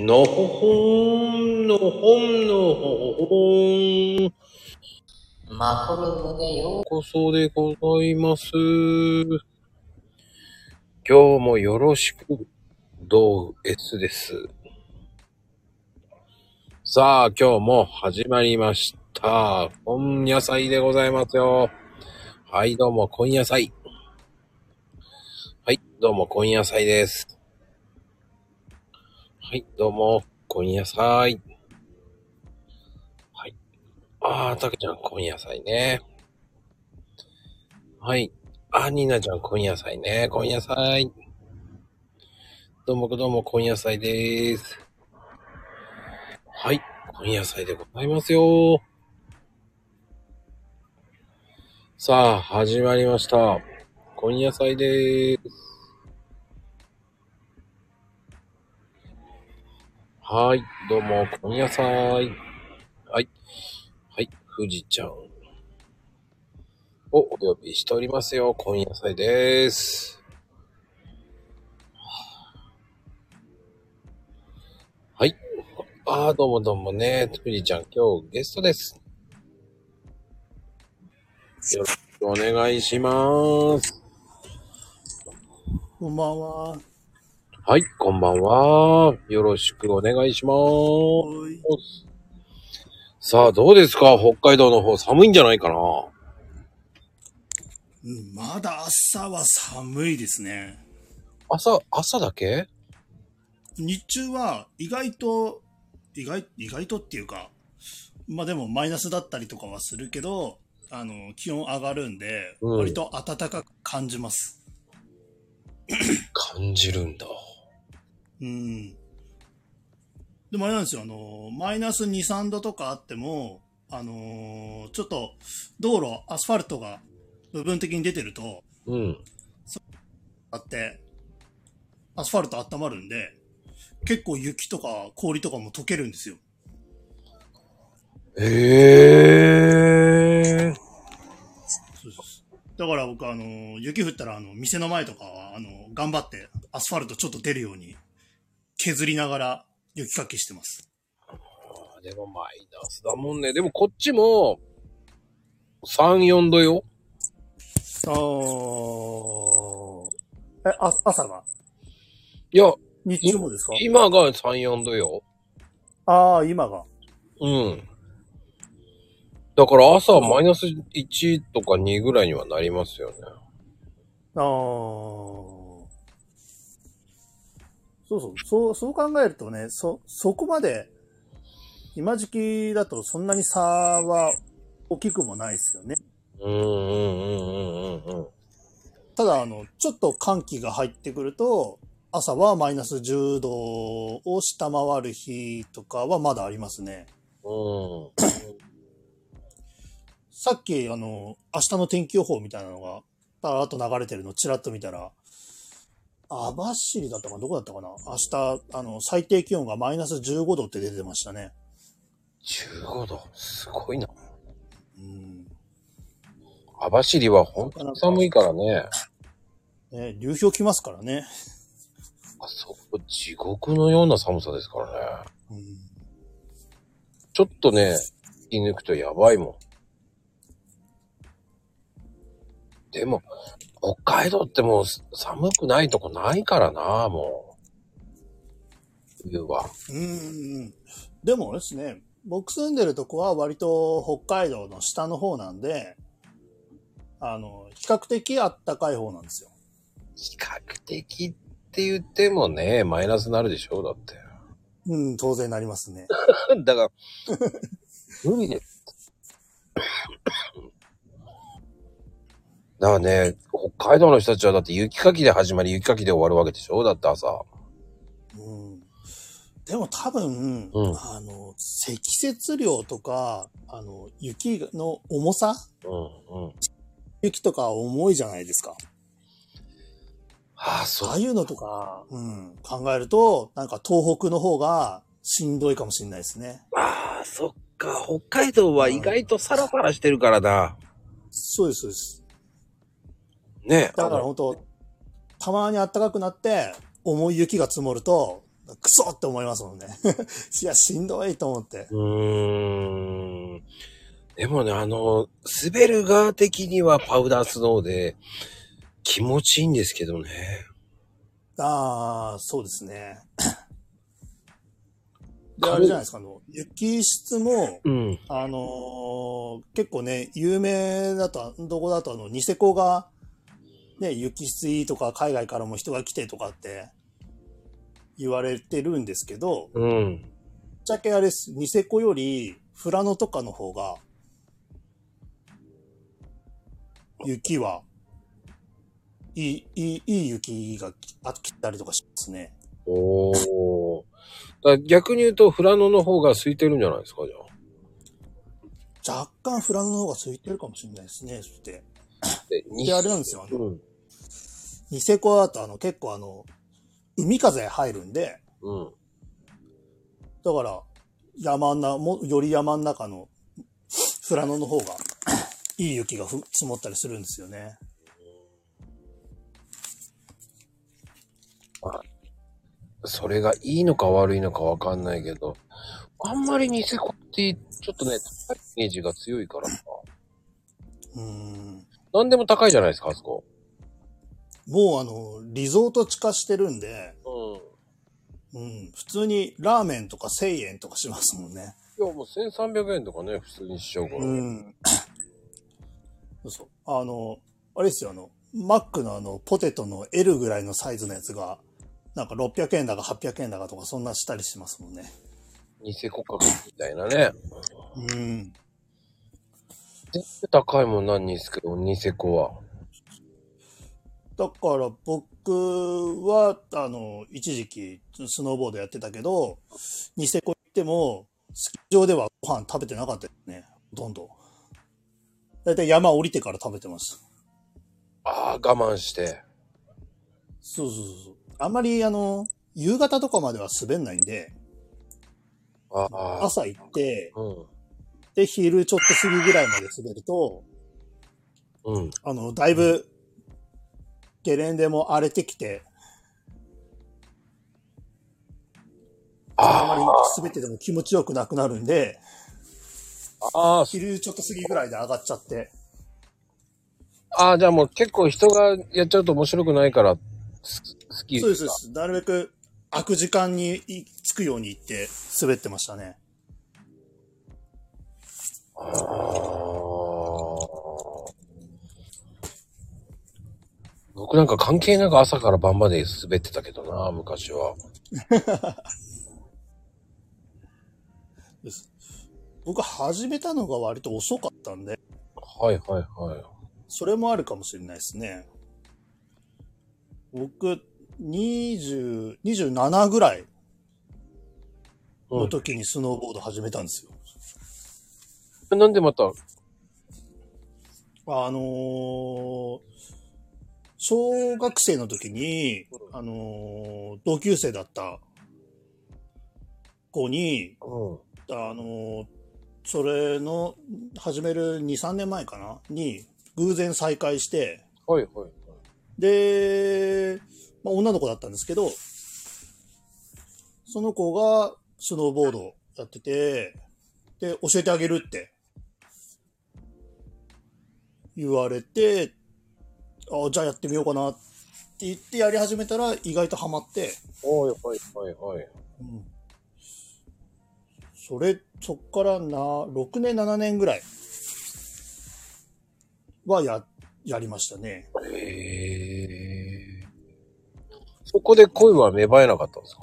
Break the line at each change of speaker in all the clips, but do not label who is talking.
のほほん、のほん、のほほん。
マコルームでよ。
こそでございます。今日もよろしく、どう S です。さあ、今日も始まりました。今野菜でございますよ。はい、どうも、今野菜。はい、どうも、今野菜です。はい、どうも、今野菜。はい。あー、たけちゃん、今野菜ね。はい。あ、ニーナちゃん、今野菜ね。今野菜。どうもどうも、今野菜でーす。はい。今野菜でございますよ。さあ、始まりました。今野菜でーす。はい。どうも、今野菜。はい。はい。富士ちゃん。をお呼びしておりますよ。今野菜です。はい。ああ、どうもどうもね。富士ちゃん、今日ゲストです。よろしくお願いします。
こんばんは。は
はい、こんばんは。よろしくお願いします。
い。
さあ、どうですか？北海道の方寒いんじゃないかな？
うんまだ朝は寒いですね。
朝、朝だけ？
日中は意外と、意外、意外とっていうか、まあでもマイナスだったりとかはするけど、あの、気温上がるんで、
うん
割と暖かく感じます。
感じるんだ。
うん。でもあれなんですよ、あの、マイナス2、3度とかあっても、あのーちょっと道路、アスファルトが部分的に出てると、
うん。
あって、アスファルト温まるんで、結構雪とか氷とかも溶けるんですよ。
ええー。
そうです。だから僕、あの、雪降ったら、あの、店の前とかは、あの、頑張って、アスファルトちょっと出るように、削りながら雪かきしてます。
あでもマイナスだもんね。でもこっちも、3、4度よ。
あー。え、あ、朝が？
いや、
日中もですか？
今が3、4度よ。
ああ、今が。
うん。だから朝はマイナス1とか2ぐらいにはなりますよね。
ああ。そうそう、そう、そう考えるとね、そ、そこまで、今時期だとそんなに差は大きくもないですよね。
うんうんうんうんうんうん。
ただ、あの、ちょっと寒気が入ってくると、朝はマイナス10度を下回る日とかはまだありますね。
うん。
さっき、あの、明日の天気予報みたいなのが、パラッと流れてるのちらっと見たら、網走だったかな？どこだったかな？明日、あの、最低気温がマイナス15度って出てましたね。
15度？すごいな。
うん。
網走は本当に寒いからね。
ね、流氷来ますからね。
あそこ地獄のような寒さですからね。
うん。
ちょっとね、引き抜くとやばいもん。でも、北海道ってもう寒くないとこないからな、もう。冬は。
うん。でもですね、僕住んでるとこは割と北海道の下の方なんで、あの、比較的暖かい方なんですよ。
比較的って言ってもね、マイナスになるでしょだって。
うん、当然なりますね。
だから、無理で。だからね、北海道の人たちはだって雪かきで始まり雪かきで終わるわけでしょ？だって朝。
うん。でも多分、
うん
あの、積雪量とか、あの、雪の重さ？
うんうん。
雪とか重いじゃないですか。
ああ、そう
ああいうのとか、うん、考えると、なんか東北の方がしんどいかもしれないですね。
ああ、そっか。北海道は意外とサラサラしてるからな。
そうです、そうです。
ね
だから本当たまに暖かくなって、重い雪が積もると、クソって思いますもんね。いや、しんどいと思って。
うーん。でもね、あの、滑る側的にはパウダースノーで気持ちいいんですけどね。
ああ、そうですね。で、あれじゃないですか、あの、雪質も、
うん。
あのー結構ね、有名だと、どこだとあの、ニセコが、ね、雪質いいとか、海外からも人が来てとかって言われてるんですけど、ぶっ
うん。
ちゃけあれです、ニセコより、富良野とかの方が、雪は、いい、いい、いい雪があ来たりとかしますね。
おー。だ逆に言うと、富良野の方が空いてるんじゃないですか、じゃあ。
若干富良野の方が空いてるかもしれないですね、そして。
で、
で、あれなんですよ、あの、
うん。
ニセコだとあの結構あの、海風入るんで、
うん。
だから山んな、もより山の中の富良野の方が いい雪がふ積もったりするんですよね。
それがいいのか悪いのかわかんないけど、あんまりニセコって、ちょっとね、高いイメージが強いからさ。
うーん。
何でも高いじゃないですか、あそこ。
もうあの、リゾート地化してるんで、
うん。
うん、普通にラーメンとか1000円とかしますもんね。
いや、もう1300円とかね、普通にしちゃうから。
うん。そうそう。あの、あれですよ、あの、マックのあの、ポテトの L ぐらいのサイズのやつが、なんか600円だか800円だかとかそんなしたりしますもんね。
ニセコ価格みたいなね。
うん。
全然高いもんなんですけど、ニセコは。
だから僕は、あの、一時期スノーボードやってたけど、ニセコ行っても、スキー場ではご飯食べてなかったですね。ほとんど。だいたい山降りてから食べてます。
ああ、我慢して。
そうそうそう。あんまり、あの、夕方とかまでは滑んないんで。朝行って、
うん。
で、昼ちょっと過ぎぐらいまで滑ると、
うん。
あの、だいぶ、ゲレンデも荒れてきて、あまり滑ってても気持ちよくなくなるんで、
ああ、
昼ちょっと過ぎぐらいで上がっちゃって、
ああ、じゃあもう結構人がやっちゃうと面白くないから、ススキー
そうです、そうです。なるべく開く時間にい着くように行って滑ってましたね。
ああ。僕なんか関係なく朝から晩まで滑ってたけどな、昔は。
です僕始めたのが割と遅かったんで、
はいはいはい。
それもあるかもしれないですね。僕、20、27ぐらいの時にスノーボード始めたんですよ。
なんでまた、
あのー小学生の時に、あのー同級生だった子に、
うん。
あのーそれの始める2、3年前かな？に偶然再会して、
はいはい。
で、まあ、女の子だったんですけど、その子がスノーボードやってて、で、教えてあげるって言われて、あじゃあやってみようかなって言ってやり始めたら意外とハマって、
はいはいはいはい。
うんそれ、そっからな、6年、7年ぐらいはや、やりましたね。
へえ。そこで恋は芽生えなかったんですか？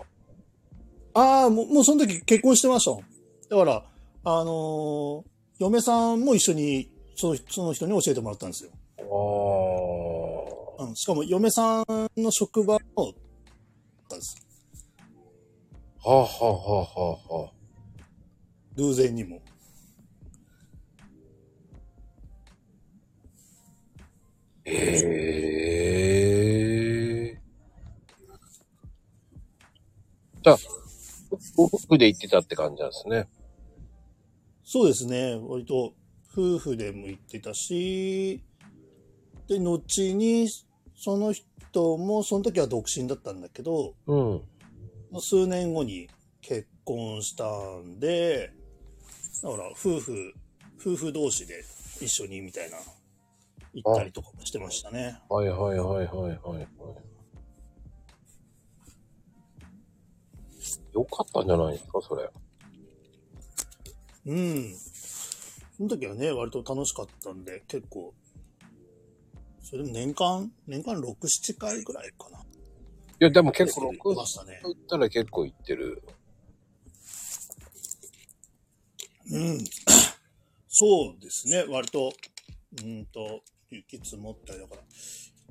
ああ、もう、もうその時結婚してました。だから、あのー嫁さんも一緒に、そのその人に教えてもらったんですよ。
ああ。
うん、しかも嫁さんの職場の、だったんです。
はあはあはあはあはあ。
偶然にも。
へえ。じゃあ、ご夫婦で行ってたって感じなんですね。
そうですね。割と、夫婦でも行ってたし、で、後に、その人も、その時は独身だったんだけど、
うん。
数年後に結婚したんで、だから夫婦、夫婦同士で一緒にみたいな、行ったりとかもしてましたね。
はいはいはいはいはいはい。よかったんじゃないですか、それ。
うん。その時はね、割と楽しかったんで、結構、それでも年間、年間6、7回ぐらいかな。
いや、でも結構、
行ってましたね。
言ったら結構行ってる。
うん。そうですね、割と、うんと、雪積もったりだから、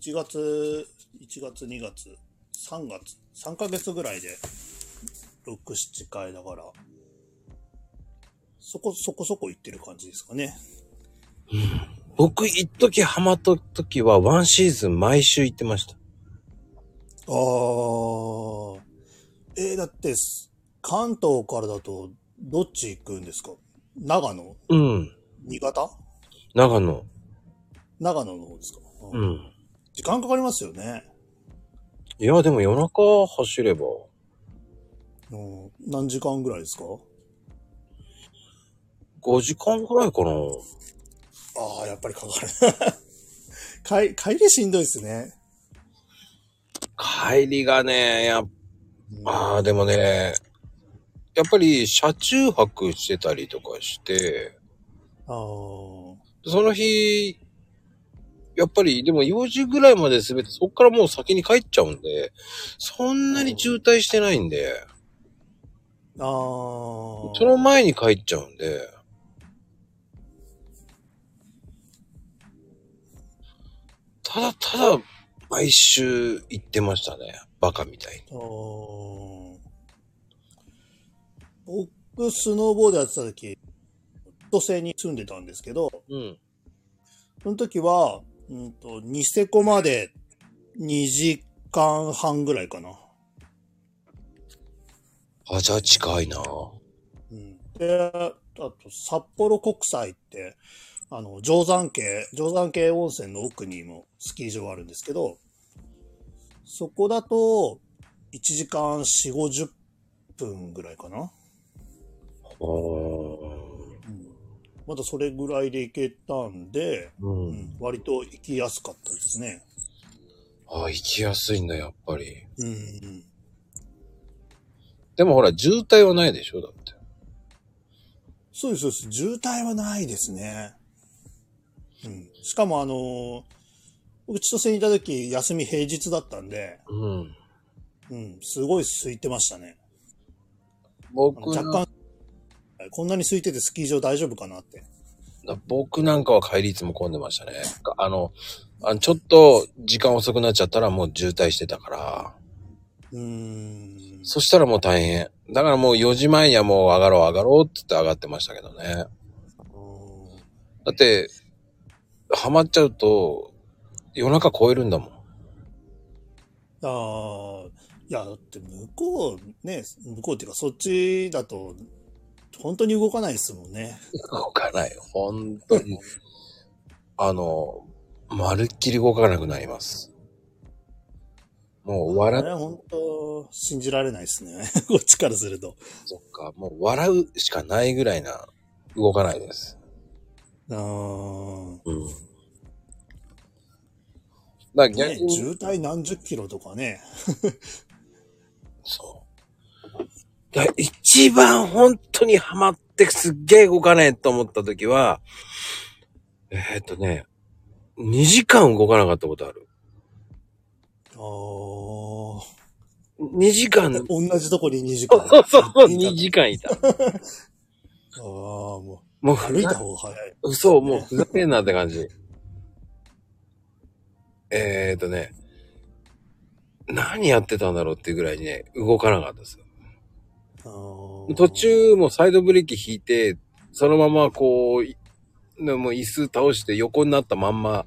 1月、1月、2月、3月、3ヶ月ぐらいで、6、7回だから、そこ、そこそこ行ってる感じですかね。
僕、一時ハマった時は、ワンシーズン毎週行ってました。
あー。えー、だって、関東からだと、どっち行くんですか？長野？
うん。
新潟？
長野。
長野の方ですか、
う
うん
ん。
時間かかりますよね。
いや、でも夜中走れば、
うん、何時間ぐらいですか
？5時間くらいかな。
ああ、やっぱりかかる。帰帰りしんどいですね。
帰りがね、やっああ、でもね、やっぱり車中泊してたりとかして、
あー
その日、やっぱり、でも4時ぐらいまで滑って、そっからもう先に帰っちゃうんで、そんなに渋滞してないんで、
あー。
その前に帰っちゃうんで、ただただ、毎週行ってましたね。バカみたいに。
僕、スノーボードやってた時、都西に住んでたんですけど、
うん。
その時は、うんと、ニセコまで2時間半ぐらいかな。
あ、じゃあ近いな
うん、で、あと、札幌国際って、あの、定山系、定山系温泉の奥にもスキー場あるんですけど、そこだと、1時間4、50分ぐらいかな。
お
まだそれぐらいで行けたんで、
ーう。
うんん、割と行きやすかったですね。
あ、行きやすいんだ、やっぱり。
うん、うん。
でもほら、渋滞はないでしょだって。
そうです、そうです。渋滞はないですね。うん。しかもあのー僕千歳にいた時、休み平日だったんで、
うん。
うん、すごい空いてましたね。
僕
若干、こんなに空いててスキー場大丈夫かなって。
な僕なんかは帰りいつも混んでましたね。あの、あのちょっと時間遅くなっちゃったらもう渋滞してたから。
うーん。
そしたらもう大変。だからもう4時前にはもう上がろう上がろうって言って上がってましたけどね。だって、ハマっちゃうと、夜中超えるんだもん。
ああ、いや、だって向こう、ね、向こうっていうかそっちだと、本当に動かないですもんね。
動かない。本当に。あの、まるっきり動かなくなります。もう
あ
笑っ、
れは本当、信じられないですね。こっちからすると。
そっか、もう笑うしかないぐらいな、動かないです。
あー
うん。だ逆、に、
渋滞何十キロとかね。
そう。だ一番本当にハマってすっげえ動かねえと思った時は、えーっとね、2時間動かなかったことある。
あー
2時間、
同じとこに2時間。
そうそうそう、
いた
2時間いた。
ああ、も
もう
う歩いた方が早い。
そう、もうふざけんなって感じ。えーっとね、何やってたんだろうっていうぐらいにね、動かなかったですよ。途中もサイドブレーキ引いて、そのままこうい、でも椅子倒して横になったまんま、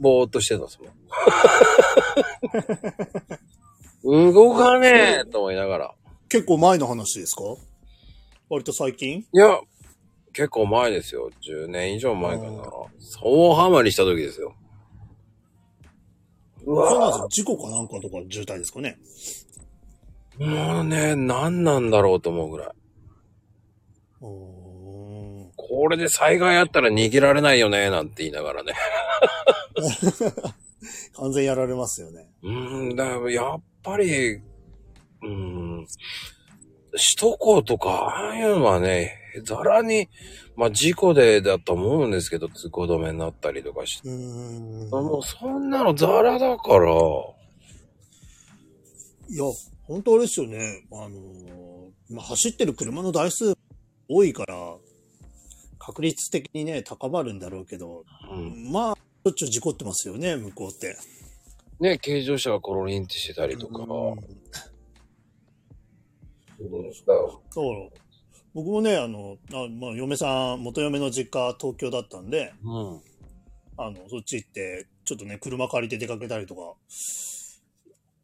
ぼーっとしてたんですもん。動かねえと思いながら。
結構前の話ですか？割と最近？
いや、結構前ですよ。10年以上前かな。そうハマりした時ですよ。う
そうなん
わ
ですよ。事故かなんかとか渋滞ですかね。
もうね、何なんだろうと思うぐらい。これで災害あったら逃げられないよね、なんて言いながらね。
完全やられますよね。
うーん、だやっぱり、うーん、首都高とか、ああいうのはね、ざらに、まあ事故でだと思うんですけど、通行止めになったりとかして。
うーん。
もうそんなのザラだから、
いや、本当あれですよね。あのーまあ、走ってる車の台数多いから、確率的にね、高まるんだろうけど、
うん、
まあ、しょっちゅう事故ってますよね、向こうって。
ね、軽乗車がコロリンってしてたりとか。
うん
うんだよ
だから、僕もね、あの、あまあ、嫁さん、元嫁の実家東京だったんで、
うん。
あの、そっち行って、ちょっとね、車借りて出かけたりとか、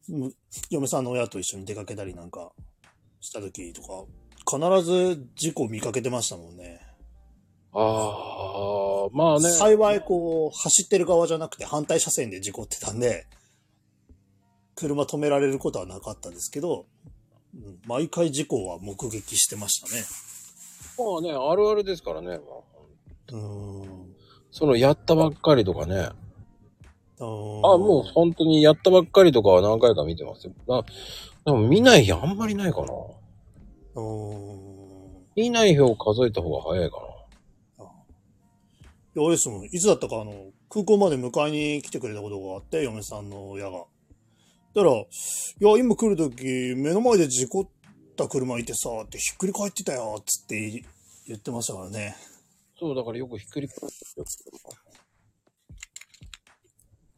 む嫁さんの親と一緒に出かけたりなんかした時とか、必ず事故見かけてましたもんね。
ああ、まあね。
幸いこう、走ってる側じゃなくて反対車線で事故ってたんで、車止められることはなかったですけど、うん毎回事故は目撃してましたね。
まあね、あるあるですからね。まあ
うーん。
そのやったばっかりとかね。
あ
あ、もう本当にやったばっかりとかは何回か見てますよ。なでも見ない日あんまりないかな。
う。ん。
見ない日を数えた方が早いか
いや、あれですもん。いつだったか、あの、空港まで迎えに来てくれたことがあって、嫁さんの親が。だから、いや、今来るとき、目の前で事故った車いてさ、ってひっくり返ってたよ、つって言ってましたからね。
な。そう、だからよくひっくり返ってる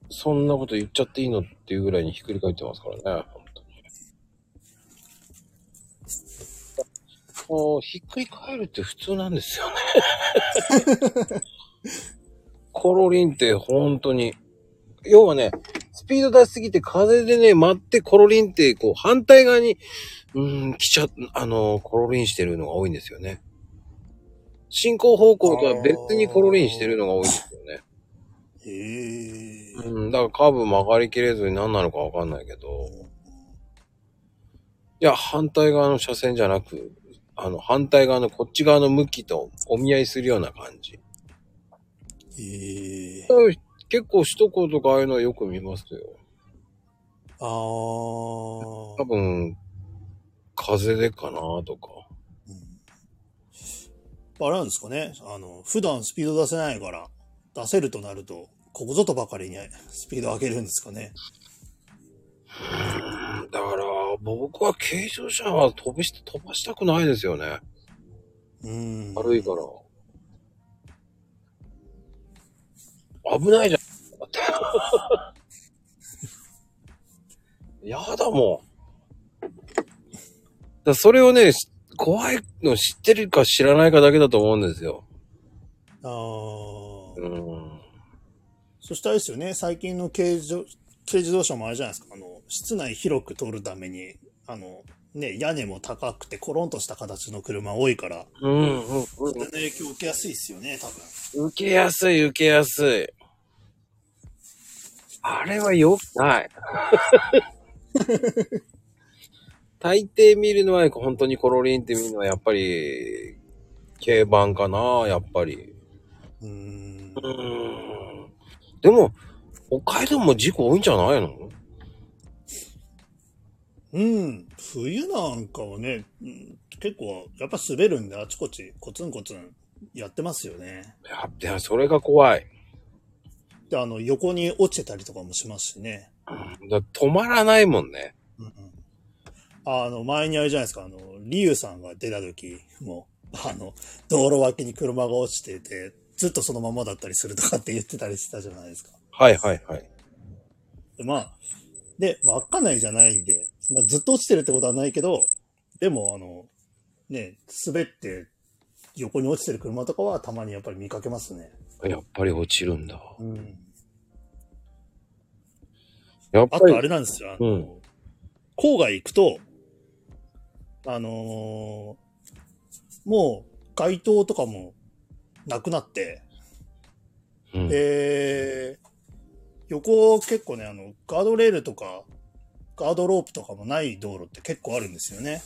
そんなこと言っちゃっていいのっていうぐらいにひっくり返ってますからね。本当に。もう、ひっくり返るって普通なんですよね。コロリンって本当に。要はね、スピード出しすぎて風でね、待ってコロリンって、こう、反対側に、うーん、来ちゃ、あの、コロリンしてるのが多いんですよね。進行方向とは別にコロリンしてるのが多いんですよね。
へえ。
うん、だからカーブ曲がりきれずに何なのかわかんないけど、いや、反対側の車線じゃなく、あの、反対側のこっち側の向きとお見合いするような感じ。
へえ。
結構首都高とかああいうのはよく見ますよ。
あー
多分、風でかなとか。
あれなんですかね。あの、普段スピード出せないから、出せるとなると、ここぞとばかりにスピード上げるんですかね。
だから、僕は軽乗車は飛びして、飛ばしたくないですよね。
うん。
悪いから。危ないじゃん。だって。やだもん。だそれをね、し怖いの知ってるか知らないかだけだと思うんですよ。
あー
うん。
そしたらですよね、最近の軽自軽自動車もあれじゃないですか、あの、室内広く通るために、あの、ね、屋根も高くてコロンとした形の車多いから、
うん、うん、うん。
それの影響を受けやすいですよね、多分。
受けやすい、受けやすい。あれは良くない。大抵見るのは、本当にコロリンって見るのは、やっぱり、軽バンかな、やっぱり。
うーん
う。ーん。でも、北海道も事故多いんじゃないの？
うん。冬なんかはね、うん結構、やっぱ滑るんで、あちこち、コツンコツンやってますよね。
やっぱ、それが怖い。
で、あの、横に落ちてたりとかもしますしね。
だ止まらないもんね。
うんうん。あの、前にあれじゃないですか、あの、リュウさんが出た時も、あの、道路脇に車が落ちてて、ずっとそのままだったりするとかって言ってたりしたじゃないですか。
はいはいはい。
でまあ、で、稚内じゃないんで、ずっと落ちてるってことはないけど、でも、あの、ね、滑って横に落ちてる車とかはたまにやっぱり見かけますね。
やっぱり落ちるんだ。
うん。
やっぱり
あとあ。れなんですよ。あの、
うん
郊外行くと、あのーもう街灯とかもなくなって、
うん
で、横結構ね、あの、ガードレールとかガードロープとかもない道路って結構あるんですよね。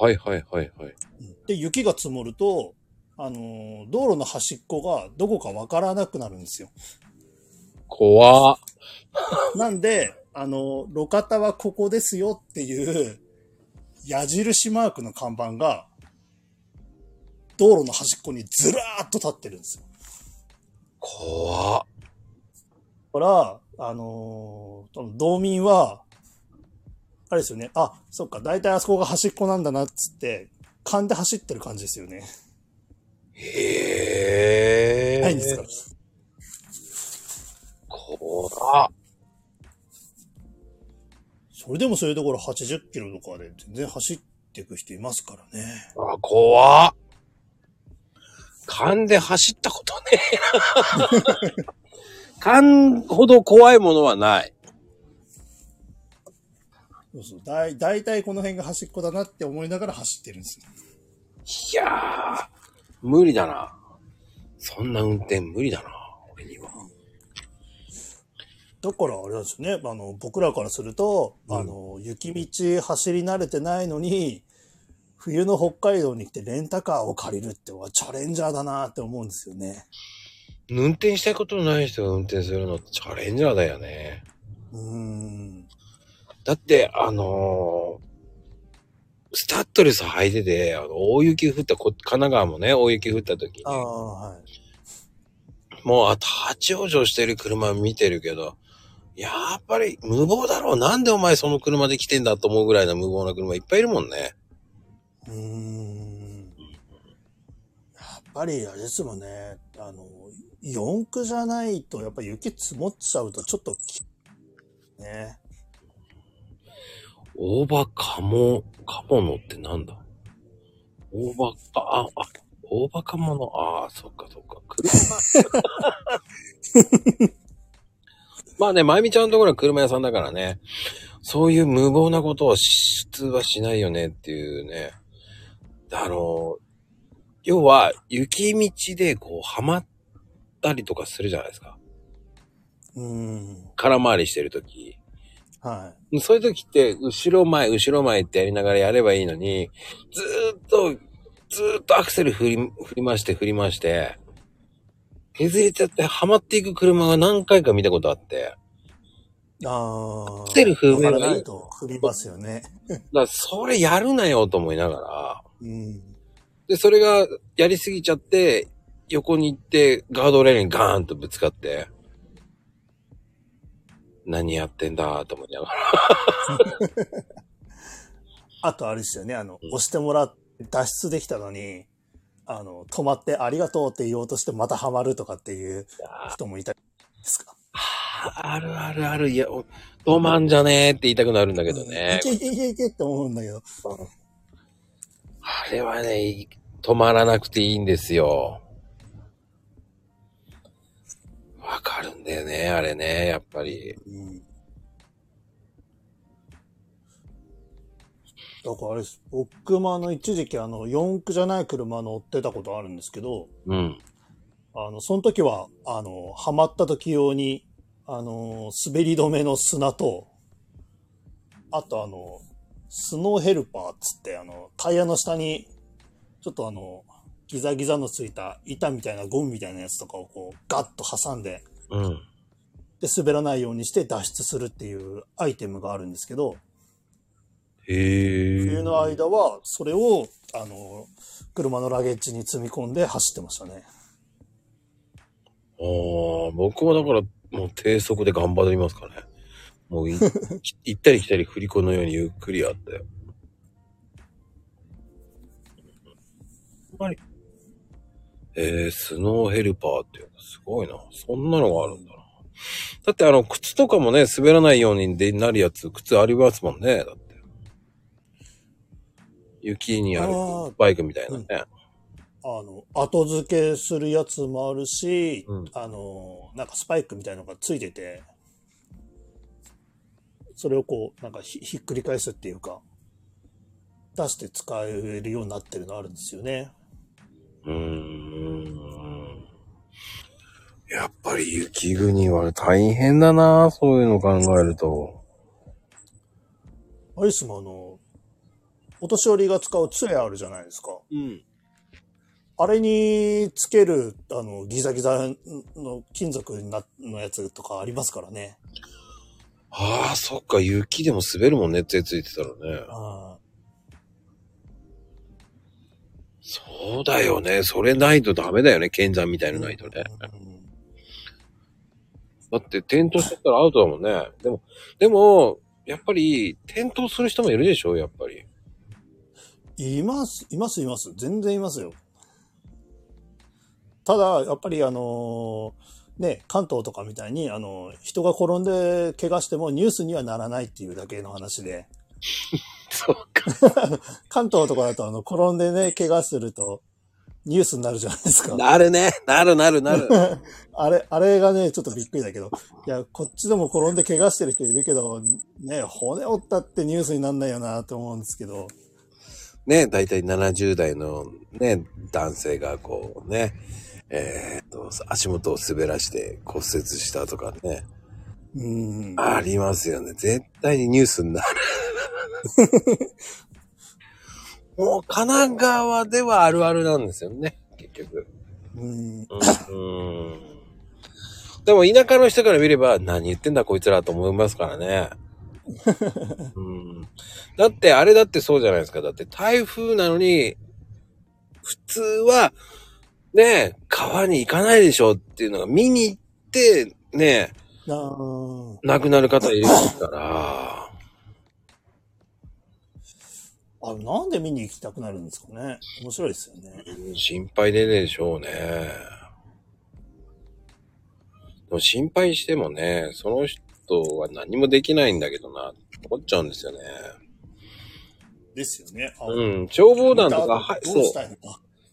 はいはいはいはい。
で、雪が積もると、あのー道路の端っこがどこかわからなくなるんですよ。
怖っ。
なんで、あの、路肩はここですよっていう、矢印マークの看板が、道路の端っこにずらーっと立ってるんですよ。
怖っ。
だから、あのー道民は、あれですよね。あ、そっか、大体あそこが端っこなんだなっつって、勘で走ってる感じですよね。
へえ。
ないんですか？
怖っ。
それでもそういうところ80キロとかで全然走っていく人いますからね。
あ、怖っ。勘で走ったことねえな。勘ほど怖いものはない。
そうそう。だい、大体この辺が端っこだなって思いながら走ってるんですよ。
いやー、無理だな。そんな運転無理だな、俺には。
だからあれなんですよね。あの、僕らからすると、
うん
あの、雪道走り慣れてないのに、冬の北海道に来てレンタカーを借りるってのはチャレンジャーだなって思うんですよね。
運転したことのない人が運転するのってチャレンジャーだよね。
うーん。
だって、あのースタッドレス履いてて、あの、大雪降った、こ神奈川もね、大雪降った時に
はい。
もう、あ、立ち往生してる車見てるけど、やっぱり無謀だろう。なんでお前その車で来てんだと思うぐらいの無謀な車いっぱいいるもんね。
うーん。やっぱりあれですもんね。あの、四駆じゃないと、やっぱ雪積もっちゃうとちょっとき、ね。
大葉カモ、カモノってなんだ？大葉、あ、あ、あ大葉カモノ、ああ、そっかそっか。車。まあね、まゆみちゃんのところは車屋さんだからね、そういう無謀なことをし普通はしないよねっていうね。あの、要は、雪道でこう、はまったりとかするじゃないですか。
うーん。
空回りしてるとき。
は
そういう時って、後ろ前、後ろ前ってやりながらやればいいのに、ずーっと、ずーっとアクセル振り、振り回して振り回して、削れちゃってはまっていく車が何回か見たことあって、
い。ああ。
来てる風
わ
面がいい
からないと踏みますよね。
だからそれやるなよと思いながら、
うん。
で、それがやりすぎちゃって、横に行ってガードレールにガーンとぶつかって、何やってんだと思いながら。
あとあれですよね、あの、
うん
押してもらって脱出できたのに、あの、止まってありがとうって言おうとしてまたハマるとかっていう人もいたりですか？
あるあるある。いや、お止まんじゃねえって言いたくなるんだけどね
い。けいけいけいけって思うんだけど。
あれはね、い止まらなくていいんですよ。わかるんだよね、あれね、やっぱり。
うん。だからあれです。僕もあの、一時期あの、四駆じゃない車乗ってたことあるんですけど、
うん。
あの、その時は、あの、ハマった時用に、あの、滑り止めの砂と、あとあの、スノーヘルパーっつって、あの、タイヤの下に、ちょっとあの、ギザギザのついた板みたいなゴムみたいなやつとかをこう、ガッと挟んで、
うん。
で、滑らないようにして脱出するっていうアイテムがあるんですけど、
へえ。
冬の間は、それを、あの、車のラゲッジに積み込んで走ってましたね。
ああ、僕はだから、もう低速で頑張りますからね。もうい 行ったり来たり振り子のようにゆっくりやって。やっぱり。えー、スノーヘルパーっていうのすごいな。そんなのがあるんだな。だってあの、靴とかもね、滑らないようにでなるやつ、靴ありますもんね。だって。雪にあるバイクみたいなね。
あの、後付けするやつもあるし、
うん
あの、なんかスパイクみたいのがついてて、それをこう、なんかひひっくり返すっていうか、出して使えるようになってるのあるんですよね。
うーん。やっぱり雪国は大変だな、そういうの考えると。
あれですもんあの、お年寄りが使う杖あるじゃないですか。
うん。
あれにつける、あの、ギザギザの金属になのやつとかありますからね。
ああ、そっか、雪でも滑るもんね、杖ついてたらね。
あ
そうだよね。それないとダメだよね。剣山みたいのないとね。
うん
だって転倒しちゃったらアウトだもんね。でも、でも、やっぱり、転倒する人もいるでしょやっぱり。
います、います、います。全然いますよ。ただ、やっぱりあのーね、関東とかみたいに、あの、人が転んで怪我してもニュースにはならないっていうだけの話で、
そうか。
関東とかだと、あの、転んでね、怪我すると、ニュースになるじゃないですか。
なるね。なるなるなる。
あれ、あれがね、ちょっとびっくりだけど、いや、こっちでも転んで怪我してる人いるけど、ね、骨折ったってニュースになんないよなと思うんですけど、
ね、だいたい70代のね、男性がこうね、えーっと、足元を滑らして骨折したとかね。
うん。
ありますよね。絶対にニュースになる。もう神奈川ではあるあるなんですよね、結局。
うん。
うん。うんでも田舎の人から見れば何言ってんだこいつらと思いますからね。うん、だってあれだってそうじゃないですか。だって台風なのに、普通はね、川に行かないでしょっていうのが見に行って、ね、亡くなる方いるから。
あれ、なんで見に行きたくなるんですかね？面白いですよね。
うん心配ででしょうね。でも心配してもね、その人は何もできないんだけどな、思っちゃうんですよね。
ですよね。あ
うん、消防団とか、はい、
ど
そう。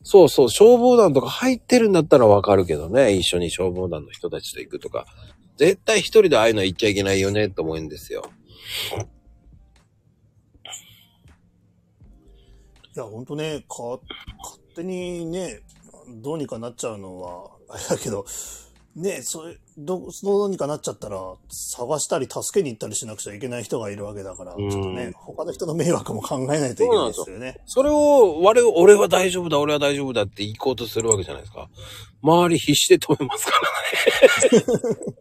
そうそう、消防団とか入ってるんだったらわかるけどね、一緒に消防団の人たちと行くとか、絶対一人でああいうの行っちゃいけないよね、と思うんですよ。
いや、ほんとね、か、勝手にね、どうにかなっちゃうのは、あれだけど、ね、それ、ど、どうにかなっちゃったら、探したり助けに行ったりしなくちゃいけない人がいるわけだから、
うん
ちょっとね、他の人の迷惑も考えないといけないですよね。
それを、我々、俺は大丈夫だ、俺は大丈夫だって行こうとするわけじゃないですか。周り必死で止めますからね。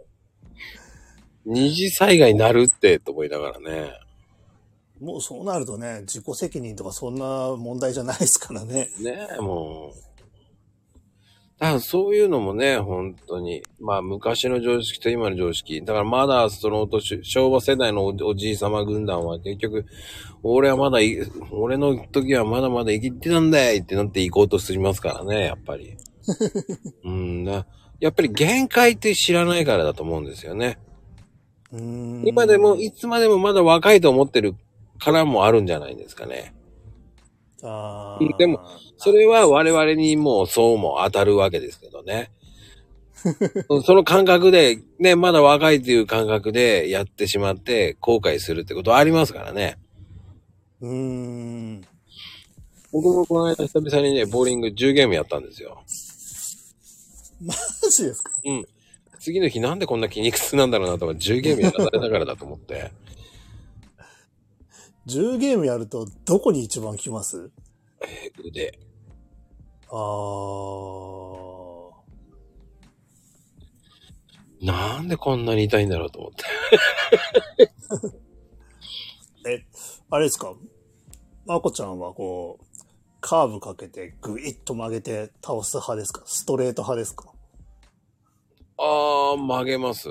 二次災害になるって、と思いながらね。
もうそうなるとね、自己責任とかそんな問題じゃないですからね。
ねえ、もう。だからそういうのもね、本当に。まあ昔の常識と今の常識。だからまだその年、昭和世代のおおじい様軍団は結局、俺はまだい、俺の時はまだまだ生きてたんだいってなって行こうとしますからね、やっぱり。うんな。やっぱり限界って知らないからだと思うんですよね。今でも、いつまでもまだ若いと思ってるからもあるんじゃないですかね。
あ
でも、それは我々にもうそうも当たるわけですけどね。その感覚で、ね、まだ若いっていう感覚でやってしまって後悔するってことはありますからね。
うーん。
僕もこの間久々にね、ボーリング10ゲームやったんですよ。
マジですか？
うん。次の日なんでこんな筋肉痛なんだろうなとか10ゲームやらされたからだと思って。
?10 ゲームやるとどこに一番来ます？
えー腕。
あー。
なんでこんなに痛いんだろうと思って。
え、あれですか？まこちゃんはこう、カーブかけてグイッと曲げて倒す派ですか？ストレート派ですか？
あー、曲げます。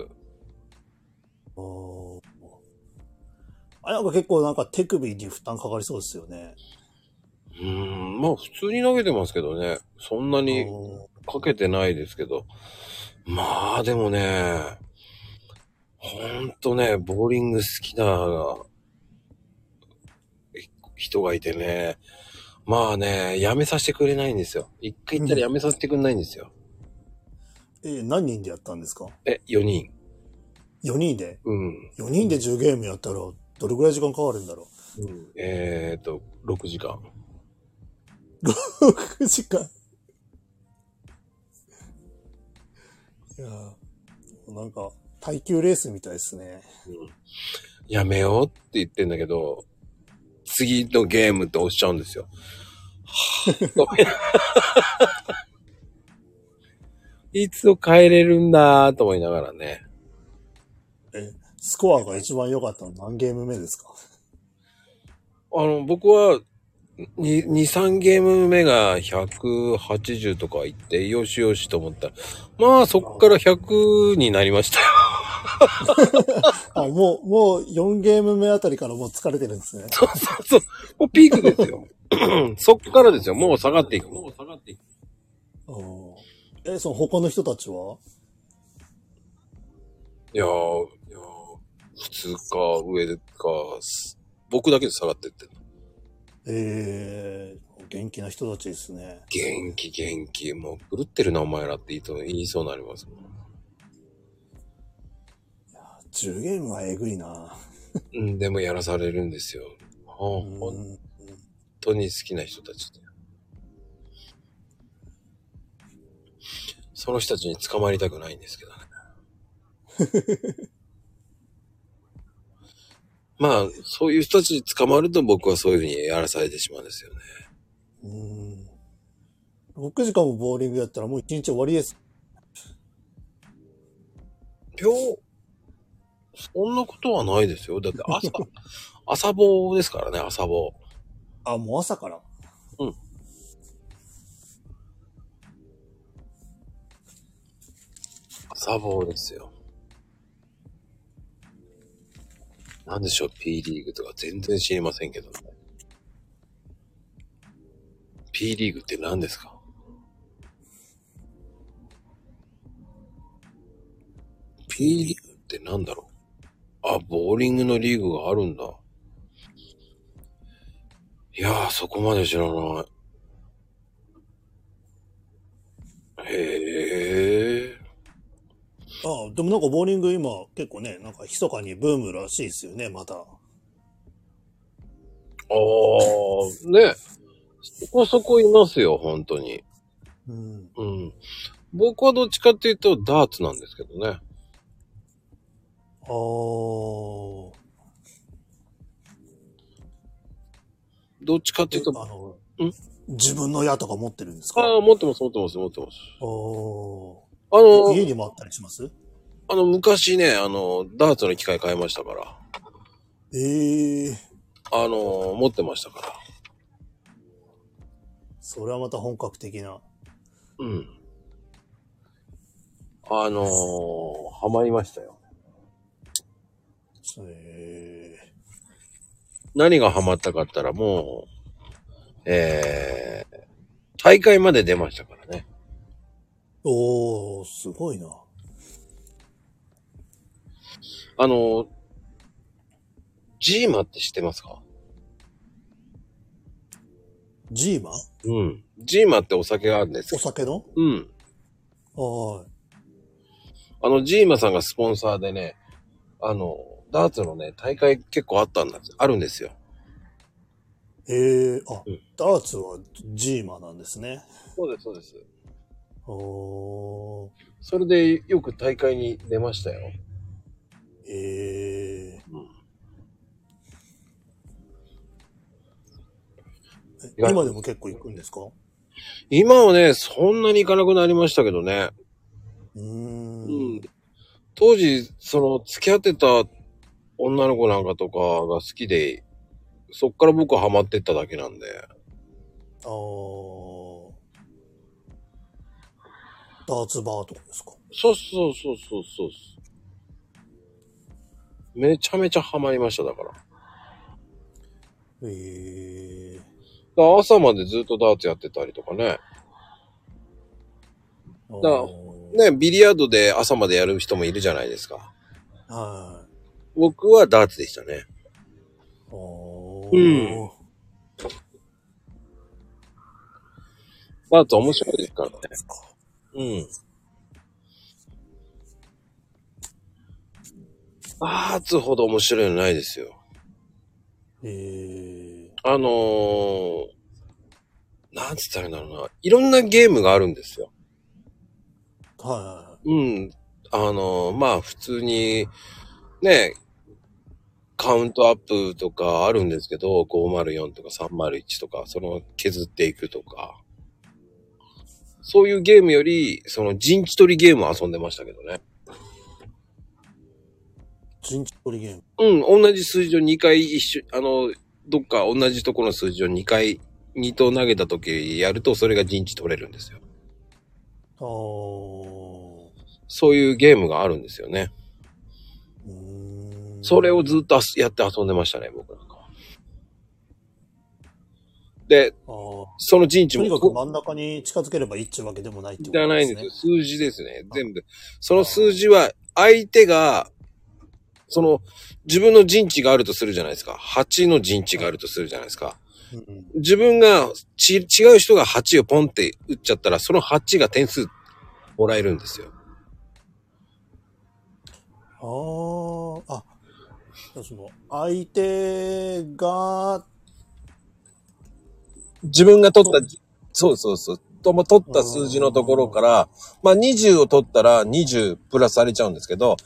あれなんか結構なんか手首に負担かかりそうですよね。
うーん、まあ普通に投げてますけどね。そんなにかけてないですけど。まあでもね、ほんとね、ボーリング好きな人がいてね、まあね、やめさせてくれないんですよ。一回行ったらやめさせてくれないんですよ。
え、何人でやったんですか？
え、4人。
?4 人で？
うん。
?4 人で10ゲームやったらどれぐらい時間かかるんだろ
う？ん、えーと、6時間。
う ?6 時間。いやーなんか耐久レースみたいですね。
やめようって言ってんだけど、次のゲームって押しちゃうんですよ。いつを変えれるんだと思いながらね。
スコアが一番良かったの何ゲーム目ですか？
あの、僕は、2、2 3ゲーム目が180とかいって、よしよしと思ったら、まあそっから100になりましたよ。
あ、もう、もう4ゲーム目あたりからもう疲れてるんですね。
そうそうそう。もうピークですよ。そっからですよ。もう下がっていく。もう下がっていく。
うんえ、その他の人たちは？い
やー、いやー普通か上か、す僕だけで下がってってんの。
えー、元気な人たちですね。
元気元気。もう狂ってるなお前らって言いそう言いそうになりますもん。
10ゲームはえぐいな。
うん、でもやらされるんですよ。本当に好きな人たちで。その人たちに捕まりたくないんですけどね。まあ、そういう人たちに捕まると僕はそういうふうにやらされてしまうんですよね。
うん。6時間もボーリングやったらもう1日終わりです。
今日、そんなことはないですよ。だって朝、朝坊ですからね、朝坊。
あ、もう朝から。
朝坊ですよ。なんでしょう、P リーグとか全然知りませんけどね。P リーグって何ですか ?P リーグって何だろう？あ、ボーリングのリーグがあるんだ。いやー、そこまで知らない。へえ。
あでもなんかボーリング今結構ね、なんか密かにブームらしいですよね、また。
ああ、ね。そこそこいますよ、本当に。
うん。
うん。僕はどっちかっていうと、ダーツなんですけどね。
あー。
どっちかっていうと、
あの
ん、
自分の矢とか持ってるんですか？
ああ、持ってます、持ってます、持ってます。
あー
あの、
家にもあったりします？
あの、昔ね、あの、ダーツの機械買いましたから、
ええー。
あの、持ってましたから。
それはまた本格的な。
うん。あのハマりましたよ。
え
何がハマったかったらもう、えー、大会まで出ましたからね。
ー、おー、すごいな。
あの、ジーマって知ってますか？
ジーマ？
うん。ジーマってお酒があるんですよ。
お酒の？
うん。
は
あの、ジーマさんがスポンサーでね、あの、ダーツのね、大会結構あったんだあるんですよ。
い。ええー、あ、
うん
ダーツはジーマなんですね。
そうです、そうです。
おー、
それでよく大会に出ましたよ。
ええ
うん。
今でも結構行くんですか？う
今はね、そんなに行かなくなりましたけどね。
ー。
うんん。当時、その、付き合ってた女の子なんかとかが好きで、そっから僕はハマってっただけなんで。
あー。ダーツバーとかですか？
そうそうそうそうそう。めちゃめちゃハマりました、だから。だか
ええ
ら朝までずっとダーツやってたりとかね。
ー。
だね、ビリヤードで朝までやる人もいるじゃないですか。
はい。
僕はダーツでしたね。
お
う
ー。
ダーツ面白いですからね。うん。ダーツほど面白いのないですよ。
え
あのー、なんつったらいいんだろうな。いろんなゲームがあるんですよ。
ー。は
うん。あのー、まあ普通に、ね、カウントアップとかあるんですけど、504とか301とか、その削っていくとか。そういうゲームより、その陣地取りゲームを遊んでましたけどね。
陣地取りゲーム。
うん、同じ数字を2回一緒、あの、どっか同じところの数字を2回、2投投げた時やると、それが陣地取れるんですよ。そういうゲームがあるんですよね。それをずっとやって遊んでましたね、僕なんかは。で、その陣地
とにかく
も、
真ん中に近づければいいってわけでもないってこと
じゃないん
ね
ですよ。数字ですね。全部。その数字は、相手が、その、自分の陣地があるとするじゃないですか。8の陣地があるとするじゃないですか。
うんうん
自分がち、違う人が8をポンって打っちゃったら、その8が点数もらえるんですよ。
あーあ、あその、相手が、
自分が取った、そうそうそう。とも取った数字のところから、まあ20を取ったら20プラスされちゃうんですけど、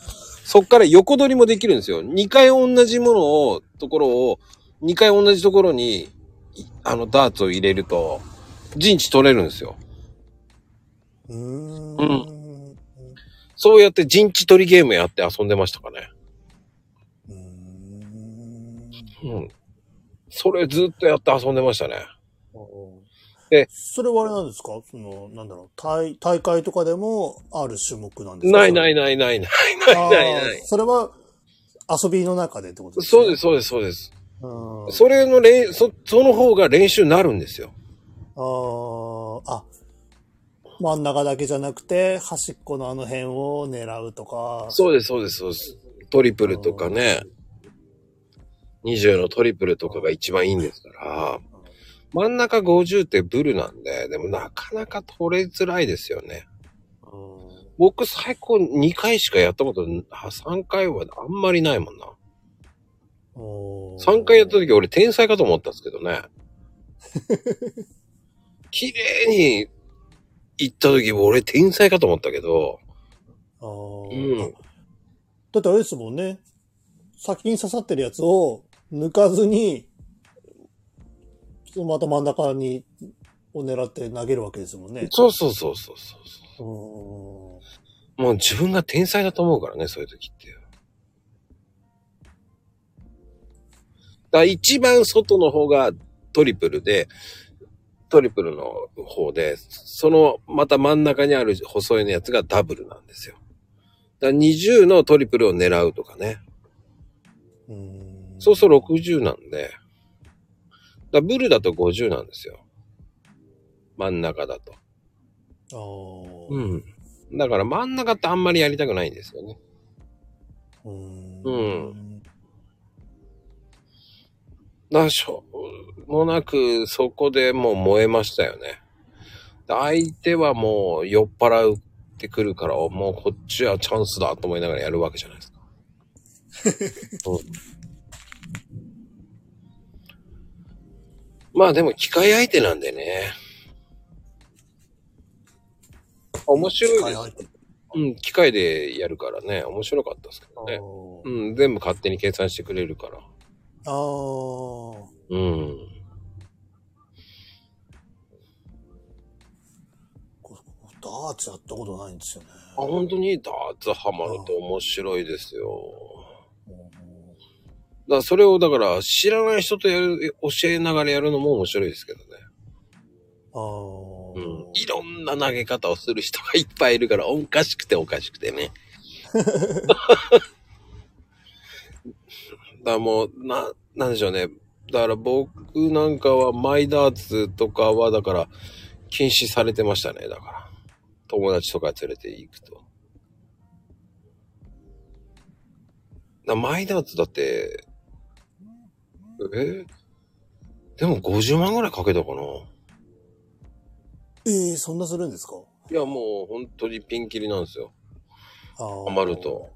そっから横取りもできるんですよ。2回同じものを、ところを、2回同じところに、いあの、ダーツを入れると、陣地取れるんですよ。
うーん。
そうやって陣地取りゲームやって遊んでましたかね。
うーん
うん。それずっとやって遊んでましたね。で
それはあれなんですか？その、なんだろう、大、大会とかでもある種目なんですか？
ないないいないないないないないない。
それは遊びの中でってことですね？
そうです、そうです、そうです。
うん。
それの練、そ、その方が練習になるんですよ。
あーあ、真ん中だけじゃなくて、端っこのあの辺を狙うとか。
そうです、そうです、そうです。トリプルとかね、20のトリプルとかが一番いいんですから、真ん中50ってブルなんで、でもなかなか取れづらいですよね。
うん
僕最高2回しかやったこと、あ3回はあんまりないもんな。
おー
3回やった時俺天才かと思ったんですけどね。綺麗に行った時俺天才かと思ったけど、うん。
だってあれですもんね。先に刺さってるやつを抜かずに、また真ん中に、を狙って投げるわけですもんね。
そうそうそうそうそう。もう自分が天才だと思うからね、そういう時って。だ一番外の方がトリプルで、トリプルの方で、そのまた真ん中にある細いのやつがダブルなんですよ。だから20のトリプルを狙うとかね。
うーん
そうすると60なんで、だブルだと50なんですよ。真ん中だと。
あー
うん。だから真ん中ってあんまりやりたくないんですよね。
うーん
うんなしょうもなく、そこでもう燃えましたよね。相手はもう酔っ払ってくるから、もうこっちはチャンスだと思いながらやるわけじゃないですか。うんまあでも機械相手なんでね。面白いです。うん、機械でやるからね、面白かったですけどね。うん、全部勝手に計算してくれるから。
あー。
うん。
こダーツやったことないんですよね。
あ、本当に？ダーツハマると面白いですよ。
うん
だからそれをだから知らない人とやる、教えながらやるのも面白いですけどね。
あー
うん。いろんな投げ方をする人がいっぱいいるから、おかしくておかしくてね。だもう、な、なんでしょうね。だから僕なんかはマイダーツとかは、だから禁止されてましたね。だから。友達とか連れて行くと。なマイダーツだって、えでも50万ぐらいかけたかな。
ええそんなするんですか？
いや、もう本当にピンキリなんですよ。
あー
ハマると。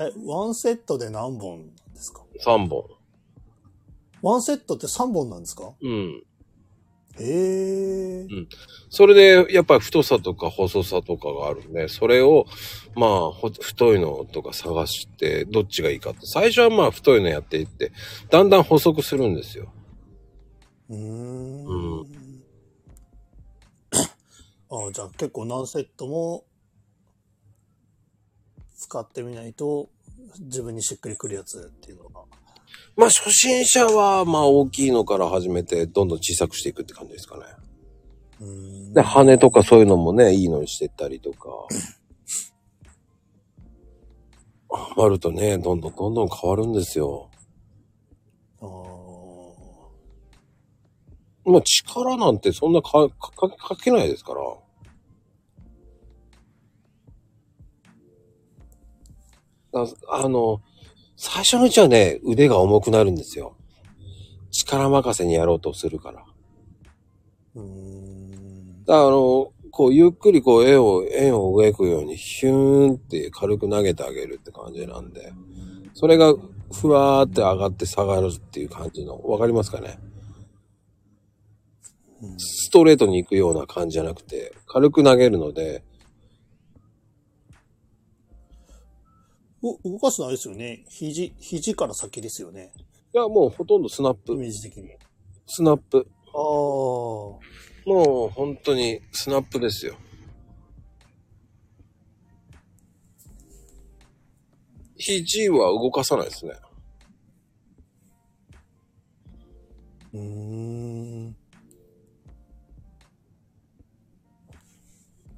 え、ワンセットで何本ですか
？3本。
ワンセットって3本なんですか？
うん。
ええ
それで、やっぱり太さとか細さとかがあるんで、それを、まあ、ほ太いのとか探して、どっちがいいかって。最初はまあ、太いのやっていって、だんだん細くするんですよ。
うーん。
う
ああ、じゃあ結構何セットも使ってみないと自分にしっくりくるやつっていうのが。
まあ、初心者は、まあ、大きいのから始めて、どんどん小さくしていくって感じですかね。
うーん
で、羽とかそういうのもね、いいのにしてったりとか。ハマるとね、どんどんどんどん変わるんですよ。
ああ。
まあ、力なんてそんなか、か、かけないですから。だあの、最初のうちはね、腕が重くなるんですよ。力任せにやろうとするから。
うーん。
だからあの、こう、ゆっくりこう、円を、円を動くように、ヒューンって軽く投げてあげるって感じなんで、それが、ふわーって上がって下がるっていう感じの、わかりますかね？
うん
ストレートに行くような感じじゃなくて、軽く投げるので、
お動かすのあれですよね。肘、肘から先ですよね。
いや、もうほとんどスナッ
イ
プ、
メージ的に。
スナップ。
ああ。
もう本当にスナップですよ。肘は動かさないですね。
うーん。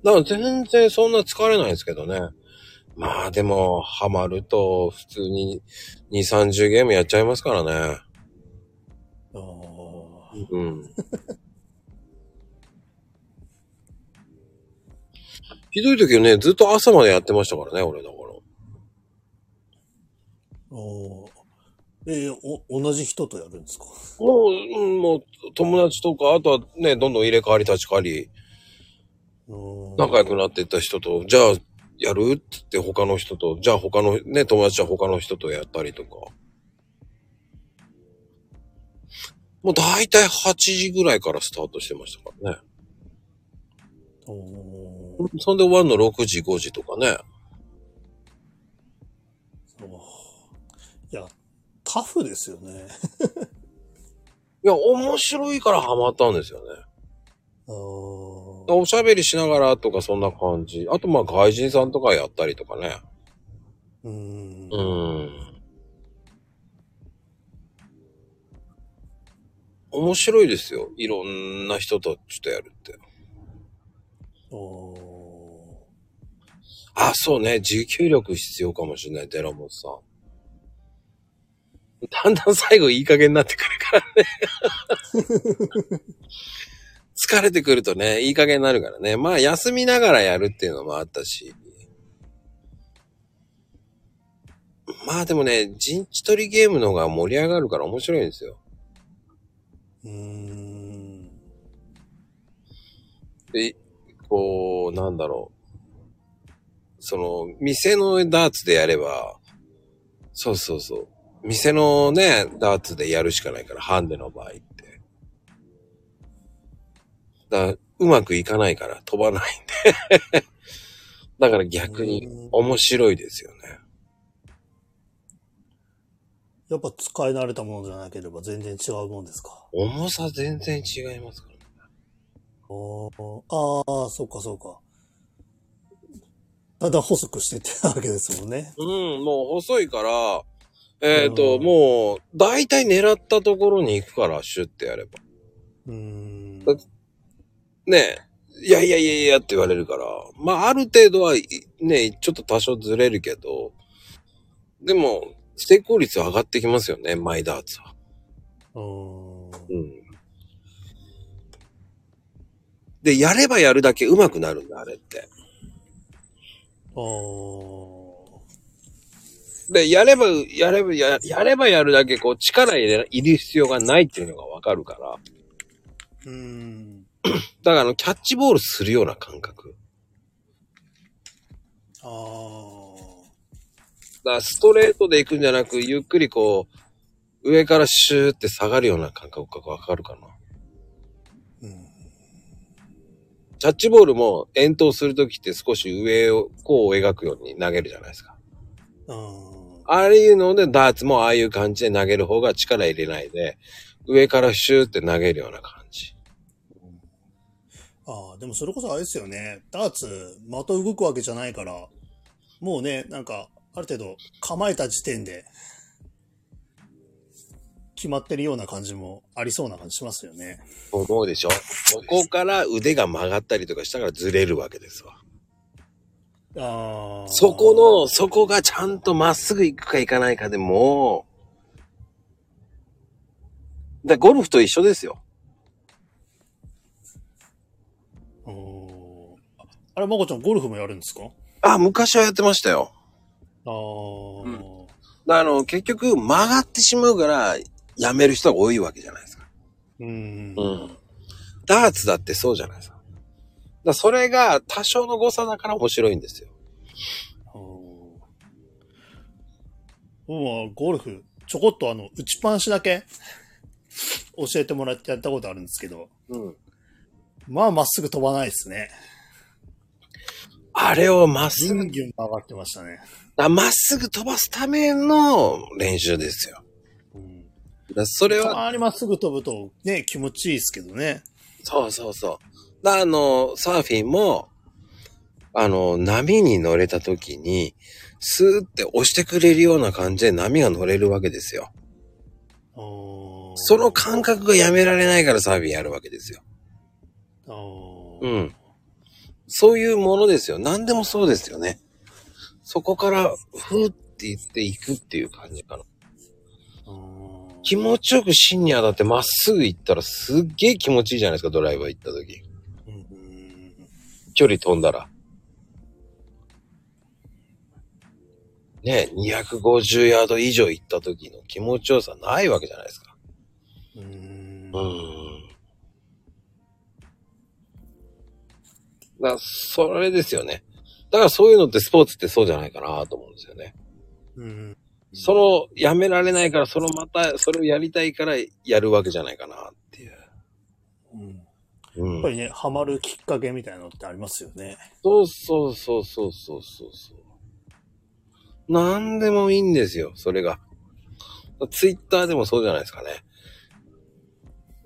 だから全然そんな疲れないですけどね。まあでも、ハマると普通に2、30ゲームやっちゃいますからね。
ああ。
うん。ひどい時はね、ずっと朝までやってましたからね、俺だから。
おーえーお、同じ人とやるんですか？
もう、うん、もう、友達とか、あとはね、どんどん入れ替わり立ち替わり、仲良くなっていった人と、じゃあ、やる？って言って他の人と、じゃあ他の、ね、友達は他の人とやったりとか。もう大体8時ぐらいからスタートしてましたからね。そんで終わるの6時、5時とかね。
いや、タフですよね。
いや、面白いからハマったんですよね。おしゃべりしながらとかそんな感じ。あとまあ外人さんとかやったりとかね。
うーん
う。ーん。面白いですよ。いろんな人とちょっとやるって。
おー
あ、そうね。持久力必要かもしれない、デラモンさん。だんだん最後いい加減になってくるからね。疲れてくるとね、いい加減になるからね。まあ休みながらやるっていうのもあったし。まあでもね、陣地取りゲームの方が盛り上がるから面白いんですよ。
うーん。
で、こう、なんだろう。その、店のダーツでやれば、そうそうそう。店のね、ダーツでやるしかないから、ハンデの場合。だうまくいかないから飛ばないんで。だから逆に面白いですよね。
やっぱ使い慣れたものじゃなければ全然違うもんですか？
重さ全然違いますからね。
ああ、そうかそうか。だんだん細くしてってわけですもんね。
うん、もう細いから、えっ、と、
うん
もう、大体狙ったところに行くから、シュッてやれば。
うーん。
ねえ、いやいやいやいやって言われるから、まあある程度はいね、ちょっと多少ずれるけど、でも、成功率は上がってきますよね、マイダーツは。
うーん。
うん。で、やればやるだけ上手くなるんだ、あれって。で、やれば、やれば、ややればやるだけ、こう、力入れ、入れる必要がないっていうのがわかるから。
うーん。
だから、あの、キャッチボールするような感覚。
ああ。
だから、ストレートで行くんじゃなく、ゆっくりこう、上からシューって下がるような感覚がわかるかな。
ううん。
キャッチボールも遠投するときって少し上をこう描くように投げるじゃないですか。
うん。
ああいうので、ダーツもああいう感じで投げる方が力入れないで、上からシューって投げるような感じ。
ああ、でもそれこそあれですよね。ダーツ、的動くわけじゃないから、もうね、なんか、ある程度構えた時点で、決まってるような感じもありそうな感じしますよね。
思うでしょそこから腕が曲がったりとかしたからずれるわけですわ。
ああ。
そこの、そこがちゃんとまっすぐ行くか行かないかでもう、だゴルフと一緒ですよ。
うんあれ、まこちゃんゴルフもやるんですか？
あ、昔はやってましたよ。
ああ、
うんあの、結局曲がってしまうから、やめる人が多いわけじゃないですか。
うん。
うん。ダーツだってそうじゃないですか。だそれが多少の誤差だから面白いんですよ。
もうゴルフ、ちょこっとあの、打ちっぱなしだけ教えてもらってやったことあるんですけど、
うん。
まあまっすぐ飛ばないですね。
あれをまっすぐ、
ギュンギュン曲がってましたね。
あまっすぐ飛ばすための練習ですよ。
うん、
だそれ
た
は、
まにまっすぐ飛ぶとね、気持ちいいですけどね。
そうそうそう。だあの、サーフィンも、あの、波に乗れた時に、スーって押してくれるような感じで波が乗れるわけですよ。そ
そ
の感覚がやめられないからサーフィンやるわけですよ。
う。
うんん。そういうものですよ。何でもそうですよね。そこから、ふーって言っていくっていう感じかな。
うん
気持ちよく芯に当たってまっすぐ行ったらすっげえ気持ちいいじゃないですか、ドライバー行った時。
うん
距離飛んだら。ねえ、250ヤード以上行った時の気持ちよさないわけじゃないですか。
うん
うーん。だから、それですよね。だからそういうのってスポーツってそうじゃないかなと思うんですよね。
うん
その、やめられないから、そのまた、それをやりたいからやるわけじゃないかなっていう。
うん
うん。
やっぱりね、ハマるきっかけみたいなのってありますよね。
そうそうそうそうそうそうそう。なんでもいいんですよ、それが。ツイッターでもそうじゃないですかね。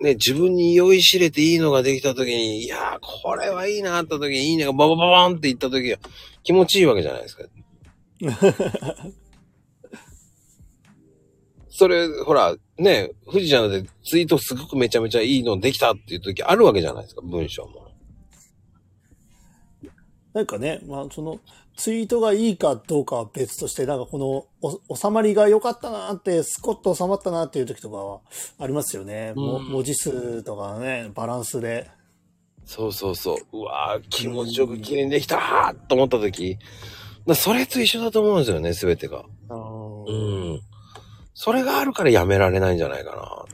ね、自分に酔いしれていいのができたときに、いやー、これはいいなって時に、いいねがババババーンって言ったときは、気持ちいいわけじゃないですか。それ、ほら、ね、富士ちゃんだってツイートすごくめちゃめちゃいいのできたっていう時あるわけじゃないですか、文章も。
なんかね、まあその、ツイートがいいかどうかは別として、なんかこの、お収まりが良かったなって、スコッと収まったなっていう時とかはありますよね。も
うん
文字数とかね、バランスで。
そうそうそう。うわー気持ちよく綺麗にできたーと思った時、だそれと一緒だと思うんですよね、すべてが。
う
うん。それがあるからやめられないんじゃないかな。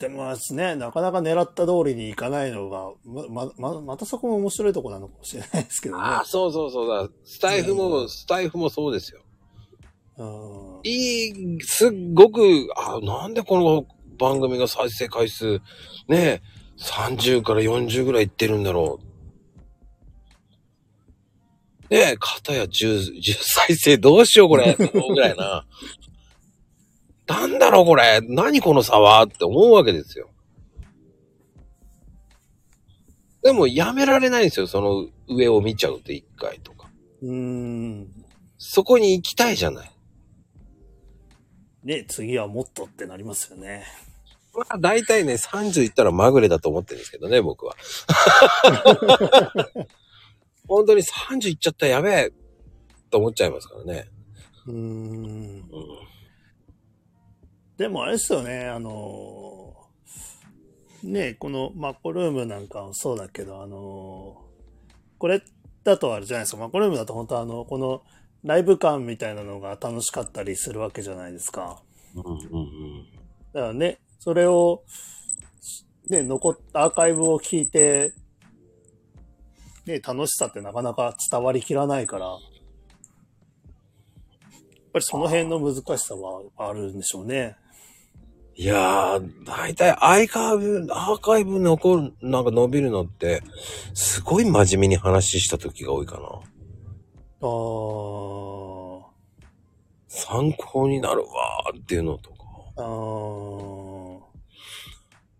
でもですね、なかなか狙った通りにいかないのが、ま、ま、ままたそこも面白いとこなのかもしれないですけどね。
ああ、そうそうそうだ。スタイフも、スタイフもそうですよ。
うん
いい、すっごく、あなんでこの番組が再生回数、ね、30から40ぐらいいってるんだろう。ねえ、片や10、10再生どうしようこれ、ぐらいな。なんだろうこれ、何この差はって思うわけですよ。でもやめられないんですよ、その上を見ちゃうと一回とか。
うん。
そこに行きたいじゃない。
ね、次はもっとってなりますよね。
まあ大体ね、30いったらまぐれだと思ってるんですけどね、僕は。本当に30いっちゃったらやべえと思っちゃいますからね。
うん。
うん、
でもあれですよね、あの、ね、このマコルームなんかもそうだけど、あの、これだとあれじゃないですか、マコルームだと本当あの、このライブ感みたいなのが楽しかったりするわけじゃないですか。
うん、うん。
だからね、それを、ね、残ったアーカイブを聞いて、ね、楽しさってなかなか伝わりきらないから、やっぱりその辺の難しさはあるんでしょうね。
いやー、だいたいアーカイブ、アーカイブ残る、なんか伸びるのって、すごい真面目に話した時が多いかな。
あー。
参考になるわーっていうのとか。
あー。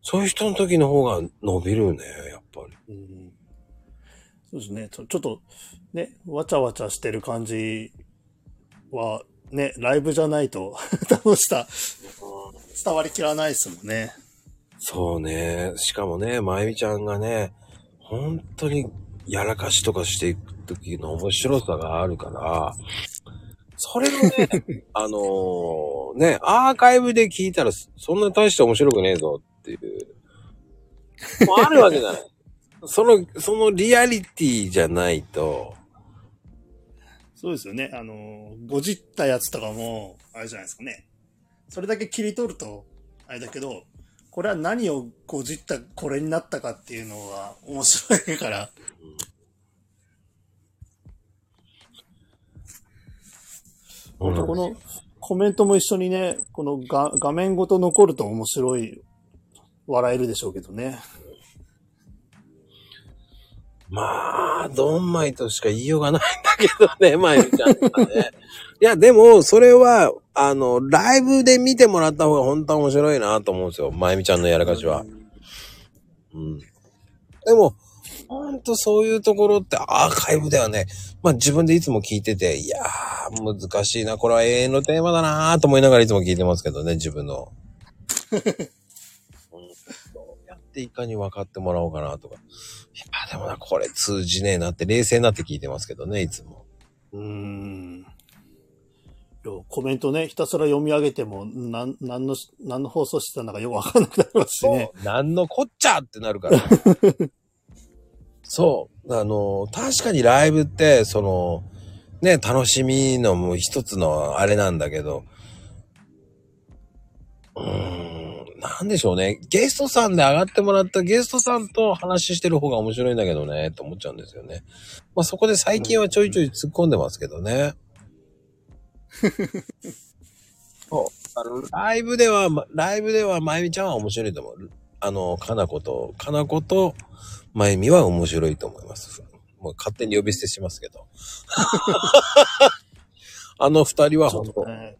そういう人の時の方が伸びるね、やっぱり。
うんそうですね。ちょちょっと、ね、わちゃわちゃしてる感じは、ね、ライブじゃないと 楽しさ、伝わりきらないですもんね。
そうね。しかもね、まゆみちゃんがね、本当にやらかしとかしていく時の面白さがあるから、それをね、あのーね、アーカイブで聞いたらそんな大して面白くねえぞっていう、もうあるわけじゃない。その、そのリアリティじゃないと、
そうですよね。あの、ごじったやつとかも、あれじゃないですかね。それだけ切り取ると、あれだけど、これは何をごじったこれになったかっていうのは面白いから。本当このコメントも一緒にね、このが画面ごと残ると面白い、笑えるでしょうけどね。
まあ、ドンマイとしか言いようがないんだけどね、まゆみちゃんはね。いや、でも、それは、あの、ライブで見てもらった方が本当は面白いなと思うんですよ。まゆみちゃんのやらかしは。うん。でも、ほんとそういうところってアーカイブではね、まあ自分でいつも聞いてて、いやー、難しいな、これは永遠のテーマだなーと思いながらいつも聞いてますけどね、自分の。いかに分かってもらおうかなとか。いや、でもな、これ通じねえなって冷静になって聞いてますけどね、いつも。
うーん。コメントね、ひたすら読み上げても、なん、なんの、何の放送してたのかよくわかんなくなりますしね。
なんのこっちゃってなるから。そう。あの、確かにライブって、その、ね、楽しみのもう一つのあれなんだけど、うーん、なんでしょうね。ゲストさんで上がってもらったゲストさんと話してる方が面白いんだけどね、って思っちゃうんですよね。まあそこで最近はちょいちょい突っ込んでますけどね。そう。あの、ライブでは、まライブでは、まゆみちゃんは面白いと思う。あの、かなこと、かなこと、まゆみは面白いと思います。もう勝手に呼び捨てしますけど。あの二人は本当、
ね、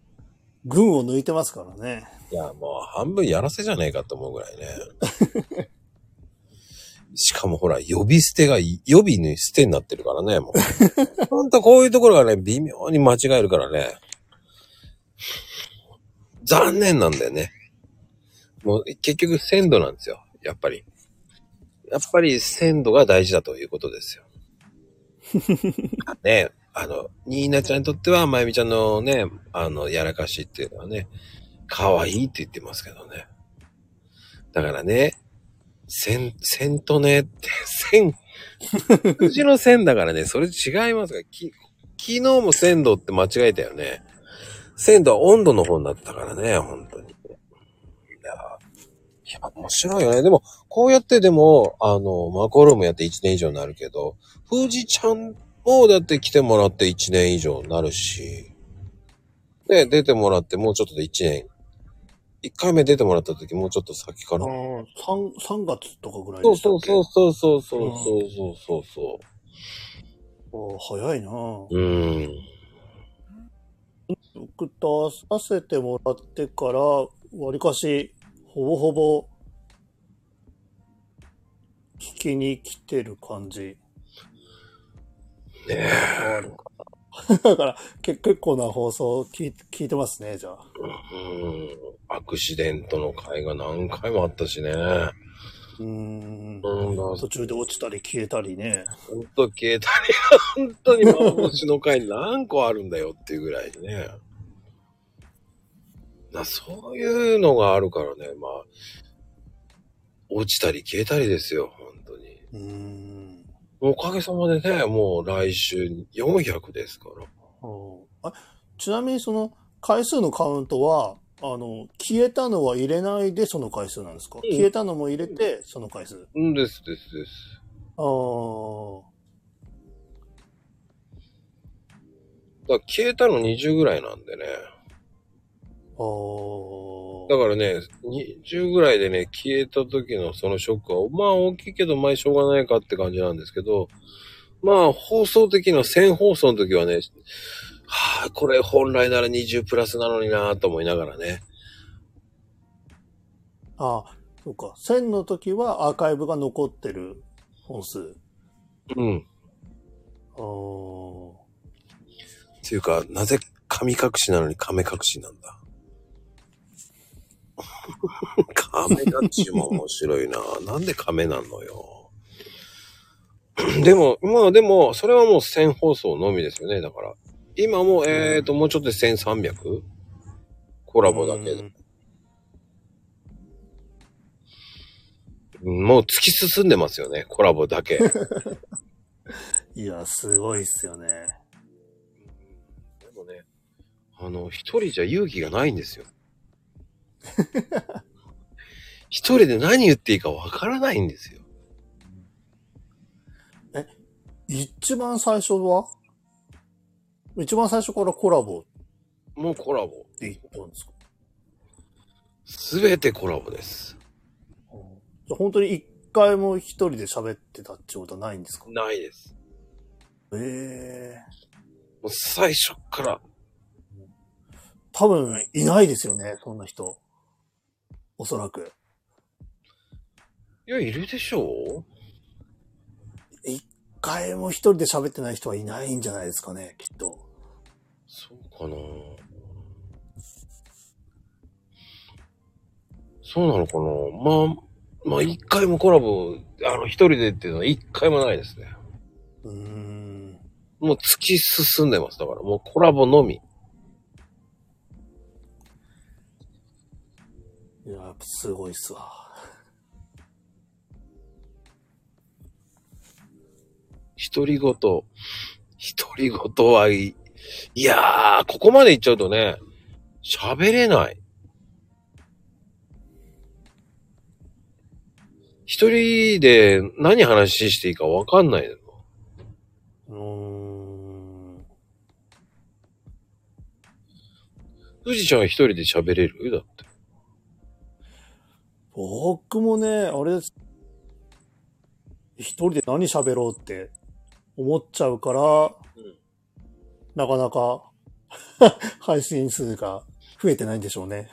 群を抜いてますからね。
いや、もう半分やらせじゃねえかと思うぐらいね。しかもほら、呼び捨てがい、予備に捨てになってるからね、もう。ほんとこういうところがね、微妙に間違えるからね。残念なんだよね。もう結局鮮度なんですよ。やっぱり。やっぱり鮮度が大事だということですよ。ねあの、ニーナちゃんにとっては、まゆみちゃんのね、あの、やらかしっていうのはね、可愛いって言ってますけどね。だからね、線、線とねって、線、口の線だからね、それ違いますが、き、昨日も鮮度って間違えたよね。鮮度は温度の方になったからね、本当に。いや、いや面白いよね。でも、こうやってでも、あの、マコルームやって1年以上になるけど、富士ちゃんもだって来てもらって1年以上になるし、で、出てもらってもうちょっとで1年。1回目出てもらった時もうちょっと先か
あ
な。
ー三三月とかぐらい
そう
でしたっけ？
そうそうそうそうそうそうそうそう。
おー早いなぁ
うん。
僕出させてもらってから、わりかし、ほぼほぼ、聞きに来てる感じ。
ね
あるかな だから、け結構な放送聞い聞いてますね、じゃあ。
うん。アクシデントの回が何回もあったしね。
うーん。途中で落ちたり消えたりね。
ほんと消えたり、本当に幻の回何個あるんだよっていうぐらいね。なそういうのがあるからね、まあ、落ちたり消えたりですよ、本当に。
うーん。
おかげさまでね、もう来週400ですから。
うんあちなみにその回数のカウントは、あの、消えたのは入れないでその回数なんですか、
うん
消えたのも入れてその回数。
うんです、です、です。
ああ。
だ消えたの20ぐらいなんでね。
ああ。
だからね、20ぐらいでね、消えた時のそのショックは、まあ大きいけど、まあしょうがないかって感じなんですけど、まあ放送的な1000放送の時はね、はあ、これ本来なら20プラスなのになと思いながらね。
ああ、そうか。1000の時はアーカイブが残ってる本数。
うん。
あー
っていうか、なぜ神隠しなのに亀隠しなんだ？亀隠しも面白いな。なんで亀なんのよ。でも、まあでも、それはもう1000放送のみですよね。だから。今も、えーと、もうちょっとで 1300? コラボだけど。うんもう突き進んでますよね。コラボだけ。
いや、すごいっすよね。
でもね、あの、一人じゃ勇気がないんですよ。一人で何言っていいかわからないんですよ。
一番最初は？一番最初からコラボ？
もうコラボ。
って言ったんですか？
すべてコラボです。
じゃあ本当に一回も一人で喋ってたってことはないんですか？
ないです。
ええ
もう最初っから。
多分いないですよね、そんな人。おそらく。
いや、いるでしょ
一回も一人で喋ってない人はいないんじゃないですかね、きっと。
そうかなそうなのかなまあ、まあ一回もコラボ、あの、一人でっていうのは一回もないですね。
うーん。
もう突き進んでます。だからもうコラボのみ。
いや、すごいっすわ。
独り言。独り言はいい。いやー、ここまで行っちゃうとね、喋れない。一人で何話していいかわかんないの。
うーん。
富士ちゃんは一人で喋れる？だって。
僕もね、あれです。一人で何喋ろうって思っちゃうから、
ん
なかなか 配信数が増えてないんでしょうね。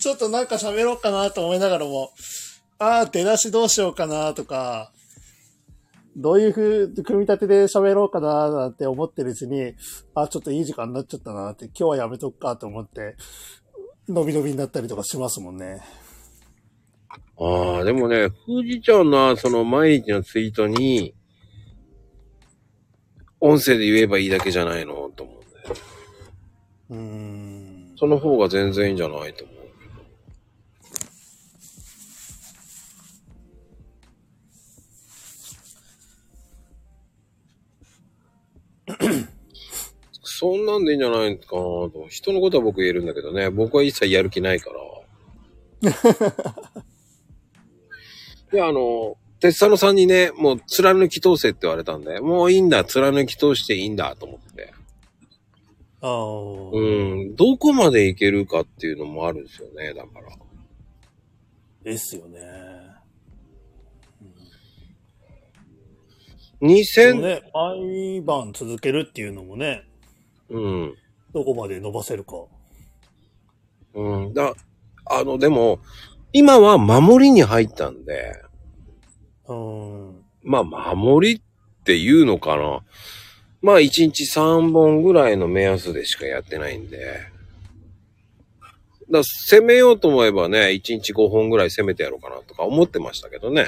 ちょっとなんか喋ろうかなと思いながらも、ああ、出だしどうしようかなとか、どういう風、組み立てで喋ろうかななんて思ってるうちに、あ、ちょっといい時間になっちゃったなって、今日はやめとくかと思って、伸び伸びになったりとかしますもんね。
ああ、でもね、富士ちゃんのその毎日のツイートに、音声で言えばいいだけじゃないのと思うんだよ。
うーん。
その方が全然いいんじゃないと思う。そんなんでいいんじゃないかなと。人のことは僕言えるんだけどね。僕は一切やる気ないから。いや、あの、鉄佐野さんにね、もう貫き通せって言われたんで、もういいんだ、貫き通していいんだと思って。
ああ、
うん、どこまでいけるかっていうのもあるんですよね、だから。
ですよね。
2000、
ね、毎晩続けるっていうのもね、
うん。
どこまで伸ばせるか。
うん。だ、あの、でも、今は守りに入ったんで、
うーん。
まあ、守りっていうのかな。まあ、1日3本ぐらいの目安でしかやってないんで。だ攻めようと思えばね、1日5本ぐらい攻めてやろうかなとか思ってましたけどね。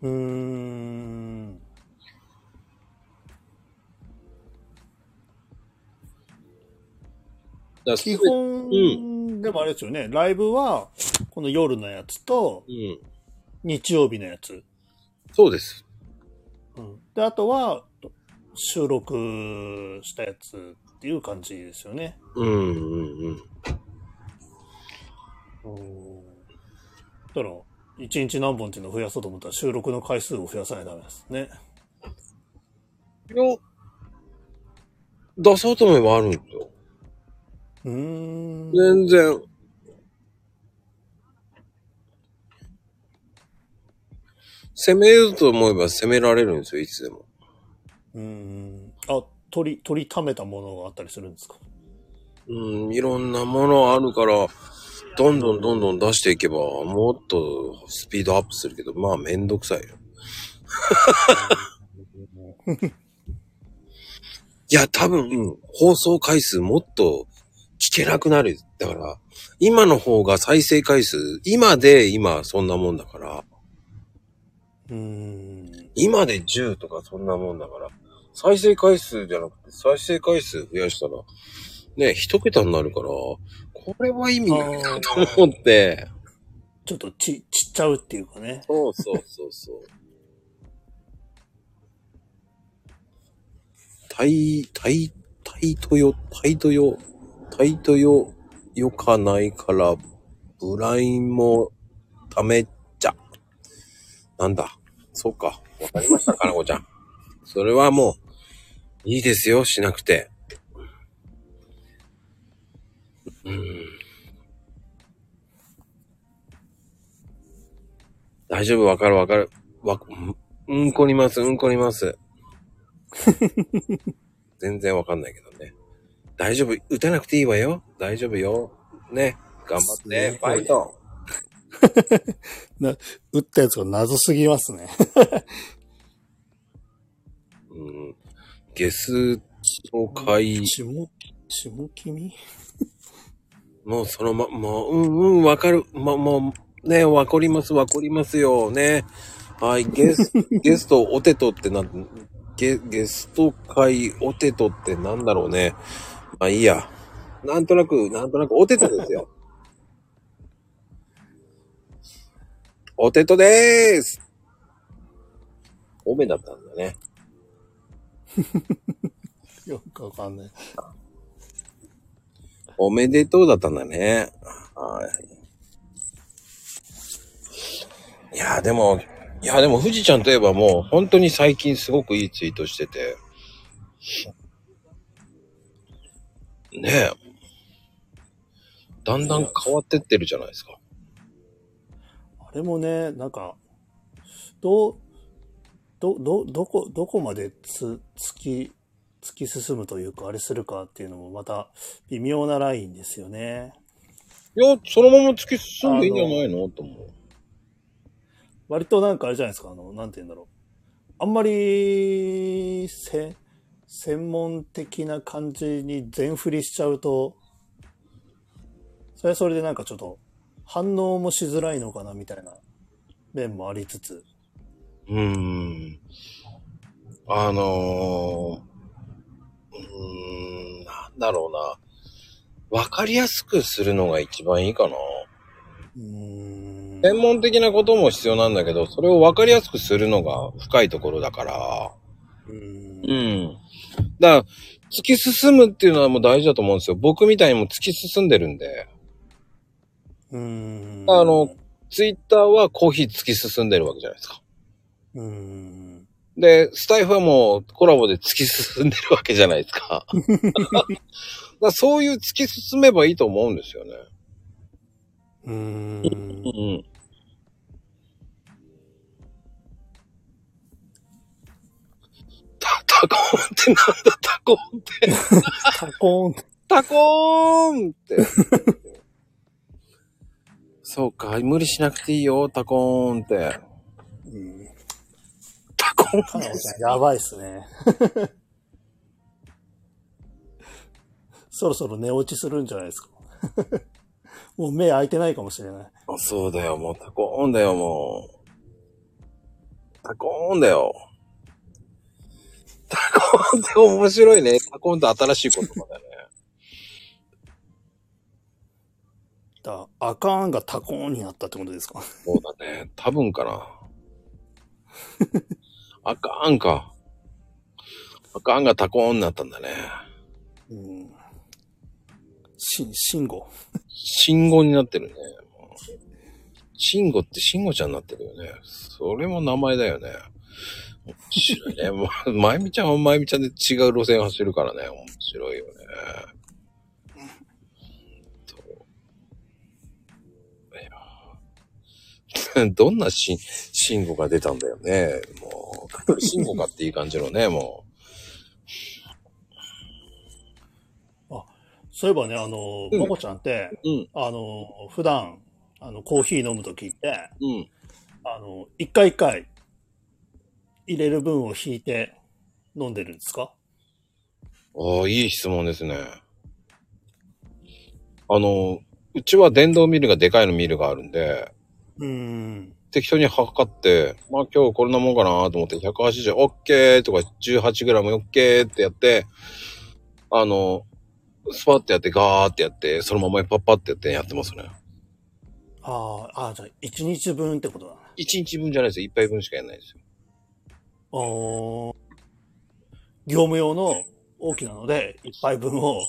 うーん。
だ
基本、でもあれですよね、ライブは、この夜のやつと、
うん。
日曜日のやつ。
そうです。
うん、で、あとは、収録したやつっていう感じですよね。
うんうんうん。
だから、一日何本っていうのを増やそうと思ったら収録の回数を増やさないとダメですね。
いや、出そうと思えばあるんですよ。
うーん。
全然。攻めようと思えば攻められるんですよ、いつでも。
うーん。あ、取り、取りためたものがあったりするんですか？
うん、いろんなものあるから、どんどんどんどん出していけば、もっとスピードアップするけど、まあめんどくさいよ。いや、多分、放送回数もっと聞けなくなる。だから、今の方が再生回数、今で今そんなもんだから、
うーん。
今で10とかそんなもんだから、再生回数じゃなくて再生回数増やしたら、ね、一桁になるから、これは意味ないなと思って、
ちょっとち、ちっちゃうっていうかね。
そうそうそうそう。タイ、タイ、タイトよ、タイトよ、タイトよ、よかないから、ブラインも、ためっちゃ。なんだ？そうか。わかりました、かなこちゃん。それはもう、いいですよ、しなくて。うん。大丈夫、わかるわかる。わ、うんうんこります、うんこります。全然わかんないけどね。大丈夫、打たなくていいわよ。大丈夫よ。ね。頑張って、ファイト。
打ったやつが謎すぎますね。
うん。ゲスト会、
下、下君？
もうそのま、もう、うんうん、わかる。ま、もう、ね、わかります、わかりますよ。ね。はい、ゲス、ゲスト、お手とってな、ゲ、ゲスト会、お手とってなんだろうね。まあいいや。なんとなく、なんとなく、お手とですよ。お手とでーすおめだったんだね。
よくわかんない。
おめでとうだったんだね。はい。いや、でも、いや、でも、富士ちゃんといえばもう、本当に最近すごくいいツイートしてて。ねえ。だんだん変わってってるじゃないですか。
あれもね、なんか、どう、ど、ど、どこ、どこまでつ、突き、突き進むというか、あれするかっていうのもまた微妙なラインですよね。
いや、そのまま突き進んでいいんじゃないの？と思う。
割となんかあれじゃないですか、あの、なんて言うんだろう。あんまり、せ、専門的な感じに全振りしちゃうと、それはそれでなんかちょっと反応もしづらいのかなみたいな面もありつつ。
うーん。あのー、うーん、なんだろうな。わかりやすくするのが一番いいかな。
うーん。
専門的なことも必要なんだけど、それをわかりやすくするのが深いところだから。
うーん
うん。だから、突き進むっていうのはもう大事だと思うんですよ。僕みたいにも突き進んでるんで。
うーん。
あの、ツイッターはコーヒー突き進んでるわけじゃないですか。
うーん。
で、スタイフはもうコラボで突き進んでるわけじゃないですか。だそういう突き進めばいいと思うんですよね。
うーん
う。ん。タ、タコーンってなんだタコーンって。
タコーン。
タコーンって。そうか、無理しなくていいよ、タコーンって。
うん。
タコーン
やばいっすね。そろそろ寝落ちするんじゃないですか。もう目開いてないかもしれない。
あそうだよ、もうタコーンだよ、もう。タコーンだよ。タコーンって面白いね。タコーンって新しい言葉だね。
だアカーンがタコーンになったってことですか？
そうだね。多分かな。あかんか。あかんがタコーンになったんだね。
うん。し、信号。
信号になってるね。信号って信号ちゃんになってるよね。それも名前だよね。面白いね。まゆみちゃんはまゆみちゃんで違う路線走るからね。面白いよね。どんなし、信号が出たんだよね。もう、信号かっていい感じのね、もう。
あ、そういえばね、あの、
うん、
ちゃんって、
うん、
あの、普段、あの、コーヒー飲むときって、
うん、
あの、一回一回、入れる分を引いて飲んでるんですか？
ああ、いい質問ですね。あの、うちは電動ミルがでかいのミルがあるんで、
うーん。
適当に測って、まあ今日こんなもんかなと思って、180、オッケーとか 18g オッケーってやって、あの、スパッてやってガーってやって、そのままパッパってやってやってますね。
ああ、ああ、じゃあ、一日分ってことだね。
1日分じゃないですよ。1杯分しかやらないですよ。
おー業務用の大きなので、一杯分を、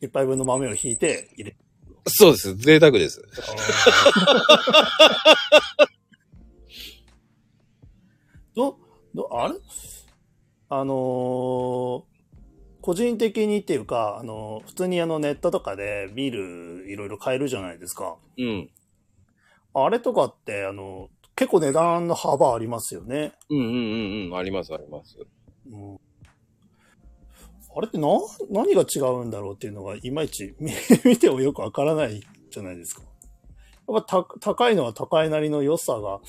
一杯分の豆を引いて入れ
そうです。贅沢です。
ど、ど、あれ？あのー個人的にっていうか、あのー普通にあのネットとかでビールいろいろ買えるじゃないですか。
うん。
あれとかって、あの、結構値段の幅ありますよね。
うんうんうんうん。ありますあります。
うんあれってな、何が違うんだろうっていうのが、いまいち見 見てもよくわからないじゃないですか。やっぱた高いのは高いなりの良さが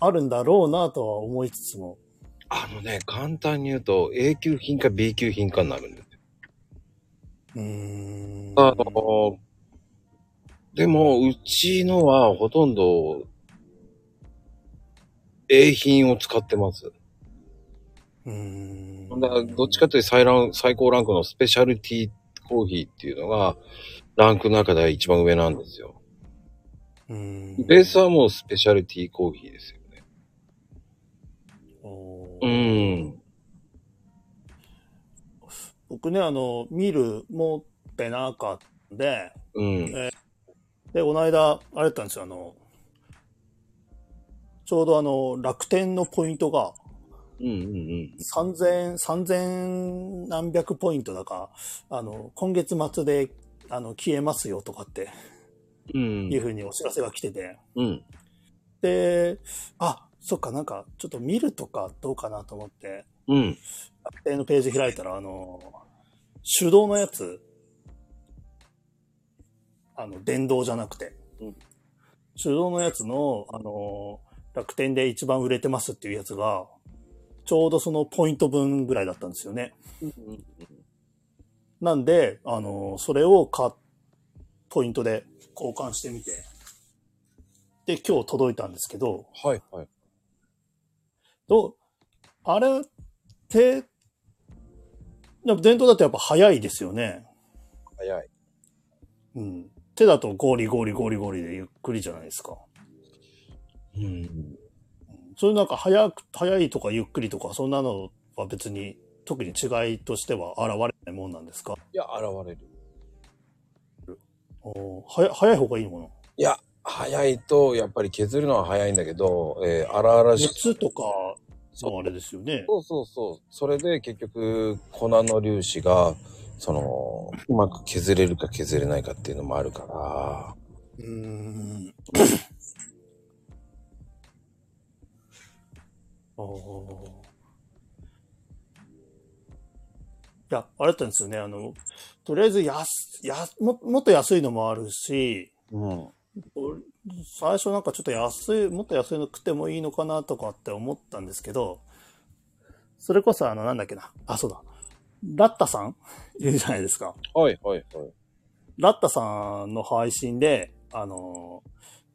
あるんだろうなとは思いつつも。
あのね、簡単に言うと、A 級品か B 級品かになるんですよ。
うーん。
あの、でも、うちのはほとんど、A 品を使ってます。
うーん。
だからどっちかというと最ラン最高ランクのスペシャルティーコーヒーっていうのが、ランクの中では一番上なんですよ。
うーん。
ベースはもうスペシャルティーコーヒーですよね。うん。
僕ね、あの、ミル持ってなかったんで、
うん。
で、この間、あれだったんですよ、あの、ちょうどあの、楽天のポイントが、
うんうん
3000、3000何百ポイントだか、あの、今月末で、あの、消えますよとかって
うん。うん
いう。ふうにお知らせが来てて、
うん。
で、あ、そっか、なんか、ちょっと見るとかどうかなと思って、
うん。
楽天のページ開いたら、あの、手動のやつ、あの、電動じゃなくて、
うん
手動のやつの、あの、楽天で一番売れてますっていうやつが、ちょうどそのポイント分ぐらいだったんですよね。なんで、あの、それをか、ポイントで交換してみて、で、今日届いたんですけど、
はいはい。
どう、あれって、やっぱ伝統だとやっぱ早いですよね。
早い。
うん。手だとゴリゴリゴリゴリでゆっくりじゃないですか。
うん。
そういうなんか早く、早いとかゆっくりとか、そんなのは別に特に違いとしては現れないもんなんですか？
いや、現れる。
おー早早い方がいいの？かない
や、早いと、やっぱり削るのは早いんだけど、えー荒々しく。
熱とかのあれですよね。
そうそうそう。それで結局、粉の粒子が、その、うまく削れるか削れないかっていうのもあるから、
うーん。いや、あれだったんですよね。あの、とりあえず安、やも、もっと安いのもあるし、
うん。
最初なんかちょっと安い、もっと安いの食ってもいいのかなとかって思ったんですけど、それこそあの、なんだっけな。あ、そうだ。ラッタさん？いるじゃないですか。
はいはいはい。
ラッタさんの配信で、あの、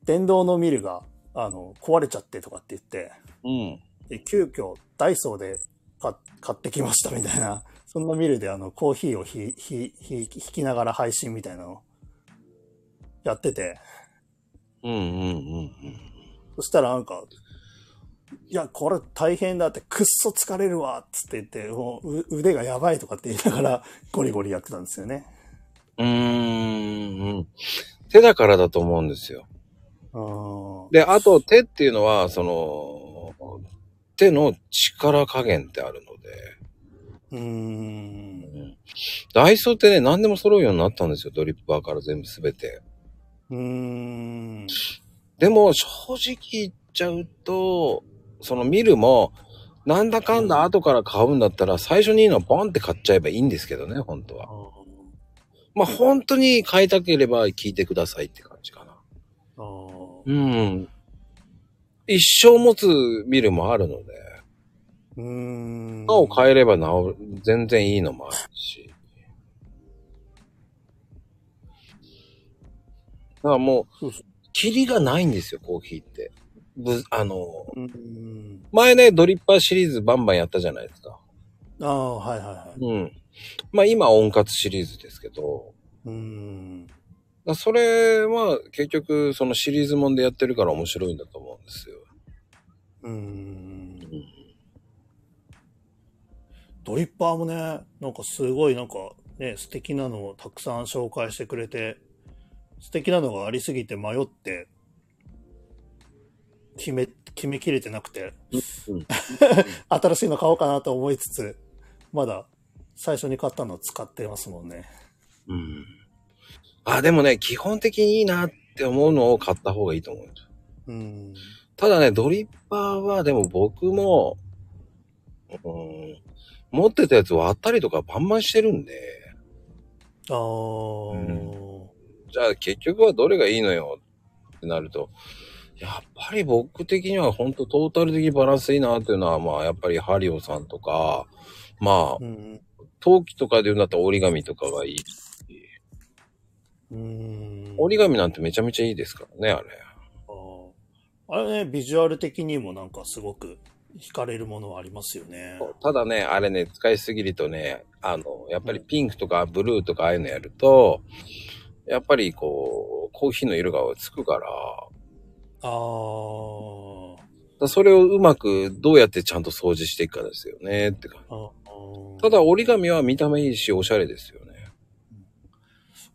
電動のミルが、あの、壊れちゃってとかって言って、
うん。
で急遽ダイソーで買買ってきましたみたいな、そんなミルであの、コーヒーをひ、ひ、ひ、引きながら配信みたいなのをやってて、
うんうんうんうん。
そしたらなんか、いや、これ大変だって、くっそ疲れるわっつって言って、もうう腕がやばいとかって言いながらゴリゴリやってたんですよね。
うーんうん。手だからだと思うんですよ。
うん。
で、あと手っていうのは、その、手の力加減ってあるので、
うーん。
ダイソーってね、何でも揃うようになったんですよ。ドリッパーから全部すべて。
うーん。
でも、正直言っちゃうと、その見るも、なんだかんだ後から買うんだったら、最初にいいのはボンって買っちゃえばいいんですけどね、本当は。まあ、本当に買いたければ聞いてくださいって感じかな。
あ
うん。一生持つビルもあるので、
うーん。
歯を変えれば治る、全然いいのもあるし。だからもう、キリがないんですよ、コーヒーって。ぶあの。前ね、ドリッパーシリーズバンバンやったじゃないですか。
ああ、はいはいはい。
うん。まあ今、温活シリーズですけど、
うーん。
だそれは結局そのシリーズもんでやってるから面白いんだと思うんですよ。
うーん。ドリッパーもね、なんかすごいなんかね、素敵なのをたくさん紹介してくれて、素敵なのがありすぎて迷って、決め、決めきれてなくて、
うん
新しいの買おうかなと思いつつ、まだ最初に買ったのを使ってますもんね。
うん。あ、でもね、基本的にいいなって思うのを買った方がいいと思う。
うん。
ただね、ドリッパーはでも僕も、うん、持ってたやつ割ったりとかバンバンしてるんで、
あー。
うんじゃあ結局はどれがいいのよってなると、やっぱり僕的には本当トータル的にバランスいいなっていうのは、まあやっぱりハリオさんとか、まあ、
うん。
陶器とかで言うんだったら折り紙とかがいい。
うん。
折り紙なんてめちゃめちゃいいですからね、あれ。
あれね、ビジュアル的にもなんかすごく惹かれるものはありますよね。
ただね、あれね、使いすぎるとね、あの、やっぱりピンクとかブルーとかああいうのやると、やっぱりこう、コーヒーの色がつくから、
あー。
だそれをうまくどうやってちゃんと掃除していくかですよねって感じ。ただ折り紙は見た目いいし、おしゃれですよね。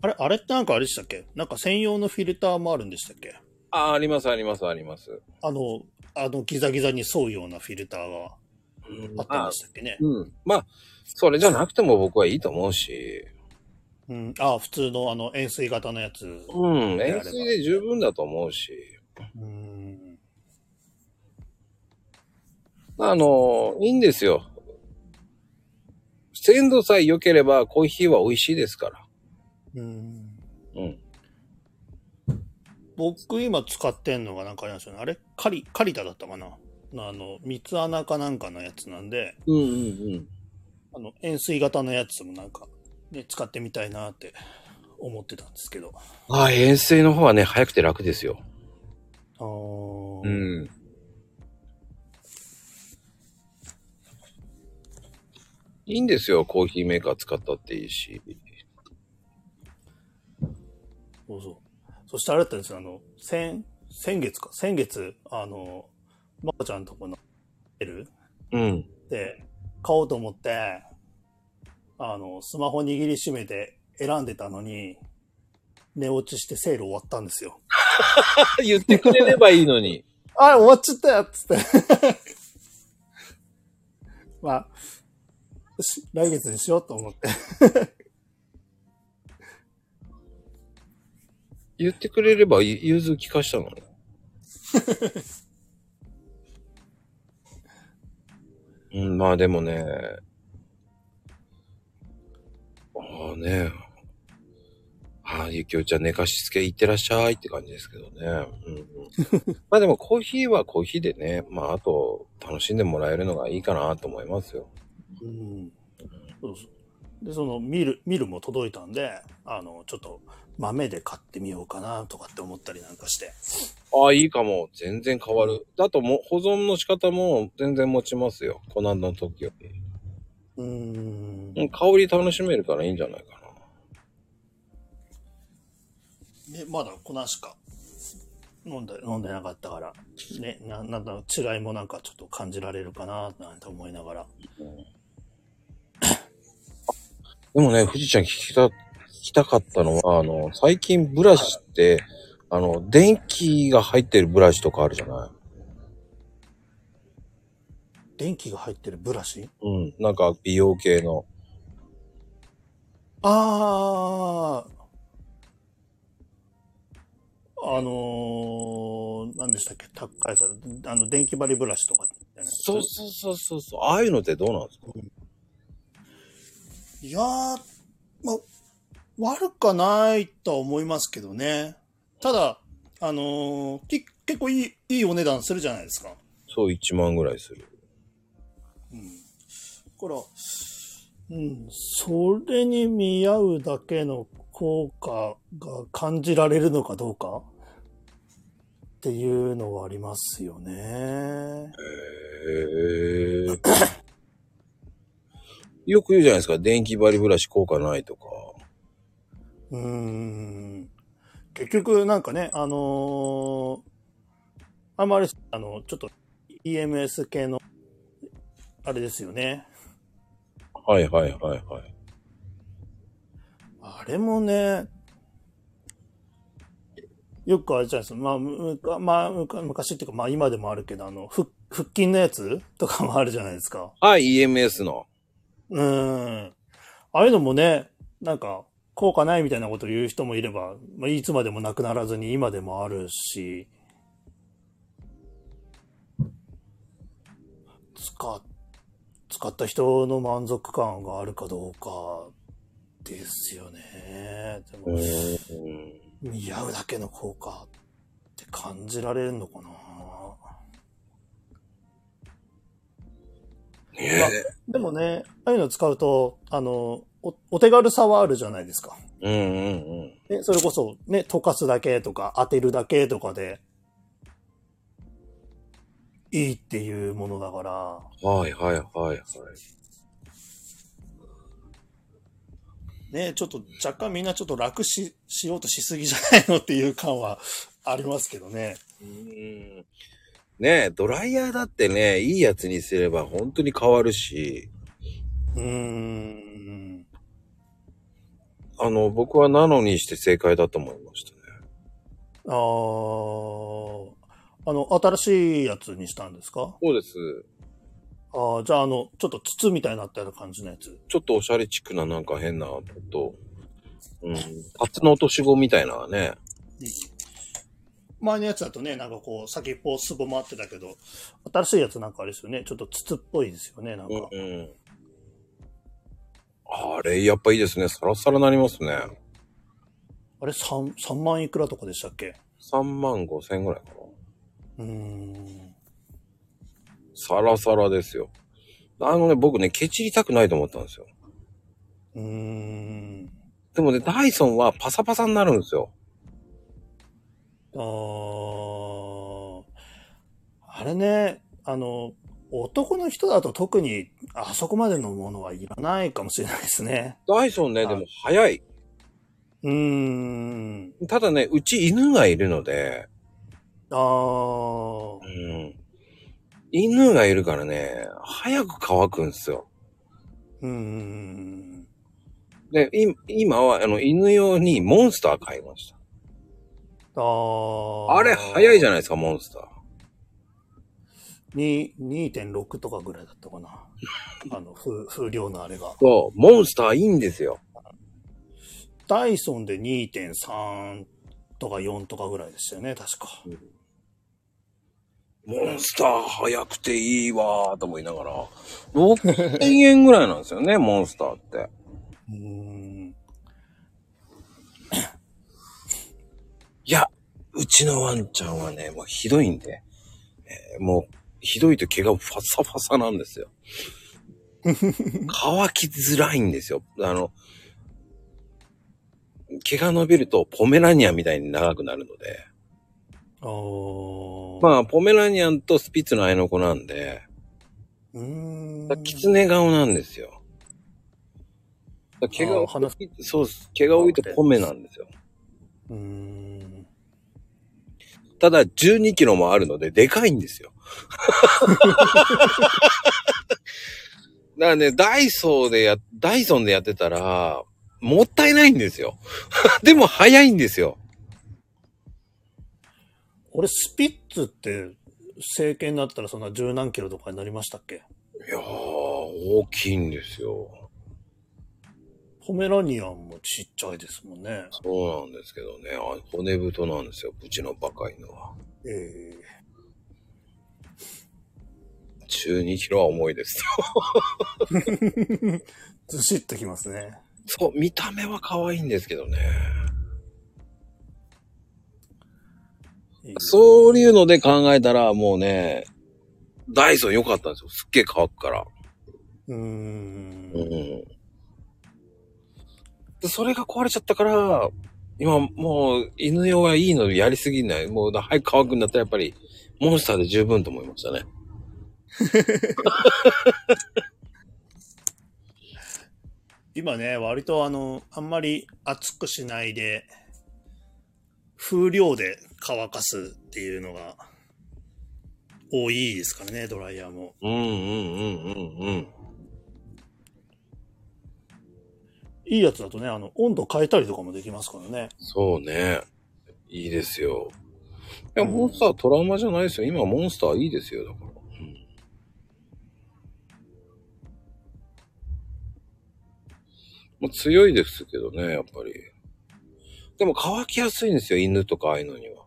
あれ、あれってなんかあれでしたっけ？なんか専用のフィルターもあるんでしたっけ？
あ、あります、あります、あります。
あの、あのギザギザに沿うようなフィルターが
うん
あったんでしたっけね。
うん。まあ、それじゃなくても僕はいいと思うし、
うん。ああ、普通のあの円錐型のやつ。
うん、円錐で十分だと思うし、
うん。
あの、いいんですよ。鮮度さえ良ければコーヒーは美味しいですから。
うん。
うん。
僕今使ってんのがなんかあれなんですよね。あれ？カリ、カリタだったかな？あの、三つ穴かなんかのやつなんで、
うんうんうん。
あの、円錐型のやつもなんか、ね、使ってみたいなって思ってたんですけど。
ああ、塩水の方はね、早くて楽ですよ。
あー
うん。いいんですよ、コーヒーメーカー使ったっていいし。
そうそう。そしてあれだったんですよ、あの、先、先月か、先月、あの、まこちゃんとこの、L
うん。
で、買おうと思って、あの、スマホ握りしめて選んでたのに、寝落ちしてセール終わったんですよ。
言ってくれればいいのに。
あれ終わっちゃったよっつって。まあ、来月にしようと思って。
言ってくれればゆ融通聞かしたのに。うん、まあでもね、ああね、ああ、ゆきおちゃん寝かしつけ行ってらっしゃいって感じですけどね。うんうん、まあでもコーヒーはコーヒーでね、まああと楽しんでもらえるのがいいかなと思いますよ。
うん。そうそう。で、そのミル、ミルも届いたんで、あの、ちょっと豆で買ってみようかなとかって思ったりなんかして。
ああ、いいかも。全然変わる。だともう保存の仕方も全然持ちますよ。粉の時より。
うーん。
うん、香り楽しめるからいいんじゃないかな。
ね、まだ粉しか飲んで、飲んでなかったから、ね、な、なんだろう違いもなんかちょっと感じられるかな、なんて思いながら。
でもね、富士ちゃん聞きた、聞きたかったのは、あの、最近ブラシって、あの、電気が入ってるブラシとかあるじゃない？
電気が入ってるブラシ？
うん。なんか美容系の。
ああ、あのー、何でしたっけ？高いやつあの、電気針ブラシとか、
そうそうそうそうそう。ああいうのってどうなんですか？
いやー、まあ、悪かないとは思いますけどね。ただ、あのー、き結構いい、いいお値段するじゃないですか。
そう、1万ぐらいする。
うん。だから、うん、それに見合うだけの効果が感じられるのかどうかっていうのはありますよね。
へえ。よく言うじゃないですか。電気針ブラシ効果ないとか。
うーん。結局なんかね、あのーあんまり、あの、ちょっと EMS 系の、あれですよね。
はいはいはいはい。
あれもね、よくあれじゃないですか。まあ、むかまあ、むか昔っていうか、まあ今でもあるけど、あの、腹腹筋のやつとかもあるじゃないですか。
はい、EMS の。
うーん。ああいうのもね、なんか、効果ないみたいなことを言う人もいれば、まあ、いつまでもなくならずに今でもあるし、使っ、使った人の満足感があるかどうかですよね。でも、
うん。
似合うだけの効果って感じられるのかな？
ね
でもね、ああいうの使うと、あの、おお手軽さはあるじゃないですか。
うんうんうん。
ね、それこそね、溶かすだけとか当てるだけとかで、いいっていうものだから、
はいはいはいはい。
ね、ちょっと若干みんなちょっと楽し、しようとしすぎじゃないのっていう感はありますけどね。
うんねえ、ドライヤーだってね、いいやつにすれば本当に変わるし、
うーん。
あの、僕はナノにして正解だと思いましたね。
あーあの、新しいやつにしたんですか？
そうです。
ああ、じゃああの、ちょっと筒みたいになったような感じのやつ。
ちょっとおしゃれチックななんか変な音と、うん、タツの落とし子みたいなね。
前のやつだとね、なんかこう、先っぽすぼまってたけど、新しいやつなんかあれですよね。ちょっと筒っぽいですよね、なんか。
うんうん。あれ、やっぱいいですね。サラサラなりますね。
あれ、3、3万いくらとかでしたっけ
？3万5千円ぐらいかな。
うーん。
サラサラですよ。あのね、僕ね、ケチりたくないと思ったんですよ。
うーん。
でもね、ダイソンはパサパサになるんですよ。
あれね、あの、男の人だと特にあそこまでのものはいらないかもしれないですね。
ダイソンね、
はい
でも早い。
うーん。
ただね、うち犬がいるので、
ああ
う。ん。犬がいるからね、早く乾くんですよ。
うーん。
で、い今は、あの、犬用にモンスター買いました。
ああ。
あれ、早いじ
ゃ
ないですか、モンスター。
に2.6とかぐらいだったかな。あの、風、風量のあれが。
そう、モンスターいいんですよ。
ダイソンで2.3とか4とかぐらいでしたよね、確か。
モンスター早くていいわーと思いながら、6000円ぐらいなんですよね、モンスターって。
うーん。
いや、うちのワンちゃんはね、もうひどいんで、えーもう、ひどいと毛がファサファサなんですよ。乾きづらいんですよ。あの、毛が伸びるとポメラニアンみたいに長くなるので。まあ、ポメラニアンとスピッツの合いの子なんで、
うーん。
キツネ顔なんですよ。だ毛がそうです。毛が多いとポメなんですよ。
うーん。
ただ、12キロもあるので、でかいんですよ。だからね、ダイソーでや、ダイソンでやってたら、もったいないんですよ。でも、早いんですよ。
俺、スピッツって、成形になったらそんな十何キロとかになりましたっけ？
いやー、大きいんですよ。
ポメラニアンもちっちゃいですもんね。
そうなんですけどね。あ骨太なんですよ。うちのバカ犬は。
ええ
中2キロは重いですよ。
ずしっときますね。
そう、見た目は可愛いんですけどね。
いい
そういうので考えたら、もうね、ダイソン良かったんですよ。すっげえ乾くから。
うーん
う。ん。で、それが壊れちゃったから、今もう犬用はいいのやりすぎない。もう早く乾くんだったらやっぱり、モンスターで十分と思いましたね。
今ね、割とあの、あんまり熱くしないで、風量で乾かすっていうのが多いですからね、ドライヤーも。
うんうんうんうんうん。
いいやつだとね、あの、温度変えたりとかもできますからね。
そうね。いいですよ。いや、モンスタートラウマじゃないですよ。今モンスターいいですよ、だから。うんもう強いですけどね、やっぱり。でも乾きやすいんですよ、犬とかああいうのには。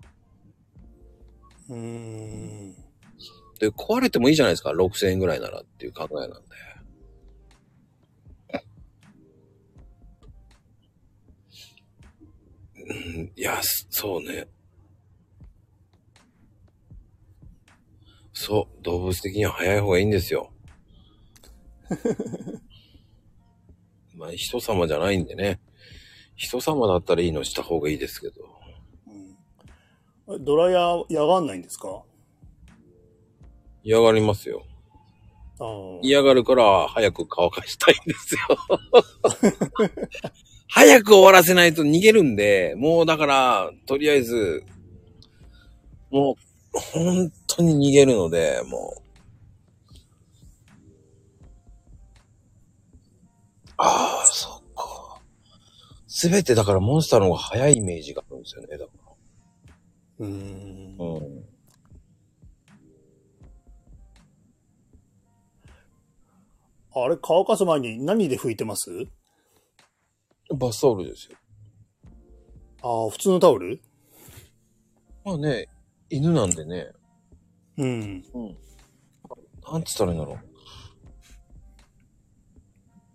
うーん。
で、壊れてもいいじゃないですか、6000円ぐらいならっていう考えなんで。いや、すそうね。そう、動物的には早い方がいいんですよ。まあ、人様じゃないんでね。人様だったらいいのした方がいいですけど。
うんドライヤー嫌がんないんですか？
嫌がりますよ。嫌がるから早く乾かしたいんですよ。早く終わらせないと逃げるんで、もうだから、とりあえず、もう、本当に逃げるので、もう。ああ、そっか。すべてだからモンスターの方が早いイメージがあるんですよね、だか
うーん
ら。。うん。
あれ、乾かす前に何で拭いてます？
バスタオルですよ。
ああ、普通のタオル？
まあね、犬なんでね、
うん。
うん。なんつったらいいんだろう。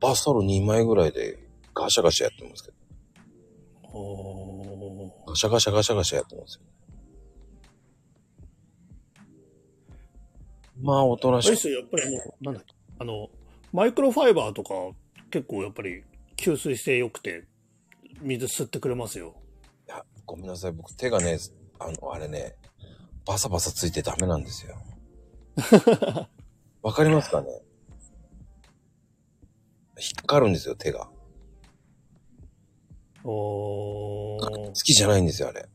バスタオル2枚ぐらいでガシャガシャやってますけど。
おー
ガシャガシャガシャガシャやってますよ。まあ、おとな。
あれですよ、やっぱりもう、なんだっけ、あの、マイクロファイバーとか結構やっぱり吸水性良くて、水吸ってくれますよ。
いや、ごめんなさい。僕手がね、あの、あれね、バサバサついてダメなんですよ。わかりますかね？引っかかるんですよ、手が。
お
好
ー
きじゃないんですよ、あれ。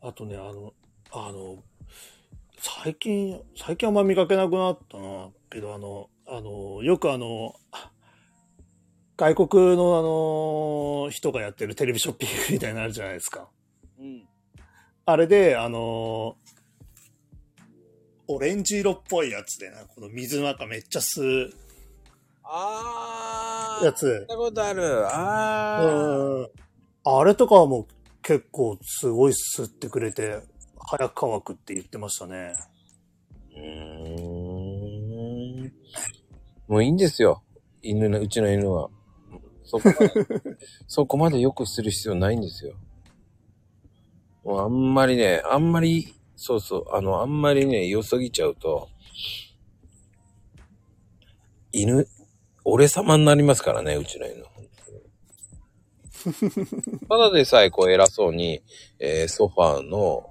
あとね、あの、あの、最近、最近あんま見かけなくなったな。けど、あの、あの、よくあの、外国のあの、人がやってるテレビショッピングみたいなのあるじゃないですか。
うん。
あれで、あの、オレンジ色っぽいやつでな、この水の中めっちゃ吸う
あー。
やつ。
たことある。あー。
うんあれとかはもう結構すごい吸ってくれて、早く乾くって言ってましたね。
もういいんですよ。犬の、うちの犬は。そこまで、そこまで良くする必要ないんですよ。もうあんまりね、あんまり、そうそう、あの、あんまりね、良すぎちゃうと、犬、俺様になりますからね、うちの犬。ただでさえこう偉そうに、えーソファーの、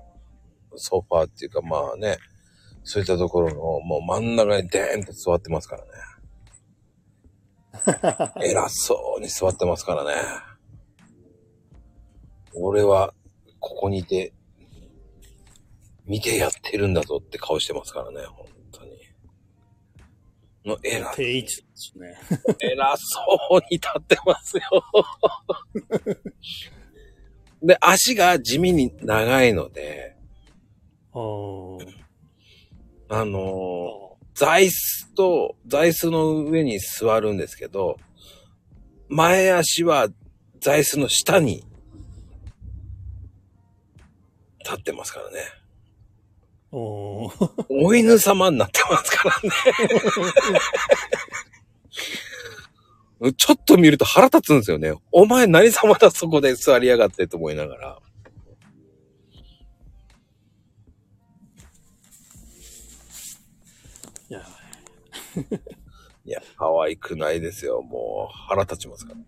ソファーっていうかまあね、そういったところのもう真ん中にデーンと座ってますからね。偉そうに座ってますからね。俺はここにいて、見てやってるんだぞって顔してますからね、本当に。の偉
定位置ですね。
偉そうに立ってますよ。で、足が地味に長いので、
あ
のー座椅子と、座椅子の上に座るんですけど、前足は座椅子の下に立ってますからね。
おー
お犬様になってますからね。ちょっと見ると腹立つんですよね。お前何様だそこで座りやがってと思いながら。
いや、
可愛くないですよ。もう腹立ちますからね。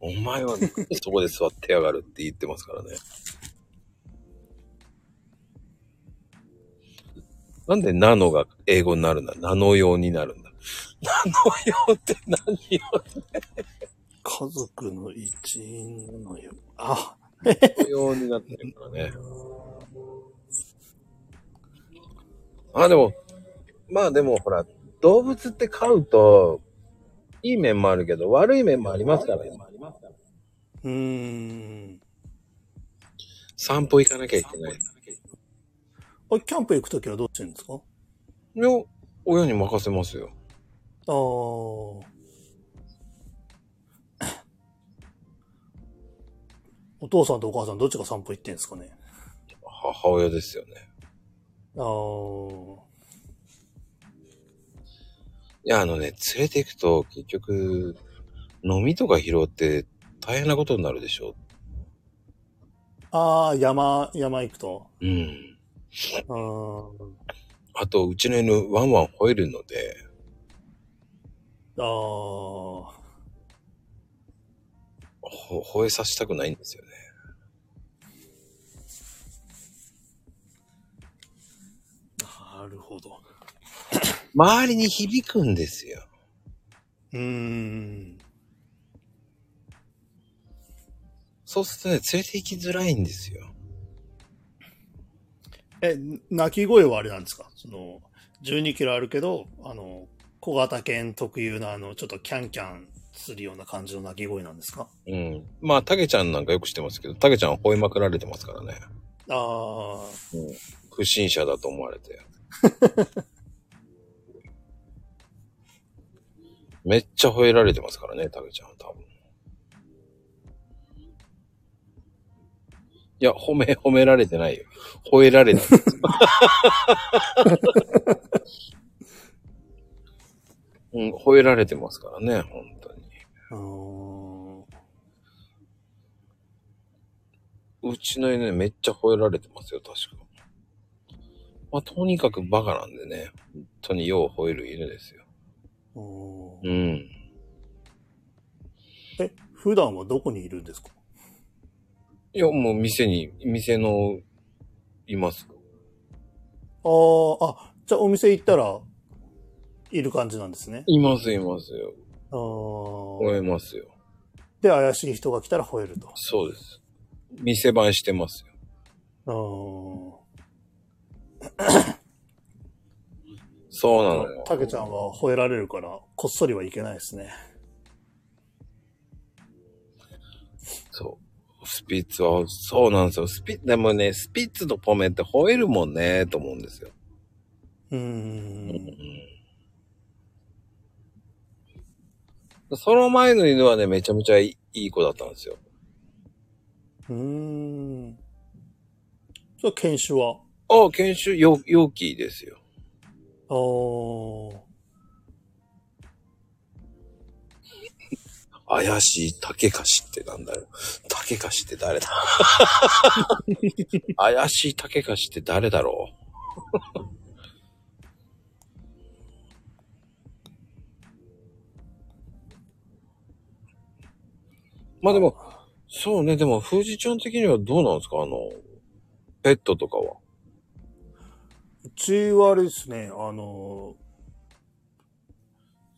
お前はなんでそこで座ってやがるって言ってますからね。なんでナノが英語になるんだ？ナノ用になるんだ？ナノ用って何よ
家族の一員なのよ。あ、
ナノ用になってるからね。あ、でも、まあでもほら、動物って飼うと、いい面もあるけど、悪い面もありますからね。
うーん。
散歩行かなきゃいけない。
あれ、キャンプ行くときはどうしてるんですか？
いや、親に任せますよ。
ああ。お父さんとお母さんどっちが散歩行ってんですかね？
母親ですよね。
ああ。
いや、あのね、連れて行くと、結局、飲みとか拾って大変なことになるでしょ。
ああ、山、山行くと。
うん。あと、うちの犬、ワンワン吠えるので、
ああ。
ほ、吠えさせたくないんですよね。周りに響くんですよ。
うーん。
そうするとね、連れて行きづらいんですよ。
え、鳴き声はあれなんですか？その、12キロあるけど、あの、小型犬特有のあの、ちょっとキャンキャンするような感じの鳴き声なんですか？
うん。まあ、たけちゃんなんかよく知ってますけど、たけちゃんは吠えまくられてますからね。
ああ。
うん。不審者だと思われて。めっちゃ吠えられてますからね、たけちゃん多分。いや、褒め、褒められてないよ。吠えられてる。うん、吠えられてますからね、本当に。
うーん。
うちの犬めっちゃ吠えられてますよ、確か。まあ、とにかくバカなんでね、本当によう吠える犬ですよ。
うーん
うん。
え、普段はどこにいるんですか？
いや、もう店に、店の、います。
あーあ、じゃあお店行ったら、いる感じなんですね。
います、いますよ。
あ
吠え
ー
ますよ。
で、怪しい人が来たら吠えると。
そうです。店番してますよ。
あー
そうなのよ。
たけちゃんは吠えられるから、こっそりはいけないですね。
そう。スピッツは、そうなんですよ。スピッ、でもね、スピッツとポメって吠えるもんね、と思うんですよ。
う
んん。その前の犬はね、めちゃめちゃいい子だったんですよ。
うーん。それ犬種は？
ああ、研修、よ、陽気ですよ。
あー。
怪しい竹菓子ってなんだよ。竹菓子って誰だ 怪しい竹菓子って誰だろう。まあでも、そうね、でも、富士ちゃん的にはどうなんですか？あの、ペットとかは。
うちはあれですね、あの、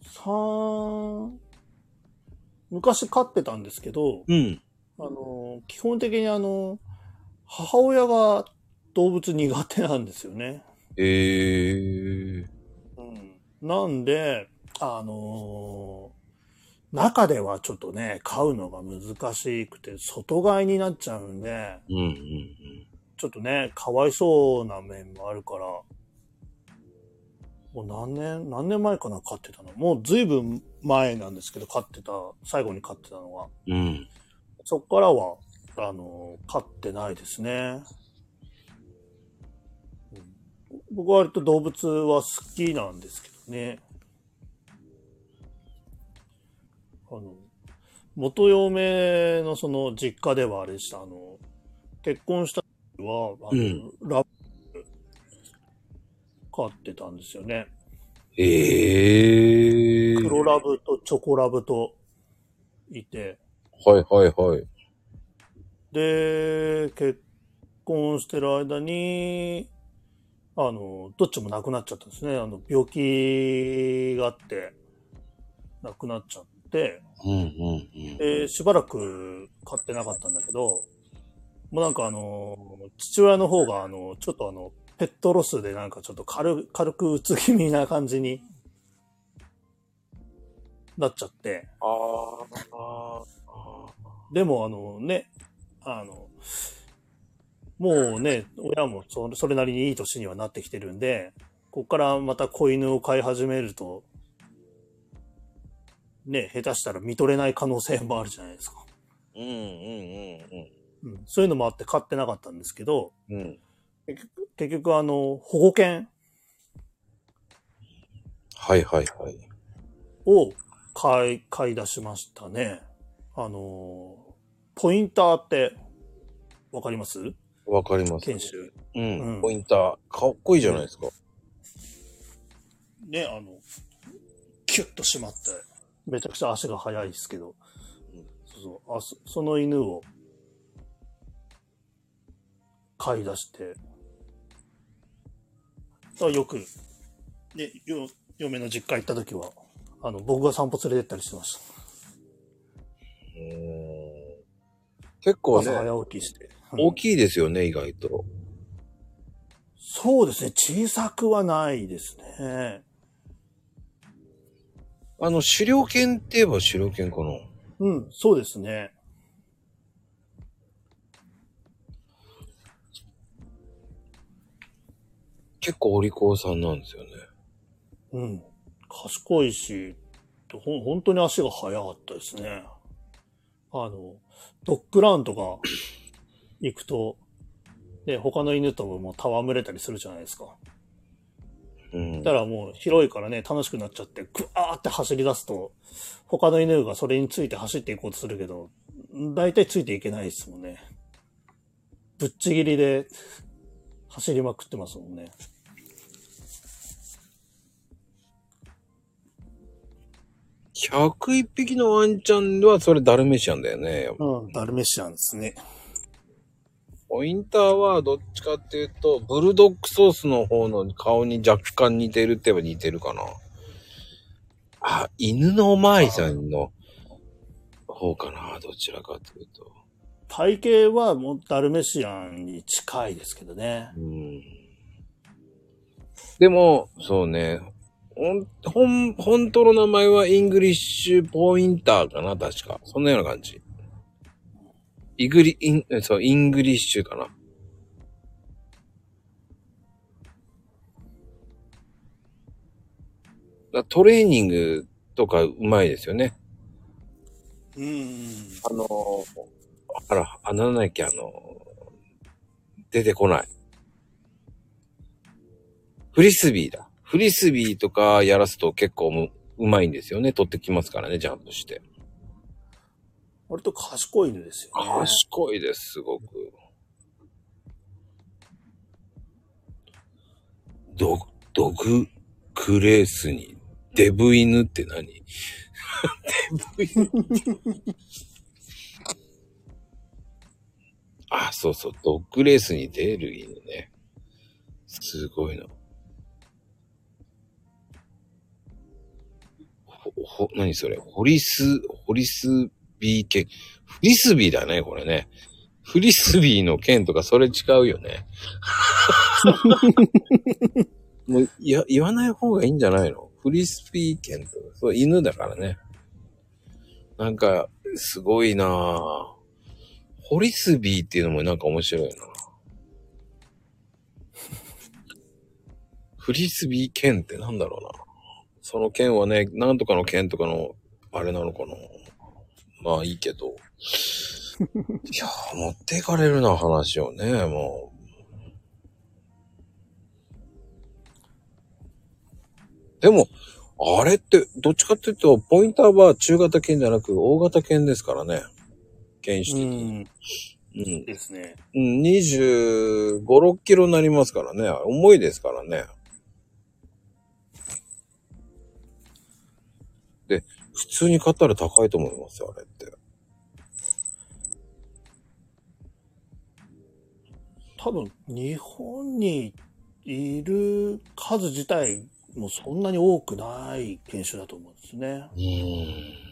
三、昔飼ってたんですけど、
うん。
あの、基本的にあの、母親が動物苦手なんですよね。
えー。
うん。なんで、あの中ではちょっとね、飼うのが難しくて、外飼いになっちゃうんで、
うんうんうん。
ちょっとね、かわいそうな面もあるから、もう何年、何年前かな、飼ってたの。もう随分前なんですけど、飼ってた、最後に飼ってたのは。
うん。
そっからは、あの、飼ってないですね。うん僕は割と動物は好きなんですけどね。あの、元嫁のその実家ではあれでした。あの、結婚した時は、あの、
うん
ラブ飼ってたんですよね。
ええー。
黒ラブとチョコラブといて。
はいはいはい。
で、結婚してる間に、あの、どっちも亡くなっちゃったんですね。あの、病気があって、亡くなっちゃって、
うんうんうん。
で、しばらく買ってなかったんだけど、もうなんかあの、父親の方があの、ちょっとあの、ペットロスでなんかちょっと軽軽くうつ気味な感じになっちゃって、
あーあ
でもあのね、あの、もうね、親もそそれなりにいい年にはなってきてるんで、こっからまた子犬を飼い始めると、ね、下手したら見とれない可能性もあるじゃないですか。
ー。うんうん
うん、そういうのもあって飼ってなかったんですけど、
うん。
結局、結局あの、保護犬
はいはいはい。
を買い、買い出しましたね。あの、ポインターって、わかります？
わかります。
研修。
うん。
うん
ポインター。かっこいいじゃないですか。
ね、あの、キュッと締まって、めちゃくちゃ足が速いですけど、
うん
そうそうあそ、その犬を飼い出して、あよく、ね、よ、嫁の実家行った時は、あの、僕が散歩連れてったりしてまし
うーん。結
た。
構ね、
朝早起きして。うん
大きいですよね、意外と。
そうですね、小さくはないですね。
あの、狩猟犬って言えば狩猟犬かな？
うん、そうですね。
結構お利口さんなんですよね。
うん。賢いし、ほん本当に足が速かったですね。あの、ドッグランとか 行くと、ね、他の犬とも戯れたりするじゃないですか。
うん。
だからもう広いからね、楽しくなっちゃって、ぐわーって走り出すと、他の犬がそれについて走っていこうとするけど、大体ついていけないですもんね。ぶっちぎりで走りまくってますもんね。
101匹のワンちゃんはそれダルメシアンだよね。
うん、ダルメシアンですね。
ポインターはどっちかっていうと、ブルドッグソースの方の顔に若干似てるって言えば似てるかな。あ、犬のおまわりさんの方かな、どちらかというと。
体型はもうダルメシアンに近いですけどね。
うん。でも、そうね。ほん、ほん、本当の名前はイングリッシュポインターかな、確か。そんなような感じ。イグリ、イン、えそう、イングリッシュかな。だトレーニングとかうまいですよね。
うん。
あの、あら、あ、なんだっけ、あの、出てこない。フリスビーだ。フリスビーとかやらすと結構むうまいんですよね。取ってきますからね、ジャンプして。
割と賢い犬ですよね。
賢いです、すごく。ド、ドグクレースにデブ犬って何？デブ犬あ、そうそう、ドッグレースに出る犬ね。すごいな。ほ、ほ、何それ？ホリス、ホリスビー犬。フリスビーだね、これね。フリスビーの剣とかそれ違うよね。もう、いや、言わない方がいいんじゃないの？フリスビー剣とか、そう、犬だからね。なんか、すごいなぁ。ホリスビーっていうのもなんか面白いな。フリスビー剣ってなんだろうな。その剣はね、なんとかの剣とかの、あれなのかな。まあいいけど。いやー、持っていかれるな、話をね、もう。でも、あれって、どっちかっていうと、ポインターは中型犬じゃなく、大型犬ですからね。犬種的に。
ん。
うん。
ですね。
うん、25、6キロになりますからね。重いですからね。で、普通に買ったら高いと思いますよ、あれって。
多分、日本にいる数自体もそんなに多くない犬種だと思うんですね。
うーん。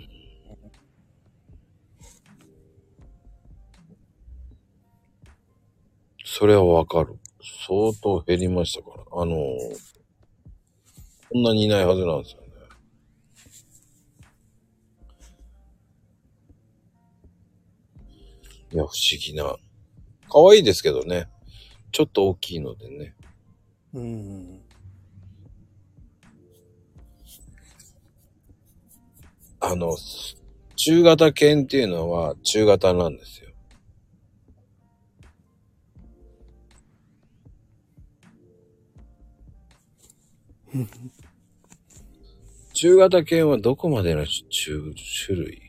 それはわかる。相当減りましたから。あのこんなにいないはずなんですよね。いや、不思議な。可愛いですけどね。ちょっと大きいのでね。
うん。
あの、中型犬っていうのは中型なんですよ。中型犬はどこまでの中種類？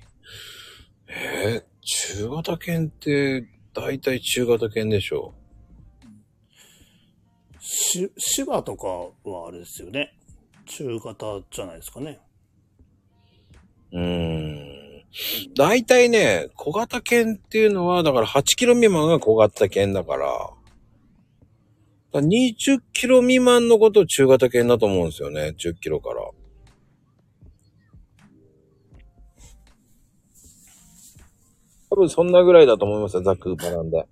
えー、中型犬って大体中型犬でしょ？
し、芝とかはあれですよね。中型じゃないですかね。
うーん。大体ね、小型犬っていうのは、だから8キロ未満が小型犬だから20キロ未満のことを中型犬だと思うんですよね。10キロから。多分そんなぐらいだと思いますよ。ざっくばらんで。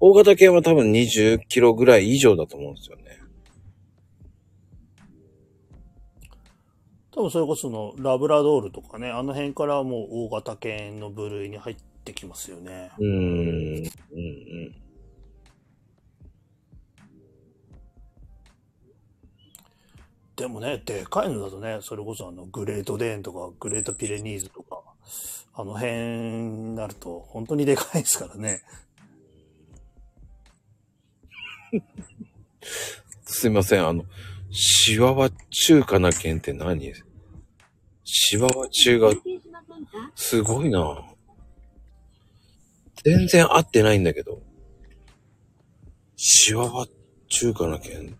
大型犬は多分20キロぐらい以上だと思うんですよね。
多分それこそのラブラドールとかね、あの辺からもう大型犬の部類に入ってきますよね。
うーん。うんうん。
でもね、でかいのだとね、それこそあのグレートデーンとかグレートピレニーズとか、あの辺になると本当にでかいですからね。
すいません、あの、シワワ中華な犬って何？シワワ中が、すごいな全然合ってないんだけど。シワワ中華な犬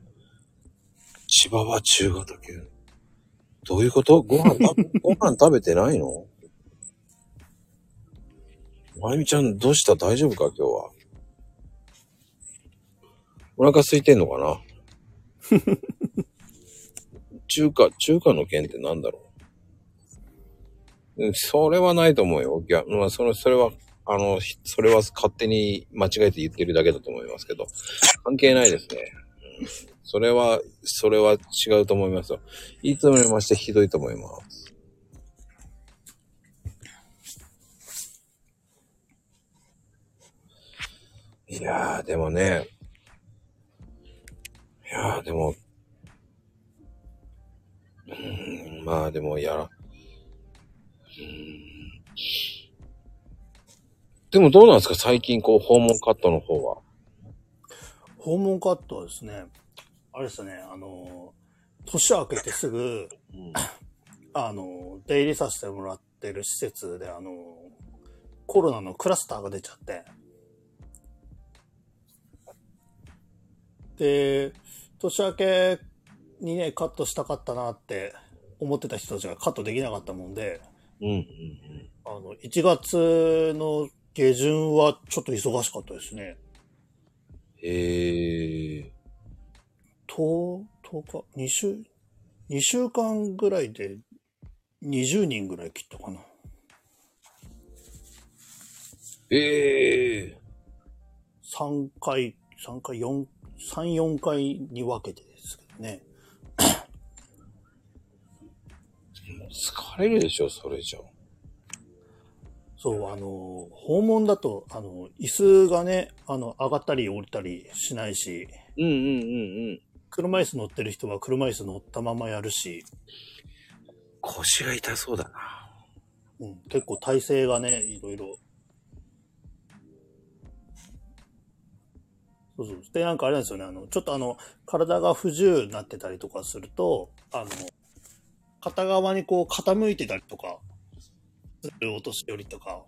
チワワ中型犬。どういうこと？ご飯、ご飯食べてないの？まゆみちゃんどうした？大丈夫か？今日は。お腹空いてんのかな？中華、中華の剣ってなんだろう？それはないと思うよ。いや、まあ、それ、それは、あの、それは勝手に間違えて言ってるだけだと思いますけど、関係ないですね。うん。それは、それは違うと思いますよ。いつもよりましてひどいと思います。いやー、でもね、いやー、でも、うん、まあでもやら、うん。でもどうなんですか？最近こう訪問カットの方は。
訪問カットはですね、あれですね、あの、年明けてすぐ、あの、出入りさせてもらってる施設で、あの、コロナのクラスターが出ちゃって、で、年明けにね、カットしたかったなって思ってた人たちがカットできなかったもんで、
うん、うん、
あの、1月の下旬はちょっと忙しかったですね。
へえ。
と、10日、2週、2週間ぐらいで20人ぐらい切ったかな。
ええ。
3回、3回、4、3、4回に分けてですけどね。
疲れるでしょ、それじゃ。
そう、あの、訪問だと、あの、椅子がね、あの、上がったり降りたりしないし、
うんうんうん
車椅子乗ってる人は車椅子乗ったままやるし、
腰が痛そうだな。
うん、結構体勢がね、いろいろ。そうそう。で、なんかあれなんですよね、あの、ちょっとあの、体が不自由になってたりとかすると、あの、片側にこう傾いてたりとか、するお年寄りとか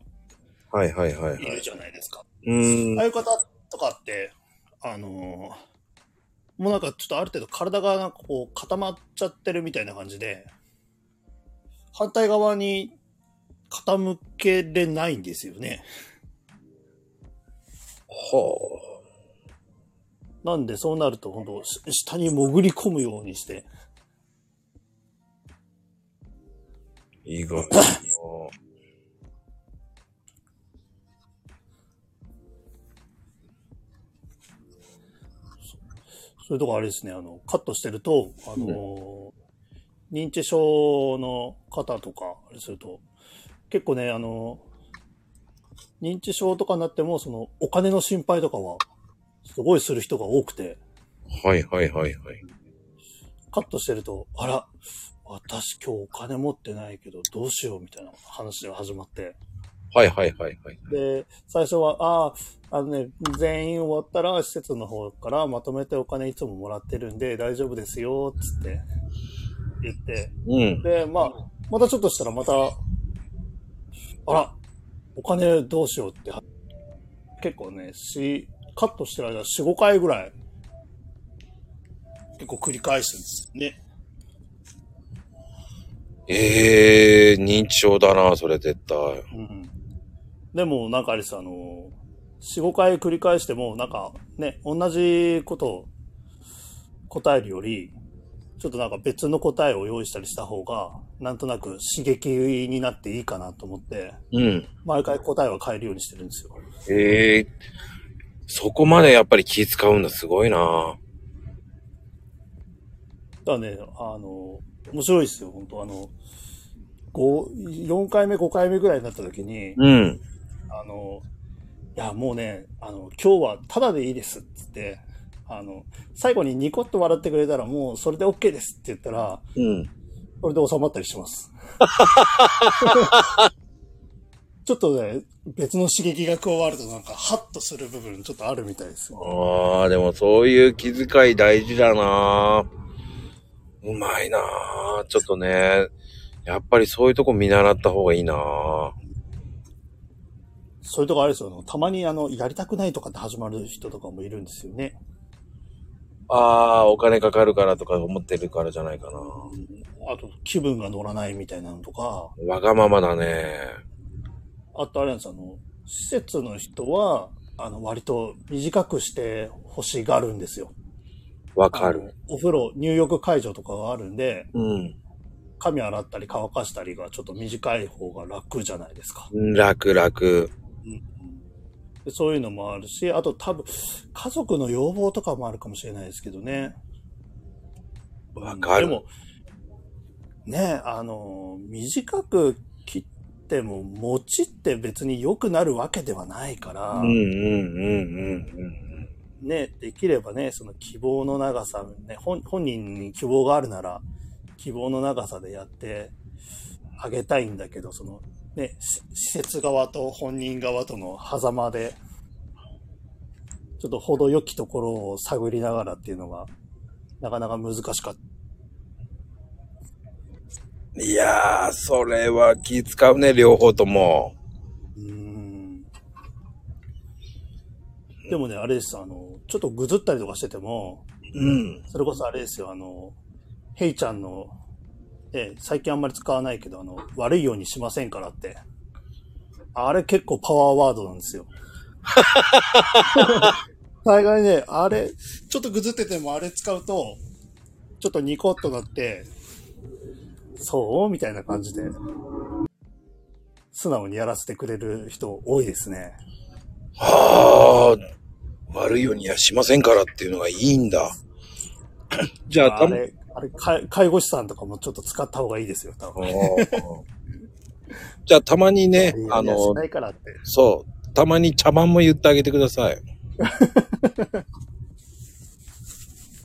はいはいはいはい。
いるじゃないですか。
うーん
ああ。いう方とかって、あのーもうなんかちょっとある程度体がなんかこう固まっちゃってるみたいな感じで、反対側に傾けれないんですよね。
は
なんでそうなると本当し下に潜り込むようにして、
あ。意外。
そういうとこあれですね、あの、カットしてると、あのー認知症の方とか、あれすると、結構ね、あの認知症とかになっても、その、お金の心配とかは、すごいする人が多くて、
はいはいはいはい。
カットしてると、あら、私今日お金持ってないけど、どうしようみたいな話が始まって、
はいはいはいはい。
で、最初は、ああ、あのね、全員終わったら、施設の方からまとめてお金いつももらってるんで、大丈夫ですよ、つって言って、
うん。
で、まあ、またちょっとしたらまた、あら、お金どうしようって、結構ね、し、カットしてる間4、5回ぐらい、結構繰り返すんですよね。
ええー、認知症だな、それ絶対。
うん。でも、なんかあれです、あの、4、5回繰り返しても、なんかね、同じことを答えるより、ちょっとなんか別の答えを用意したりした方が、なんとなく刺激になっていいかなと思って、
うん。
毎回答えは変えるようにしてるんですよ。
ええー、そこまでやっぱり気使うんだ、すごいな。
だね、あの、面白いですよ、本当あの、5、4回目、5回目ぐらいになった時に、
うん。
あの、いや、もうね、あの、今日はタダでいいですっつって、あの、最後にニコッと笑ってくれたらもうそれで OK ですって言ったら、
うん。
それで収まったりします。ちょっとね、別の刺激が加わるとなんか、ハッとする部分ちょっとあるみたいですよ。
ああ、でもそういう気遣い大事だな。うまいな。ちょっとね、やっぱりそういうとこ見習った方がいいな。
そういうとこあれですよ、たまにあの、やりたくないとかって始まる人とかもいるんですよね。
ああ、お金かかるからとか思ってるからじゃないかな。
あと、気分が乗らないみたいなのとか、
わがままだね。
あとあれなんですあの、施設の人は、あの、割と短くして欲しがるんですよ。
わかる。
お風呂、入浴介助とかがあるんで、
うん。
髪洗ったり乾かしたりがちょっと短い方が楽じゃないですか。
楽楽。
でそういうのもあるし、あと多分、家族の要望とかもあるかもしれないですけどね。
わかる。
でも、ねあの、短く切っても、餅って別に良くなるわけではないから、
うんうんうんうん
ね、できればね、その希望の長さ、ね、本本人に希望があるなら、希望の長さでやってあげたいんだけど、その、ね、し施設側と本人側との狭間で、ちょっと程よきところを探りながらっていうのが、なかなか難しかった。
うん。いやー、それは気使うね、両方とも。
うーんでもね、あれです、あの、ちょっとぐずったりとかしてても、
うん。
それこそあれですよ、あの、ヘイちゃんの、ええ最近あんまり使わないけど、あの、悪いようにしませんからって。あれ結構パワーワードなんですよ。大概ね、あれ、ちょっとぐずっててもあれ使うと、ちょっとニコッとなって、そう？みたいな感じで、素直にやらせてくれる人多いですね。
はあ、悪いようにはしませんからっていうのがいいんだ。じゃあ、
あれ、あれ、介介護士さんとかもちょっと使った方がいいですよ、多分。
じゃあ、たまにね、あの。そう、たまに茶番も言ってあげてください。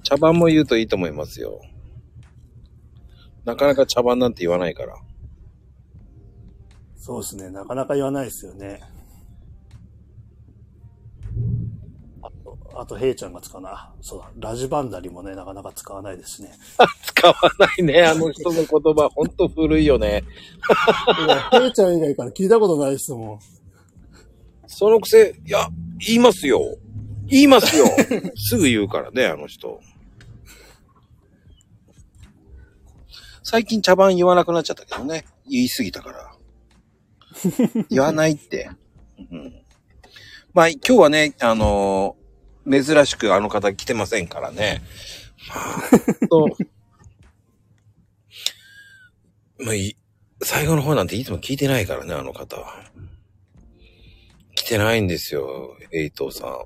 茶番も言うといいと思いますよ。なかなか茶番なんて言わないから。
そうですね。なかなか言わないですよね。あと、ヘイちゃんが使うな。そうだ、ラジバンダリもね、なかなか使わないですね。
使わないね、あの人の言葉。ほんと古いよね。
ヘイちゃん以外から聞いたことないですもん。
そのくせ、いや、言いますよ。言いますよ。すぐ言うからね、あの人。最近茶番言わなくなっちゃったけどね。言い過ぎたから。言わないって。うん、まあ、今日はね、あのー珍しくあの方来てませんからね。まあ、と、まあ、い最後の方なんていつも聞いてないからね、あの方は。来てないんですよ、エイトさん。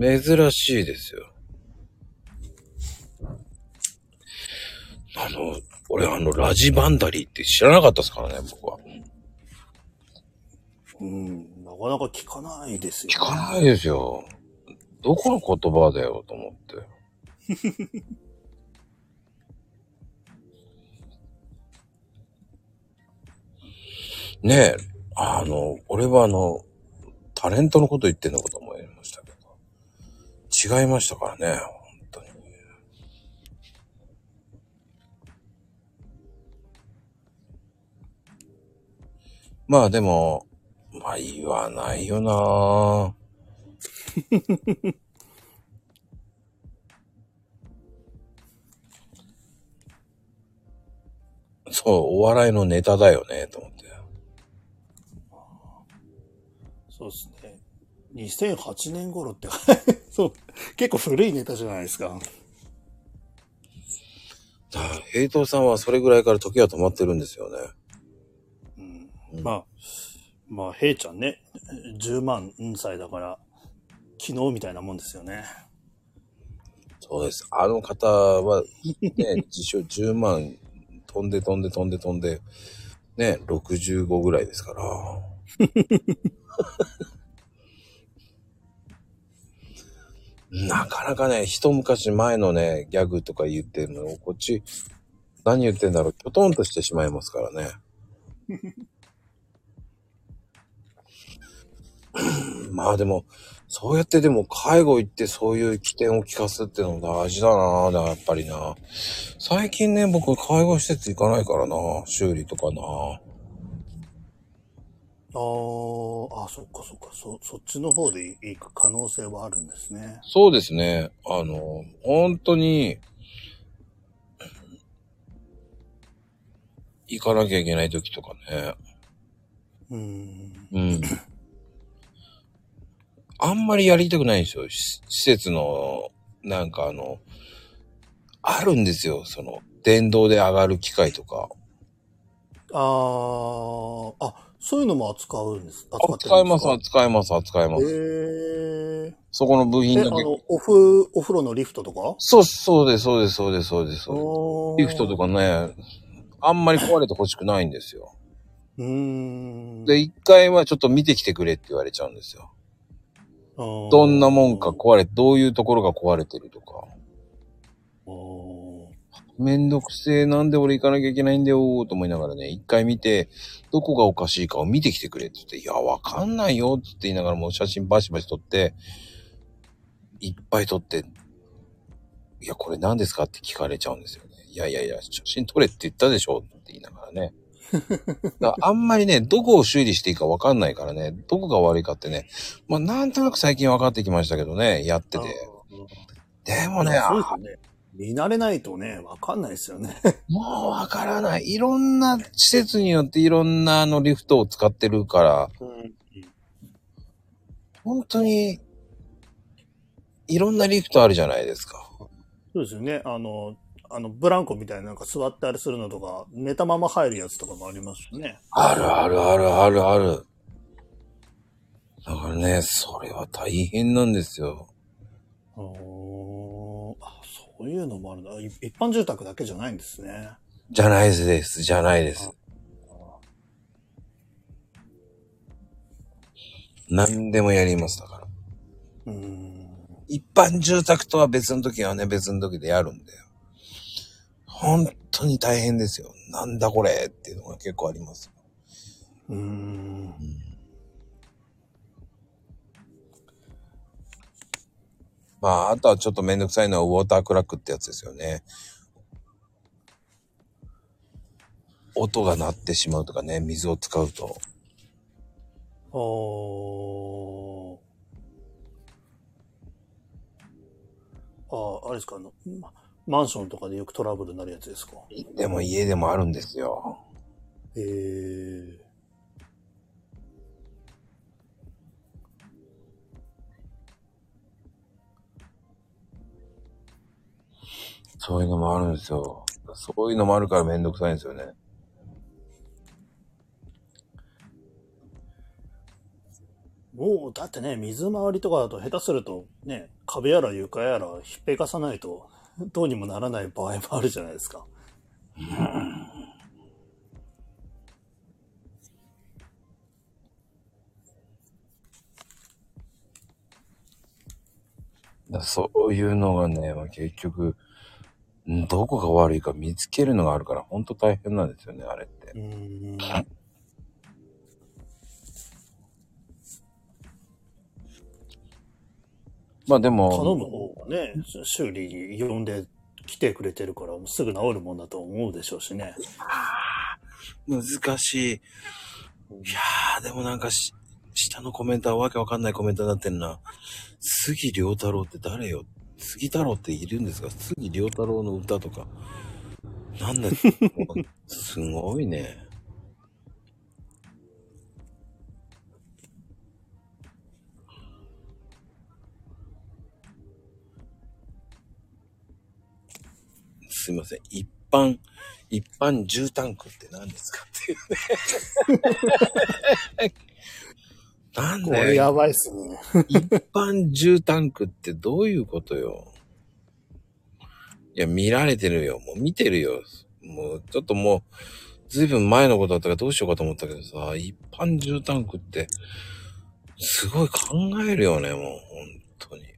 珍しいですよ。あの、俺あの、ラジバンダリーって知らなかったですからね、僕は。
うん、かなか聞かないですよ、
聞かないですよ。どこの言葉だよ、と思って。ねえ、あの、俺はあの、タレントのこと言ってんのかと思いましたけど。違いましたからね、本当に。まあでも、まあ言わないよなぁ。そう、お笑いのネタだよね、と思って。
そうですね。2008年頃って、そう、結構古いネタじゃないですか。
だから平等さんはそれぐらいから時は止まってるんですよね。
うん、まあ、まあ、ヘイちゃんね、10万歳だから、昨日みたいなもんですよね。
そうです。あの方は、ね、自称10万飛んで飛んで飛んで飛んで、ね、65ぐらいですから。なかなかね、一昔前のね、ギャグとか言ってるのを、こっち、何言ってんだろう、きょとんとしてしまいますからね。まあでも、そうやってでも介護行ってそういう起点を聞かすっていうのも大事だなぁ、やっぱりな。最近ね、僕介護施設行かないからな修理とかな
あーあ、そっかそっか、そ、そっちの方で行く可能性はあるんですね。
そうですね。あの、本当に、行かなきゃいけない時とかね。
うん。
うん。あんまりやりたくないんですよ。し施設の、なんかあの、あるんですよ。その、電動で上がる機械とか。
あーあ、そういうのも扱うんです。扱って
使えます、
るんですか？
扱えます、扱えます。そこの部
え、
品だけ。
あの、おふ、お風呂のリフトとか？
そう、そうです、そうです、そうです、そうです。そうです
お
リフトとかね、あんまり壊れてほしくないんですよ。
うーん。
で、一回はちょっと見てきてくれって言われちゃうんですよ。ど
ど
んなもんか壊れ、どういうところが壊れてるとか。めんどくせえ、なんで俺行かなきゃいけないんだよと思いながらね、一回見て、どこがおかしいかを見てきてくれって言って、いや、わかんないよって言いながらもう写真バシバシ撮って、いっぱい撮って、いや、これ何ですかって聞かれちゃうんですよね。いやいやいや、写真撮れって言ったでしょって言いながらね。だあんまりね、どこを修理していいかわかんないからね、どこが悪いかってね、まあなんとなく最近分かってきましたけどね、やってて。でもね、
そうですよね。見慣れないとね、わかんないですよね。
もうわからない。いろんな施設によっていろんなあのリフトを使ってるから、本当に、いろんなリフトあるじゃないですか。
そうですよね。あの、あの、ブランコみたいななんか座ってあれするのとか、寝たまま入るやつとかもありますよね。
あるあるあるあるある。だからね、それは大変なんですよ。
おーあ、そういうのもあるんだ。い一般住宅だけじゃないんですね。
じゃないです。じゃないです。何でもやりますだから。
うーん。
一般住宅とは別の時はね、別の時でやるんだよ。本当に大変ですよ。なんだこれっていうのが結構あります。
うーん。
まあ、あとはちょっとめんどくさいのはウォータークラックってやつですよね。音が鳴ってしまうとかね、水を使うと。
あー。ああ、あれですか、あの、まマンションとかでよくトラブルになるやつですか？
でも家でもあるんですよ。
へえ。
そういうのもあるんですよ。そういうのもあるからめんどくさいんですよね。
もう、だってね、水回りとかだと下手するとね、壁やら床やらひっぺかさないとどうにもならない場合もあるじゃないですか。
だそういうのがね、まあ、結局、んどこが悪いか見つけるのがあるから、ほんと大変なんですよね、あれって。
うーん。
まあで
頼
も、
ね、修理呼んで来てくれてるから、すぐ治るもんだと思うでしょうしね。
難しい。いやー、でもなんかし、下のコメントはわけわかんないコメントになってんな。杉良太郎って誰よ？杉太郎っているんですか？杉良太郎の歌とか。なんだ すごいね。すいません。一般、一般住タンクって何ですかっていうね。なん
これ
だよ。
やばいっすね。
一般住タンクってどういうことよ。いや、見られてるよ。もう見てるよ。もう、ちょっともう、ずいぶん前のことだったからどうしようかと思ったけどさ、一般住タンクって、すごい考えるよね、もう、本当に。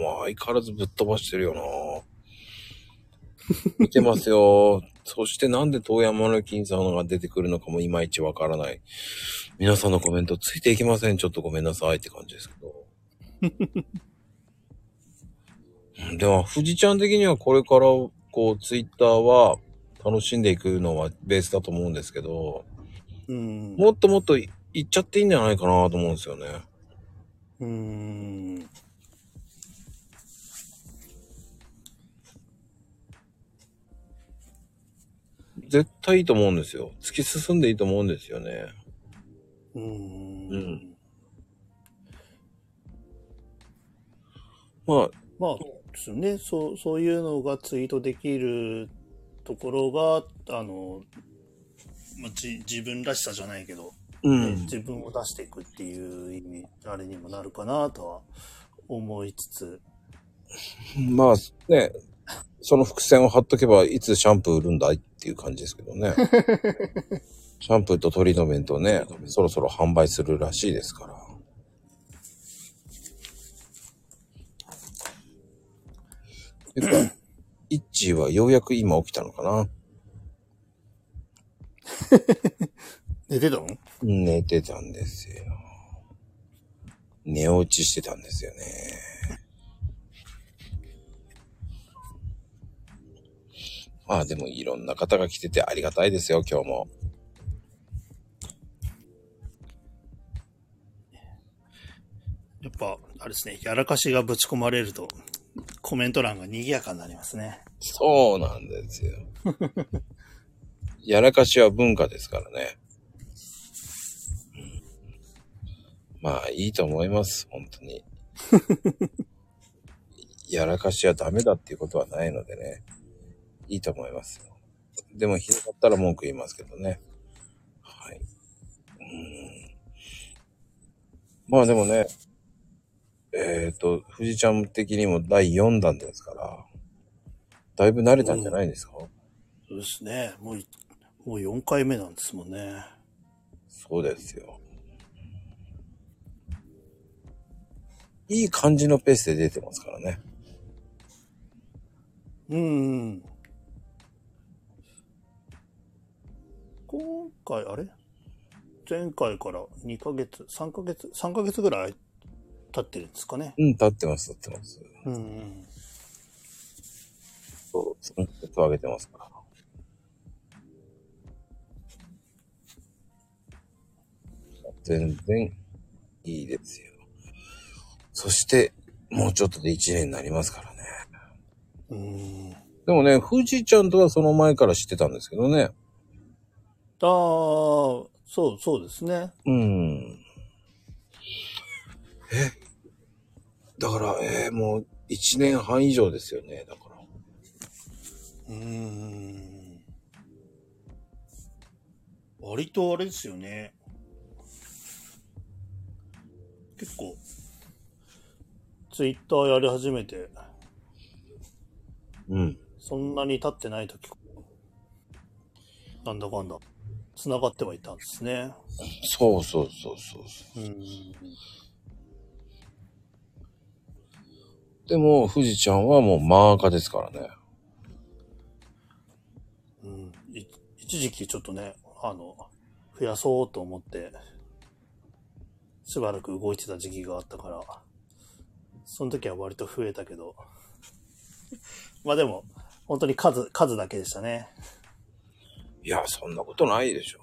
もう相変わらずぶっ飛ばしてるよな。見てますよ。そしてなんで遠山の金さんが出てくるのかもいまいちわからない。皆さんのコメントついていきません。ちょっとごめんなさいって感じですけど。うんでも、富士ちゃん的にはこれから、こう、ツイッターは楽しんでいくのはベースだと思うんですけど、
うん。
もっともっとい行っちゃっていいんじゃないかなと思うんですよね。
うーん。
絶対いいと思うんですよ。突き進んでいいと思うんですよね。
うーん。
うんまあ、
まあ、ですよね。そう、そういうのがツイートできるところが、あの、まあ、じ自分らしさじゃないけど、
うん。
自分を出していくっていう意味、あれにもなるかなとは思いつつ、
まあ、ね、その伏線を貼っとけば、いつシャンプー売るんだいっていう感じですけどね。シャンプーとトリートメントをね、そろそろ販売するらしいですから。てか イッチーはようやく今起きたのかな？
寝てたの？
寝てたんですよ。寝落ちしてたんですよね。まあでもいろんな方が来ててありがたいですよ、今日も。
やっぱ、あれですね、やらかしがぶち込まれると、コメント欄が賑やかになりますね。
そうなんですよ。やらかしは文化ですからね。うんまあいいと思います、本当に。やらかしはダメだっていうことはないのでね。いいと思いますよ。でもひどかったら文句言いますけどね。はい。うんまあでもね、えっ、と、富士ちゃん的にも第4弾ですから、だいぶ慣れたんじゃないですか、
そうですね。もうい、もう4回目なんですもんね。
そうですよ。いい感じのペースで出てますからね。
うん。今回、あれ？前回から2ヶ月、3ヶ月、3ヶ月ぐらい経ってるんですかね。
うん、立ってます、立ってます。
うんうん。
そう、3ヶ月上げてますから。全然いいですよ。そして、もうちょっとで1年になりますからね。
うん。
でもね、富士ちゃんとはその前から知ってたんですけどね。
ああ、そう、そうですね。
うん。えだから、えーもう1年半以上ですよね。だから。
うーん。割とあれですよね。結構、ツイッターやり始めて、
うん。
そんなに経ってない時、なんだかんだ、繋がってはいたんですね。
そうそうそうそうそう。
うん。
でも、富士ちゃんはもうマーカーですからね。
うん。い一時期ちょっとね、あの、増やそうと思って、しばらく動いてた時期があったから、その時は割と増えたけど、まあでも、本当に数、数だけでしたね。
いや、そんなことないでしょ。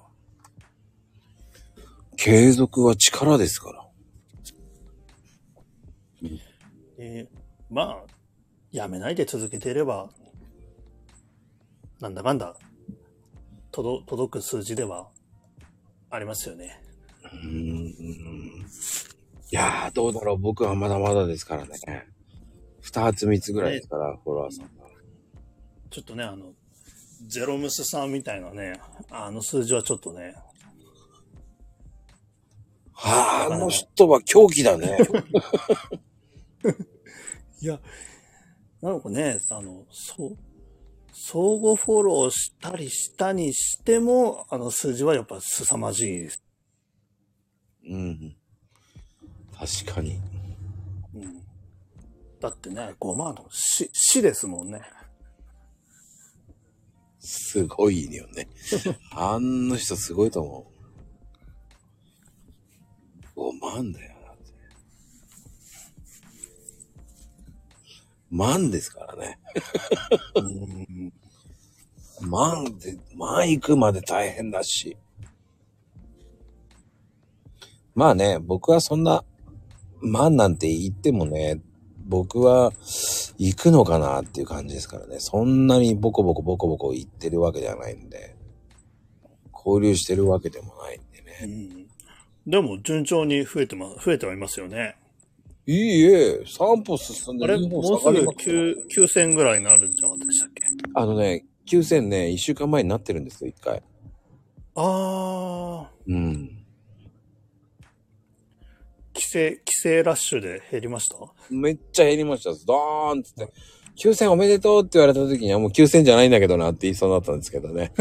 継続は力ですから。
で、まあ、やめないで続けていれば、なんだかんだ、届、届く数字ではありますよね。
うーん。いやー、どうだろう。僕はまだまだですからね。二つ三つぐらいですから、フォロワーさんが。
ちょっとね、あの、ゼロムスさんみたいなね、あの数字はちょっとね、
はあ、あの人は狂気だね。
いや、なんかね、あの、そう、相互フォローしたりしたにしても、あの数字はやっぱ凄まじいです。
うん。確かに。
うん。だってね、5万の死、死ですもんね。
すごいよね。あんの人すごいと思う。5万だよ。だって万ですからね。
うん。
万で、万行くまで大変だし。まあね、僕はそんな、万なんて言ってもね、僕は行くのかなっていう感じですからね。そんなにボコボコボコボコ言ってるわけではないんで、交流してるわけでもないんで
う
ね。
んでも順調に増えてま、増えてはいますよね。
いいえ、3歩進んで
あれ
2歩
もうすぐ
下がりますよ
9 9000ぐらいになるんじゃなかったでしたっけ？
あのね、9000ね、1週間前になってるんですよ、1回。
あー、
うん。
規制、規制ラッシュで減りました？
めっちゃ減りました。ドーンっつって。9000おめでとうって言われた時にはもう9000じゃないんだけどなって言いそうになったんですけどね。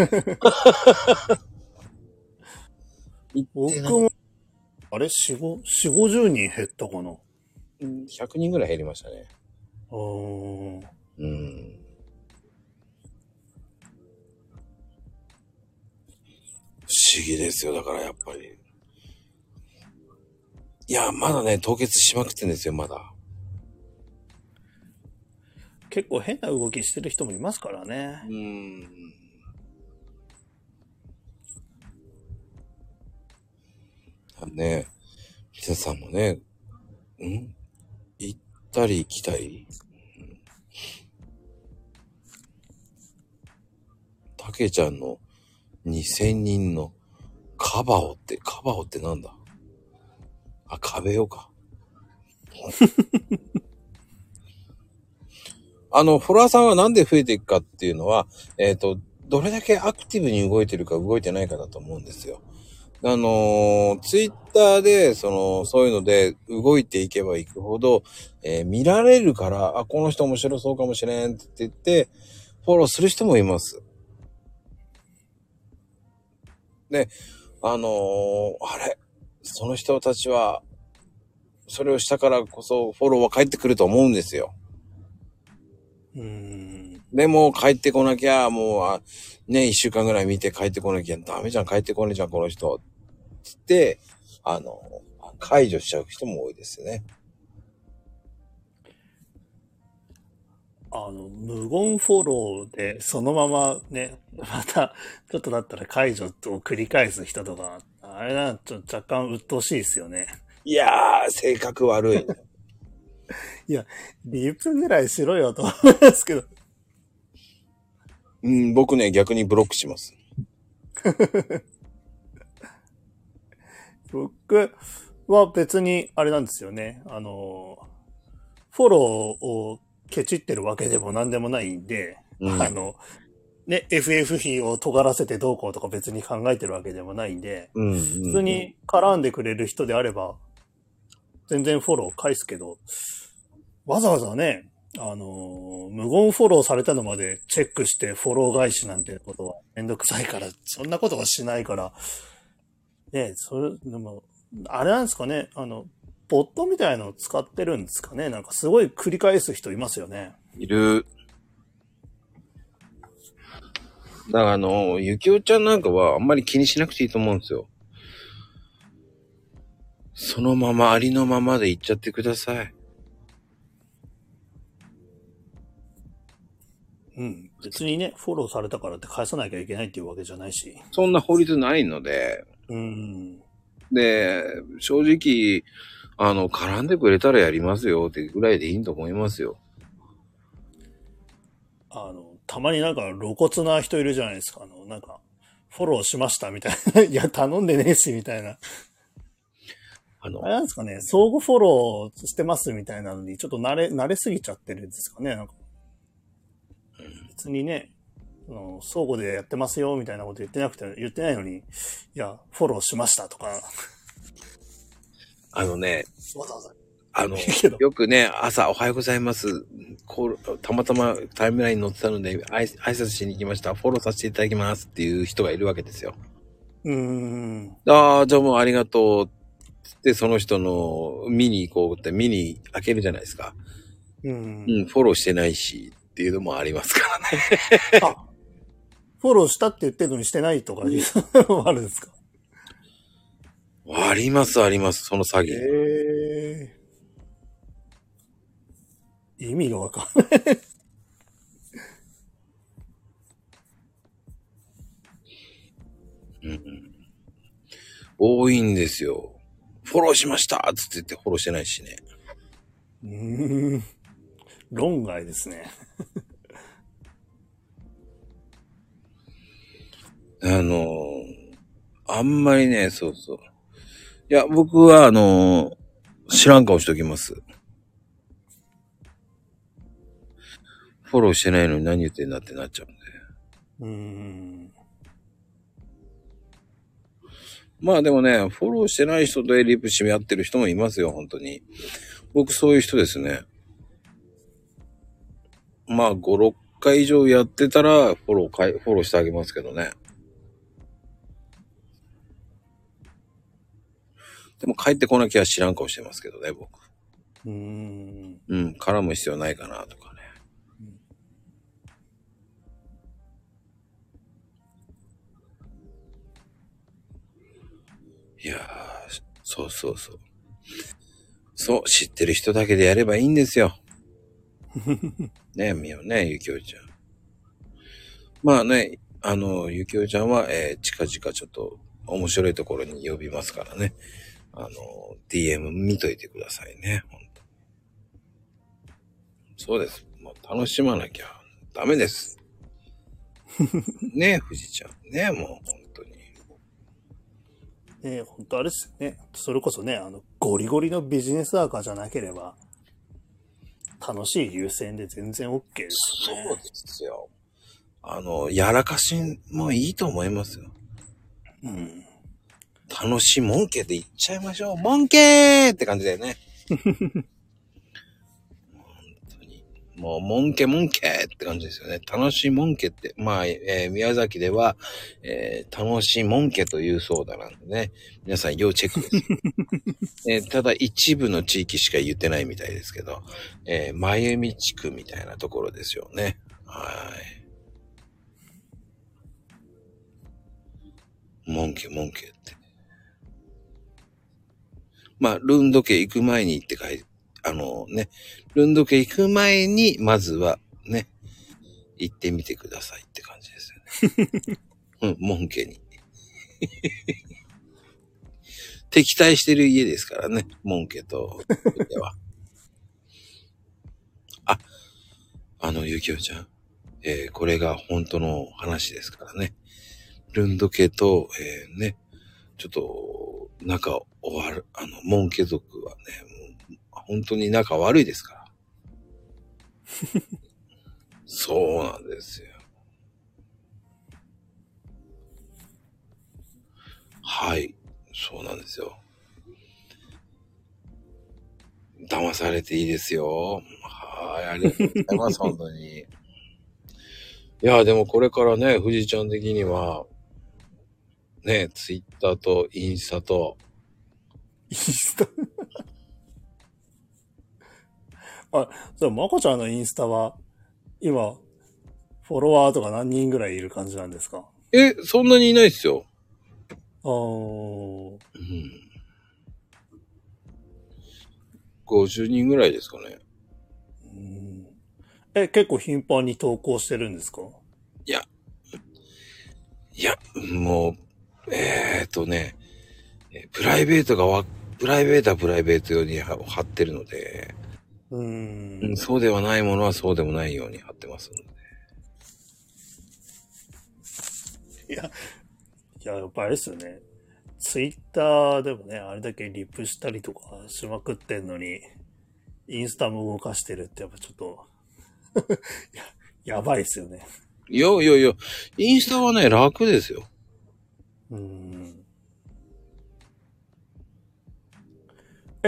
僕も、あれ、4、5、4、50人減ったかな？
うん100人ぐらい減りましたね。
あー
うん。不思議ですよ。だからやっぱり。いや、まだね、凍結しまくってんですよ、まだ。
結構変な動きしてる人もいますからね。
うん。ね、皆さんもね、ん？行ったり来たり。うんたけちゃんの2000人のカバオって、カバオってなんだ？あ、壁よか。あの、フォロワーさんはなんで増えていくかっていうのは、えっ、と、どれだけアクティブに動いてるか動いてないかだと思うんですよ。あのー、ツイッターで、その、そういうので動いていけばいくほど、えー見られるから、あ、この人面白そうかもしれんって言って、フォローする人もいます。で、あのーあれ、その人たちは、それをしたからこそフォローは返ってくると思うんですよ。
うーん。
でも帰ってこなきゃ、もう、あね、一週間ぐらい見て帰ってこなきゃダメじゃん、帰ってこねえじゃん、この人。つって、あの、解除しちゃう人も多いですよね。
あの、無言フォローで、そのままね、また、ちょっとだったら解除を繰り返す人とか、あれな、ちょっと若干鬱陶しいですよね。
いやー、性格悪い。
いや、リプぐらいしろよと思いますけど。
うん、僕ね、逆にブロックします。
僕は別に、あれなんですよね。あの、フォローをケチってるわけでも何でもないんで、
うん
あの、ね、FF 費を尖らせてどうこうとか別に考えてるわけでもないんで、
うん、うん。
普通に絡んでくれる人であれば、全然フォロー返すけど、わざわざね、あのー無言フォローされたのまでチェックしてフォロー返しなんてことはめんどくさいから、そんなことはしないから、ね、それ、でも、あれなんですかね、あの、ボットみたいのを使ってるんですかねなんかすごい繰り返す人いますよね。
いる。だからあの、ゆきおちゃんなんかはあんまり気にしなくていいと思うんですよ。そのままありのままでいっちゃってください。
うん。別にね、フォローされたからって返さなきゃいけないっていうわけじゃないし。
そんな法律ないので、
うん。
で、正直、あの、絡んでくれたらやりますよってぐらいでいいと思いますよ。
あの、たまになんか露骨な人いるじゃないですか。あの、なんか、フォローしましたみたいな。いや、頼んでねえし、みたいな。
あの
あれ、なんですかね、相互フォローしてますみたいなのに、ちょっと慣れ、慣れすぎちゃってるんですかね。なんか別にね、あの相互でやってますよ、みたいなこと言ってなくて、言ってないのに、いや、フォローしましたとか、
あのね、
わざわざ。
あのよくね、朝おはようございます。こうたまたまタイムラインに載ってたので、挨挨拶しに行きました。フォローさせていただきますっていう人がいるわけですよ。
うーん。
ああ、どうもありがとう。つって、その人の見に行こうって見に開けるじゃないですか。
うん
う。ん、フォローしてないしっていうのもありますからね。
あ、フォローしたって言ってるのにしてないとかいうのもあるんですか？
あります、あります、その詐欺。
ええ意味がわかんない。
うんうん多いんですよ。フォローしましたつって言ってフォローしてないしね。
うーん。論外ですね。
あのあんまりね、そうそう。いや、僕は、あの知らん顔しときます。フォローしてないのに何言ってんだってなっちゃうんで。
うーん。
まあでもね、フォローしてない人とリプ締め合ってる人もいますよ、本当に。僕そういう人ですね。まあ5、6回以上やってたら、フォローかい、フォローしてあげますけどね。でも帰ってこなきゃ知らん顔してますけどね、僕。
うーん。
うん、絡む必要ないかなとかいやー、そうそうそう。そう、知ってる人だけでやればいいんですよ。ねえ、みよね、ゆきおちゃん。まあね、あの、ゆきおちゃんは、えー近々ちょっと面白いところに呼びますからね。あの、DM 見といてくださいね、ほんとそうです。もう楽しまなきゃダメです。ねえ、富士ちゃん。ねえ、もう
ね本当あれですよね。それこそね、あの、ゴリゴリのビジネスワーカーじゃなければ、楽しい優先で全然 OK ですよね。
そうですよ。あの、やらかしもいいと思いますよ。
うん。
楽しいもんけで言っちゃいましょう。もんけーって感じだよね。もう、もんけもんけって感じですよね。楽しいもんけって。まあ、えー宮崎では、えー楽しいもんけというそうだなんでね。皆さん要チェックです。えーただ一部の地域しか言ってないみたいですけど、えー、まゆみ地区みたいなところですよね。はい。もんけもんけって。まあ、ルンド家行く前にって書いて、あのね、ルンド家行く前に、まずはね、行ってみてくださいって感じですよね。うん、モン家に。敵対してる家ですからね、モン家と、では。あ、あの、ゆきおちゃん。えーこれが本当の話ですからね。ルンド家と、えーね、ちょっと、仲終わる、あの、モン家族はね、もう本当に仲悪いですから。そうなんですよ。はい。そうなんですよ。騙されていいですよ。はい。ありがとうございます。本当に。いや、でもこれからね、富士ちゃん的には、ね、ツイッターとインスタと、
インスタあ、じゃあ、まこちゃんのインスタは、今、フォロワーとか何人ぐらいいる感じなんですか？
え、そんなにいないっすよ。
あー
うん。50人ぐらいですかね。
うんえ、結構頻繁に投稿してるんですか？
いや、いや、もう、えーっとね、えプライベートがわ、プライベートはプライベート用には貼ってるので、
う
ん
ん。
そうではないものはそうでもないように貼ってますので。
いや、やっぱあれですよね。ツイッターでもね、あれだけリップしたりとかしまくってんのに、インスタも動かしてるってやっぱちょっと、や、やばいですよね。
いやいやいや、インスタはね、楽ですよ。
うーん。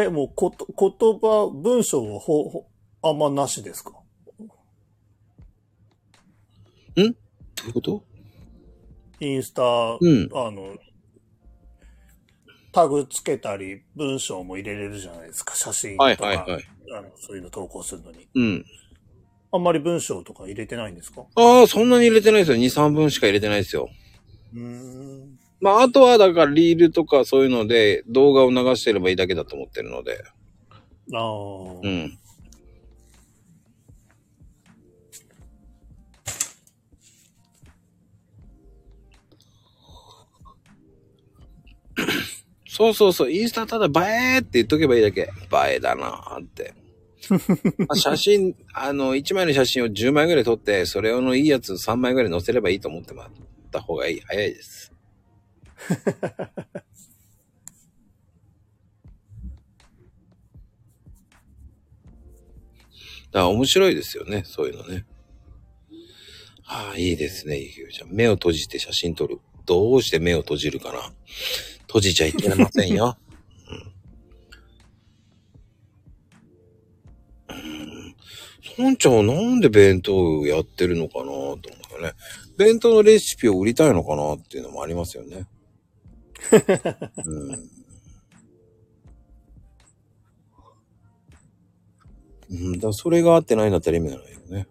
え、もうこと、言葉、文章はほ、ほ、あんまなしですか？
どういうこと？
インスタ、
うん
あの、タグつけたり、文章も入れれるじゃないですか、写真とか。
はいはいはい。
あのそういうの投稿するのに。
うん。
あんまり文章とか入れてないんですか？
ああ、そんなに入れてないですよ。2、3分しか入れてないですよ。
うーん。
まあ、あとはだからリールとかそういうので動画を流してればいいだけだと思ってるので。
ああ、
うん。そうそうそう、インスタただ映えって言っとけばいいだけ。映えだなーって。まあ 写真、あの、1枚の写真を10枚ぐらい撮って、それのいいやつ3枚ぐらい載せればいいと思ってもらった方がいい。早いです。だから面白いですよね、そういうのね。はあ、いいですね、ゆきおちゃん。目を閉じて写真撮る。どうして目を閉じるかな閉じちゃいけませんよ。うん。うん。そんちゃんはなんで弁当やってるのかなと思うよね。弁当のレシピを売りたいのかなっていうのもありますよね。うん。うん、だそれが合ってないんだったら意味がないよね。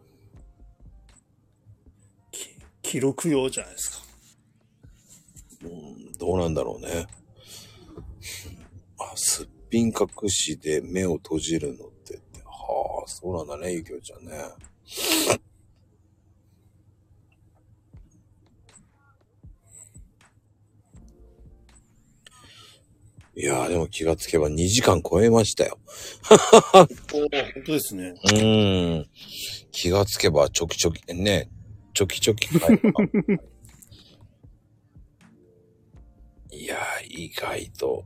き記録用じゃないですか。
うん、どうなんだろうね。あ、すっぴん隠しで目を閉じるのってって。はあ、そうなんだね、ゆきおちゃんね。いやー、でも気がつけば2時間超えましたよ。
本当ですね。
うーん。気がつけばちょきちょき、ね、ちょきちょき会話いやー、意外と、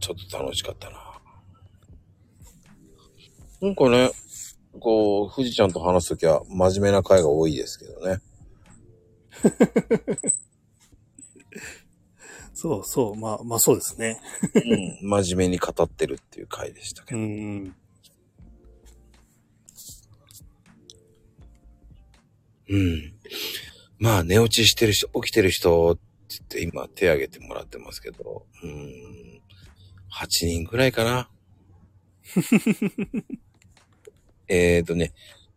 ちょっと楽しかったな。なんかね、こう、富士ちゃんと話すときは真面目な回が多いですけどね。
そうそう、まあ、まあそうですね。
うん。真面目に語ってるっていう回でしたけ
う
ど。
ん。
うん。まあ、寝落ちしてる人、起きてる人って言って今手挙げてもらってますけど、うん。8人ぐらいかな。えーとね、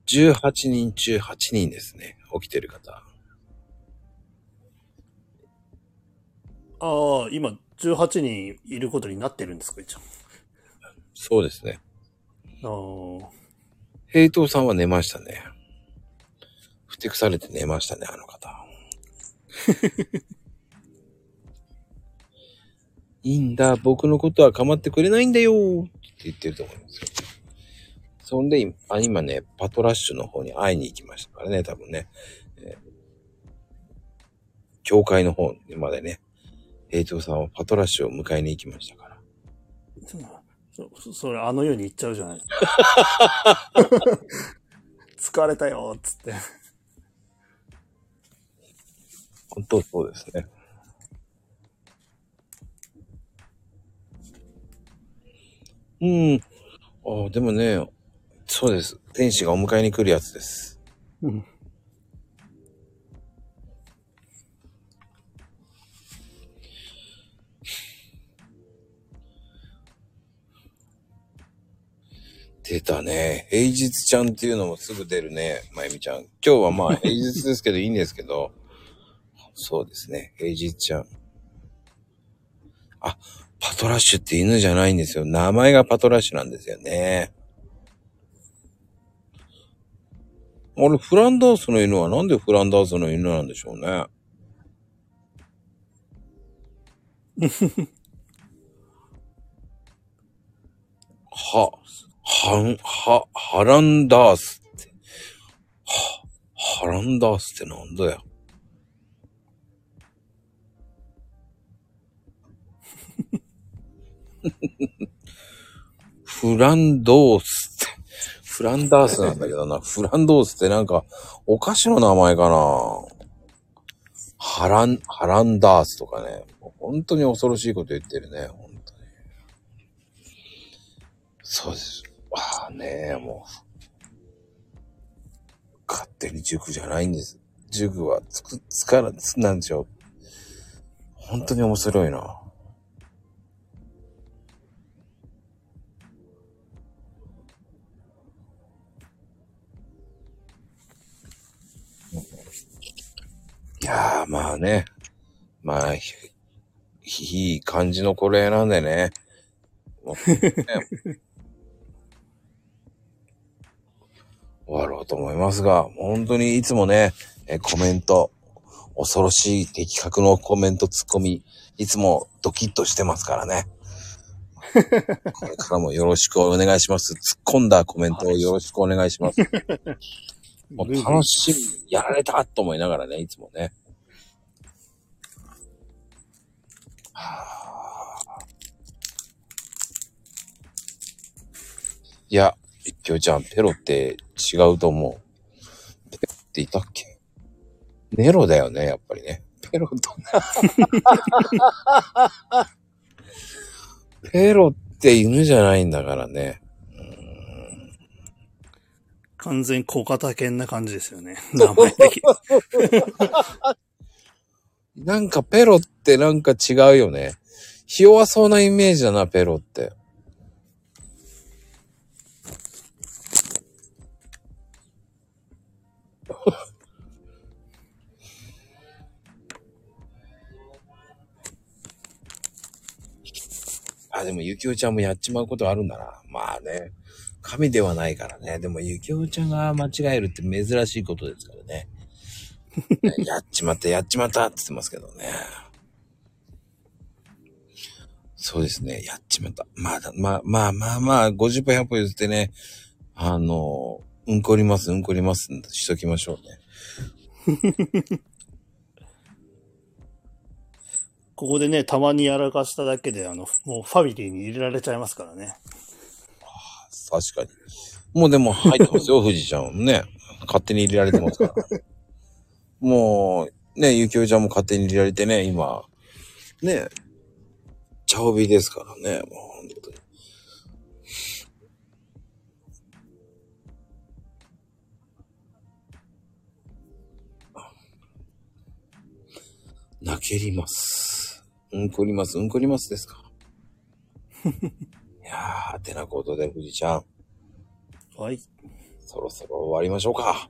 18人中8人ですね。起きてる方。
ああ、今、18人いることになってるんですか、一応。
そうですね。
ああ。
平等さんは寝ましたね。ふてくされて寝ましたね、あの方。いいんだ、僕のことは構ってくれないんだよって言ってると思いますよ。そんで、あ今ね、パトラッシュの方に会いに行きましたからね、多分ね。えー教会の方までね、平等さんはパトラッシュを迎えに行きましたから。
そそそれ、あの世に行っちゃうじゃない 疲れたよ、つって。
本当そうですね。うん。あでもね、そうです。天使がお迎えに来るやつです。
うん。
出たね。平日ちゃんっていうのもすぐ出るね。まゆみちゃん。今日はまあ 平日ですけどいいんですけど。そうですね。平日ちゃん。あ、パトラッシュって犬じゃないんですよ。名前がパトラッシュなんですよね。あれ、フランダースの犬はなんでフランダースの犬なんでしょうね。は、はん、は、ハランダースって。は、ハランダースってなんだよ。フランドースって。フランダースなんだけどな。フランドースってなんか、お菓子の名前かな。ハラン、ハランダースとかね。本当に恐ろしいこと言ってるね。本当に。そうです。ああねえ、もう。勝手に塾じゃないんです。塾はつく、つから、つなんでしょう。本当に面白いな。いやー、まあね。まあ、ひいい感じのこれなんでね。ね終わろうと思いますが、本当にいつもね、えコメント、恐ろしい的確のコメント、ツッコミ、いつもドキッとしてますからね。これからもよろしくお願いします。突っ込んだコメントをよろしくお願いします。もう楽しみ、やられたと思いながらね、いつもね。はあいや、一挙ちゃん、ペロって違うと思う。ペロっていたっけ？ネロだよね、やっぱりね。ペロと。ペロって犬じゃないんだからね。
完全小型犬な感じですよね。名前的。
なんかペロってなんか違うよね。ひ弱そうなイメージだな、ペロって。あ、でもゆきおちゃんもやっちまうことあるんだな。まあね。神ではないからね。でもゆきおちゃんが間違えるって珍しいことですからね。やっちまった、やっちまったって言ってますけどね。そうですね、やっちまった。まあ、まあまあまあまあ、50歩100歩譲ってね、あの、うんこります、うんこります、しときましょうね。
ここでね、たまにやらかしただけで、あの、もうファミリーに入れられちゃいますからね。
確かに。もうでも入ってますよ、富士ちゃんもね。勝手に入れられてますから。もう、ね、ゆきおちゃんも勝手に入れられてね、今、ね、茶帯ですからね、もう本当に。泣けります。うんこります、うんこりますですか？いやー、てなことで、富士ちゃん、
はい。
そろそろ終わりましょうか。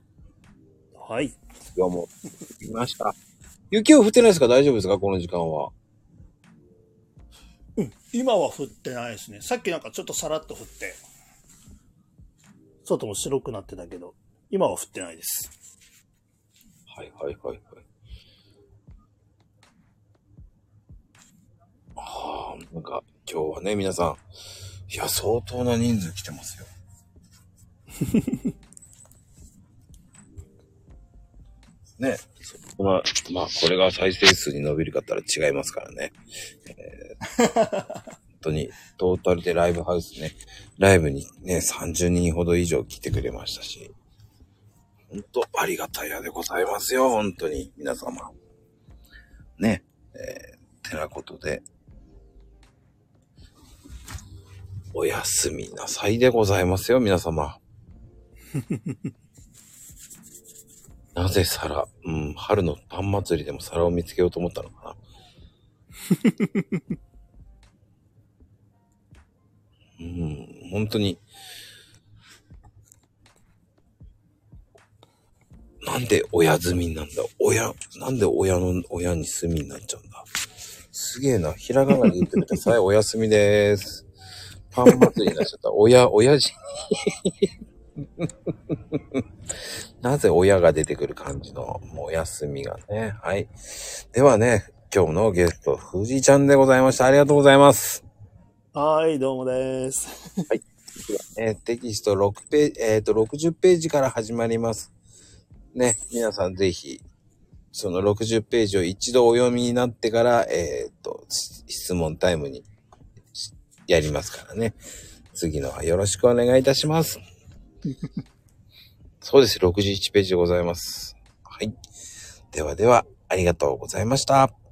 はい。
今日も、見ました。雪は降ってないですか？大丈夫ですか？この時間は。
うん。今は降ってないですね。さっきなんかちょっとさらっと降って、外も白くなってたけど、今は降ってないです。
はいはいはいはい。ああ、なんか今日はね、皆さん、いや、相当な人数来てますよ。ね。まあ、まあ、これが再生数に伸びるかったら違いますからね。えー本当に、トータルでライブハウスね、ライブにね、30人ほど以上来てくれましたし、本当ありがたいやでございますよ、本当に、皆様。ね、えー、てなことで、おやすみなさいでございますよ、皆様。なぜ皿、うん、春のパン祭りでも皿を見つけようと思ったのかな。うん、本当に、なんで親済みなんだ？親、なんで親の、親に済みになっちゃうんだ？すげえな。ひらがなで言ってください。おやすみでーす。パン祭りになっちゃった。親、親父に。なぜ親が出てくる感じの、もうお休みがね。はい。ではね、今日のゲスト、藤井ちゃんでございました。ありがとうございます。
はい、どうもです。
えーテキスト6ページ、えっ、と、60ページから始まります。ね、皆さんぜひ、その60ページを一度お読みになってから、えっ、と、し質問タイムにしやりますからね。次のはよろしくお願いいたします。そうです。61ページでございます。はい。ではでは、ありがとうございました。